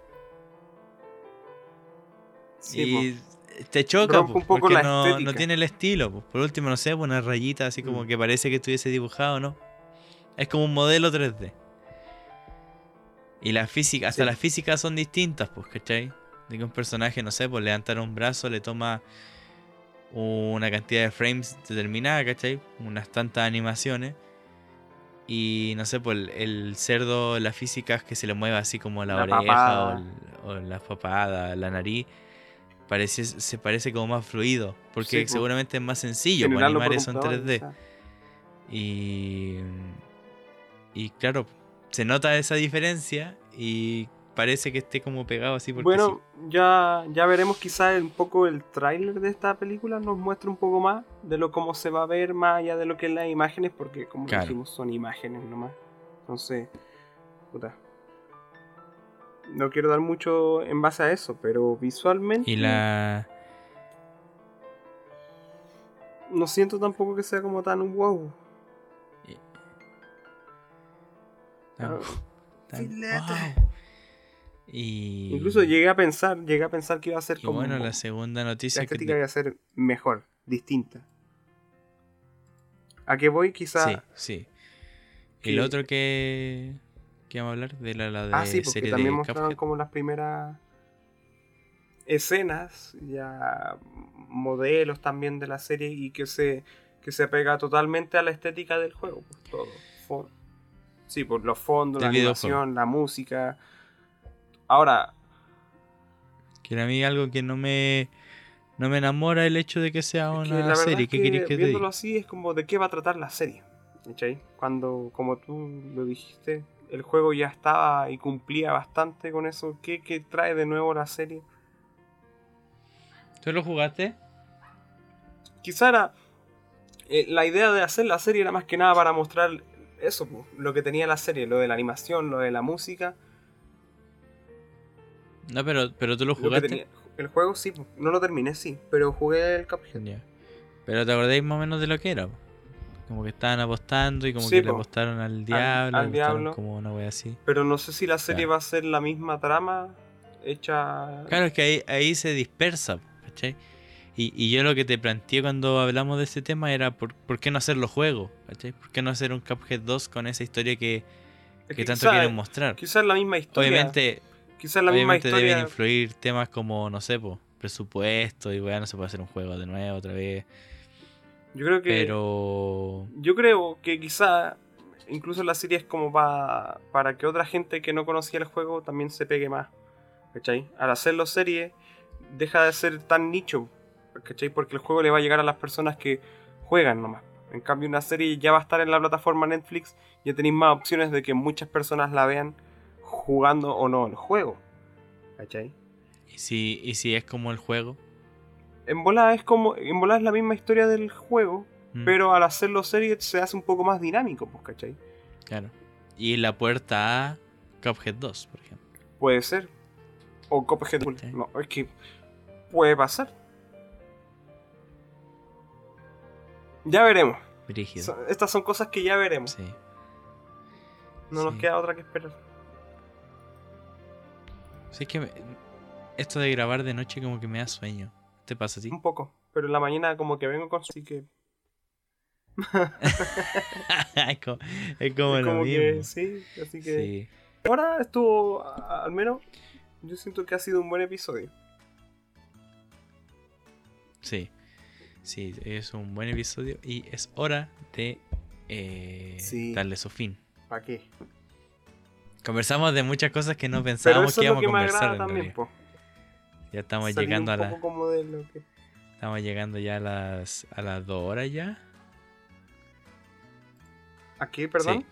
sí, y te choca, Rompe po, un poco porque no, tiene el estilo. po. Por último, no sé, una rayita así como Mm. que parece que estuviese dibujado, ¿no? Es como un modelo 3D. Y la física, hasta las físicas son distintas, pues, ¿cachai? De que un personaje, no sé, pues levantar un brazo le toma una cantidad de frames determinada, ¿cachai? Unas tantas animaciones. Y no sé, pues el, el cerdo, la física es que se le mueva así como la, La oreja papada. o, o la papada, la nariz. Parece, se parece como más fluido. Porque Sí, pues. seguramente es más sencillo generarlo animar eso en computador, 3D. o sea. Y, y claro, se nota esa diferencia y parece que esté como pegado así porque Bueno, ya, ya veremos quizás un poco el tráiler de esta película, nos muestra un poco más de lo cómo se va a ver más allá de lo que es las imágenes, porque como Claro. dijimos son imágenes nomás. Entonces, puta. No quiero dar mucho en base a eso, pero visualmente sí. Y la... no siento tampoco que sea como tan un wow. tan- wow. Y... Incluso llegué a pensar, llegué a pensar que iba a ser y como bueno, la segunda la noticia que... estética iba a ser mejor, distinta. ¿A qué voy? Quizá Sí, sí. Que- lo otro que... que vamos a hablar de la, la de Ah, sí, porque serie también de mostraron Cuphead. como las primeras escenas, ya modelos también de la serie y que se, que se apega totalmente a la estética del juego. Pues, todo. Sí, por los fondos, la videojuego. animación, la música. Ahora, Que a mí algo que no me... No me enamora el hecho de que sea es una que serie. es ¿Qué que queréis que te viéndolo así es como de qué va a tratar la serie. ¿cachai? Cuando, como tú lo dijiste, el juego ya estaba y cumplía bastante con eso. ¿Qué, qué trae de nuevo la serie? ¿Tú lo jugaste? quizá era eh, la idea de hacer la serie era más que nada para mostrar eso, po, lo que tenía la serie, lo de la animación, lo de la música, No, pero, pero tú lo jugaste. tenía. El juego sí, no lo terminé, sí, pero jugué el Cuphead. Ya. Pero te acordáis más o menos de lo que era. Como que estaban apostando y como Sí, que le po. apostaron al diablo. al diablo. Como una wea así. Pero no sé si la serie Claro. va a ser la misma trama hecha. Claro, es que ahí, ahí se dispersa, ¿cachai? Y, y yo lo que te planteé cuando hablamos de este tema era por, por qué no hacer los juegos, ¿cachai? ¿Por qué no hacer un Cuphead 2 con esa historia que, que tanto quizá- quieren mostrar? Quizá es la misma historia. Obviamente, quizá es la misma obviamente deben historia. influir temas como, no sé, po, presupuesto y weá, no se puede hacer un juego de nuevo otra vez. Yo creo que. Pero... Yo creo que quizá incluso la serie es como pa- para que otra gente que no conocía el juego también se pegue más. ¿Cachai? Al hacerlo serie, deja de ser tan nicho. ¿Cachai? Porque el juego le va a llegar a las personas que juegan nomás. En cambio, una serie ya va a estar en la plataforma Netflix. Ya tenéis más opciones de que muchas personas la vean jugando o no el juego. ¿Cachai? ¿Y si, y si es como el juego? En bola es como. En bola es la misma historia del juego. Mm. Pero al hacerlo serie se hace un poco más dinámico, pues, ¿cachai? Claro. Y la puerta a Cuphead 2, por ejemplo. Puede ser. O Cuphead. Sí. No, es que puede pasar. Ya veremos. Brígido. Estas son cosas que ya veremos. Sí. No nos queda otra que esperar. Sí, es que me- esto de grabar de noche como que me da sueño. ¿Te pasa a ti? Un poco. Pero en la mañana como que vengo con... Así que... es como, es como es lo como que mismo. sí. Así que... Sí. Ahora estuvo... Al menos... Yo siento que ha sido un buen episodio. Sí, sí, es un buen episodio y es hora de eh, Sí. darle su fin. ¿Para qué? Conversamos de muchas cosas que no pensábamos que íbamos que a conversar también. Ya estamos llegando a la, poco como de lo que... estamos llegando ya a las a las dos horas ya. ¿A qué, perdón? Sí.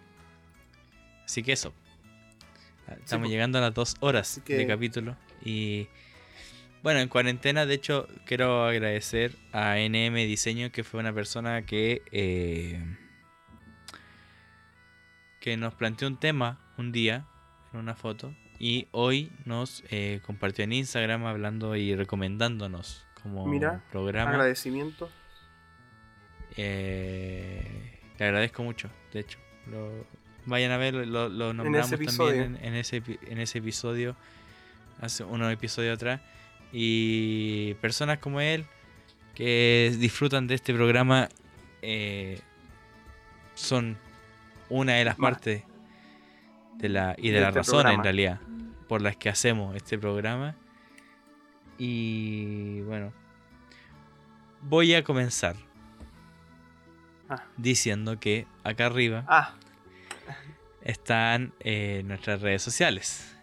Así que eso. Estamos po. llegando a las dos horas que- de capítulo. Y bueno, en cuarentena, de hecho, quiero agradecer a NM Diseño, que fue una persona que, eh, que nos planteó un tema un día en una foto. Y hoy nos eh, compartió en Instagram hablando y recomendándonos como Mira, programa. Agradecimiento. Eh, le agradezco mucho, de hecho. Lo- vayan a ver, lo, lo nombramos episodio. también en, en ese, en ese episodio, hace unos episodios atrás. Y personas como él que disfrutan de este programa eh, son una de las partes de la, y de, de la este razón en realidad por las que hacemos este programa. Y bueno, voy a comenzar Ah. diciendo que acá arriba Ah, están eh, nuestras redes sociales.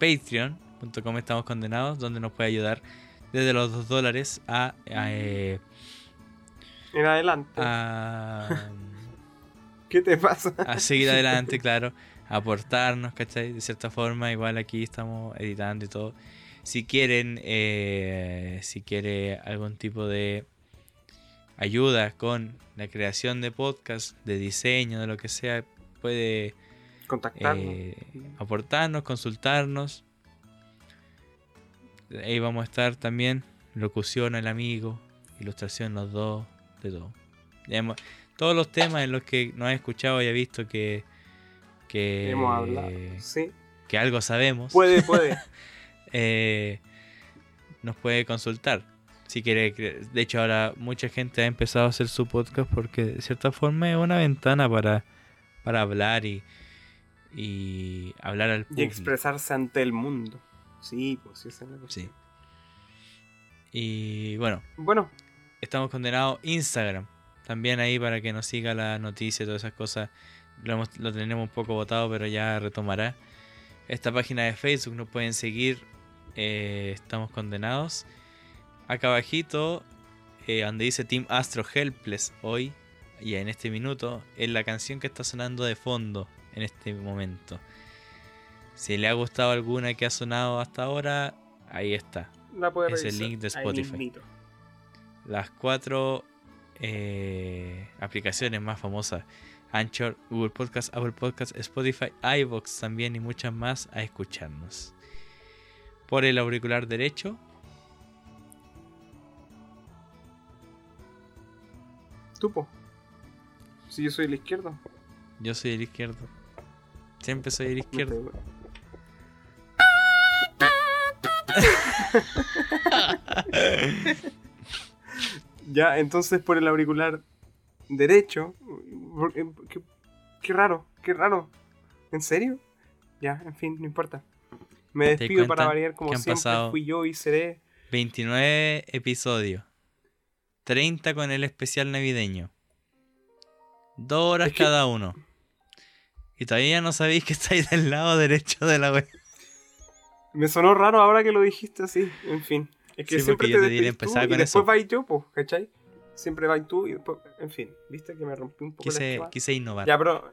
Patreon.com estamos condenados, donde nos puede ayudar desde los 2 dólares a, a, eh, en adelante. a, ¿Qué te pasa? a seguir adelante, claro, a aportarnos, ¿cachai? De cierta forma, igual aquí estamos editando y todo. Si quieren, eh, si quiere algún tipo de ayuda con la creación de podcast, de diseño, de lo que sea, puede Contactarnos. eh, aportarnos, consultarnos. Ahí vamos a estar también. Locución el amigo, ilustración los dos, de todo. Ya hemos- todos los temas en los que nos ha escuchado y ha visto que, que, Hemos hablado. Sí. que algo sabemos, Puede, puede. eh, nos puede consultar. Si quiere, de hecho ahora mucha gente ha empezado a hacer su podcast porque de cierta forma es una ventana para, para hablar y, y hablar al y público. expresarse ante el mundo. Sí, pues sí, esa es la cosa. Sí. Y bueno, Bueno, estamos condenados Instagram. También ahí para que nos siga la noticia y todas esas cosas. Lo, hemos- lo tenemos un poco votado, pero ya retomará. Esta página de Facebook nos pueden seguir. eh, estamos condenados. Acá abajito, eh, donde dice Team Astro Helpless hoy y en este minuto, es la canción que está sonando de fondo en este momento. Si le ha gustado alguna que ha sonado hasta ahora, ahí está. la puede Es el link de Spotify. las cuatro eh, aplicaciones más famosas. Anchor, Google Podcast, Apple Podcast, Spotify, iVoox también y muchas más a escucharnos. Por el auricular derecho, Tú, po. Si yo soy el izquierdo. yo soy el izquierdo. Siempre soy el no izquierdo. Ya, entonces por el auricular derecho. eh, Qué, qué raro, qué raro. ¿En serio? Ya, en fin, no importa. Me ¿Te das despido para variar como siempre. Fui yo y seré. 29 episodios. 30 con el especial navideño. Dos horas Es que- cada uno. Y todavía no sabéis que estáis del lado derecho de la web. Me sonó raro ahora que lo dijiste así. En fin. Es que Sí, siempre porque yo te te diré empezar y con después eso. vais yo, pues, ¿cachai? Siempre vais tú y después. En fin, viste que me rompí un poco Quise, esquema? quise innovar. Ya, pero.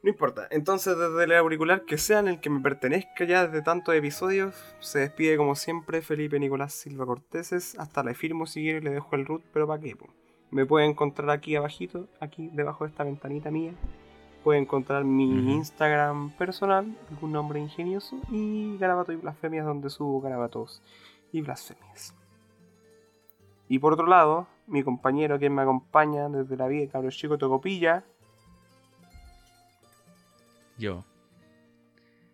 No importa. Entonces, desde el auricular que sea en el que me pertenezca ya desde tantos episodios, se despide como siempre Felipe Nicolás Silva Corteses. Hasta le firmo si quiere, le dejo el root, pero ¿para qué? po? Me puede encontrar aquí abajito, aquí debajo de esta ventanita mía, puede encontrar mi Ujú. Instagram personal, algún nombre ingenioso, y Garabato y Blasfemias, donde subo garabatos y blasfemias. Y por otro lado, mi compañero que me acompaña desde la vida de cabros chico Tocopilla, Yo.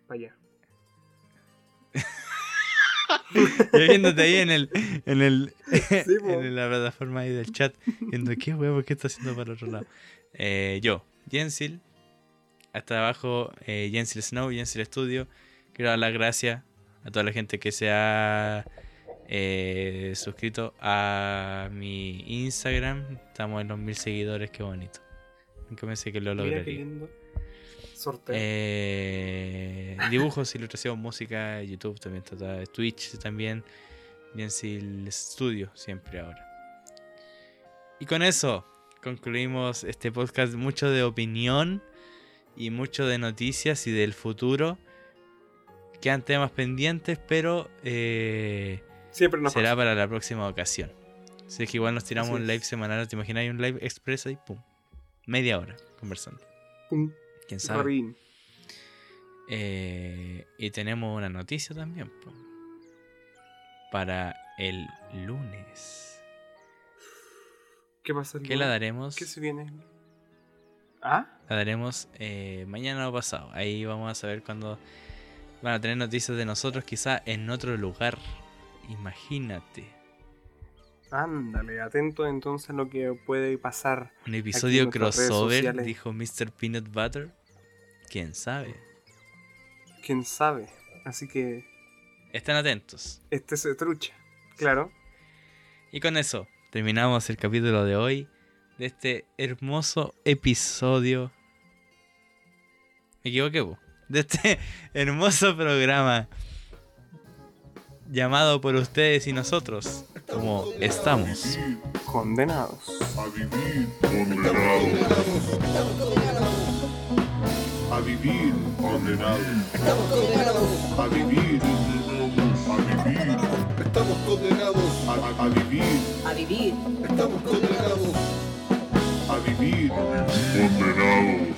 allá. Yo viéndote ahí en el, en el, en la plataforma ahí del chat, viendo qué huevo, qué está haciendo para el otro lado. Eh, yo, Jensil, hasta abajo, eh, Jensil Snow, Jensil Studio. Quiero dar las gracias a toda la gente que se ha eh, suscrito a mi Instagram. Estamos en los mil seguidores, qué bonito. Nunca pensé que lo lograría. Sorteo. Eh, dibujos, ilustración, música, YouTube también está, Twitch también, Jensil Studio siempre ahora. Y con eso concluimos este podcast mucho de opinión y mucho de noticias y del futuro. Quedan temas pendientes, pero eh, Siempre nos será pasa. para la próxima ocasión. Así es que igual nos tiramos Así un es. live semanal, ¿te imaginas? Un live express y pum. Media hora conversando. Pum, ¿Quién sabe? Eh, y tenemos una noticia también po, para el lunes. ¿Qué pasa? el ¿Qué la daremos? ¿Qué se viene? ¿Ah? La daremos eh, mañana o pasado. Ahí vamos a saber cuándo van a tener noticias de nosotros, quizá en otro lugar. Imagínate. Ándale, atento entonces a lo que puede pasar. Un episodio crossover, dijo Mr. Peanut Butter. ¿Quién sabe? Quién sabe. Así que Estén atentos. este se trucha. Claro. Y con eso terminamos el capítulo de hoy de este hermoso episodio. Me equivoqué, po. De este hermoso programa llamado por ustedes y nosotros, como estamos condenados. A vivir condenados. A vivir condenados. A vivir Estamos condenados a, vivir. A vivir. Estamos condenados a vivir. Condenados.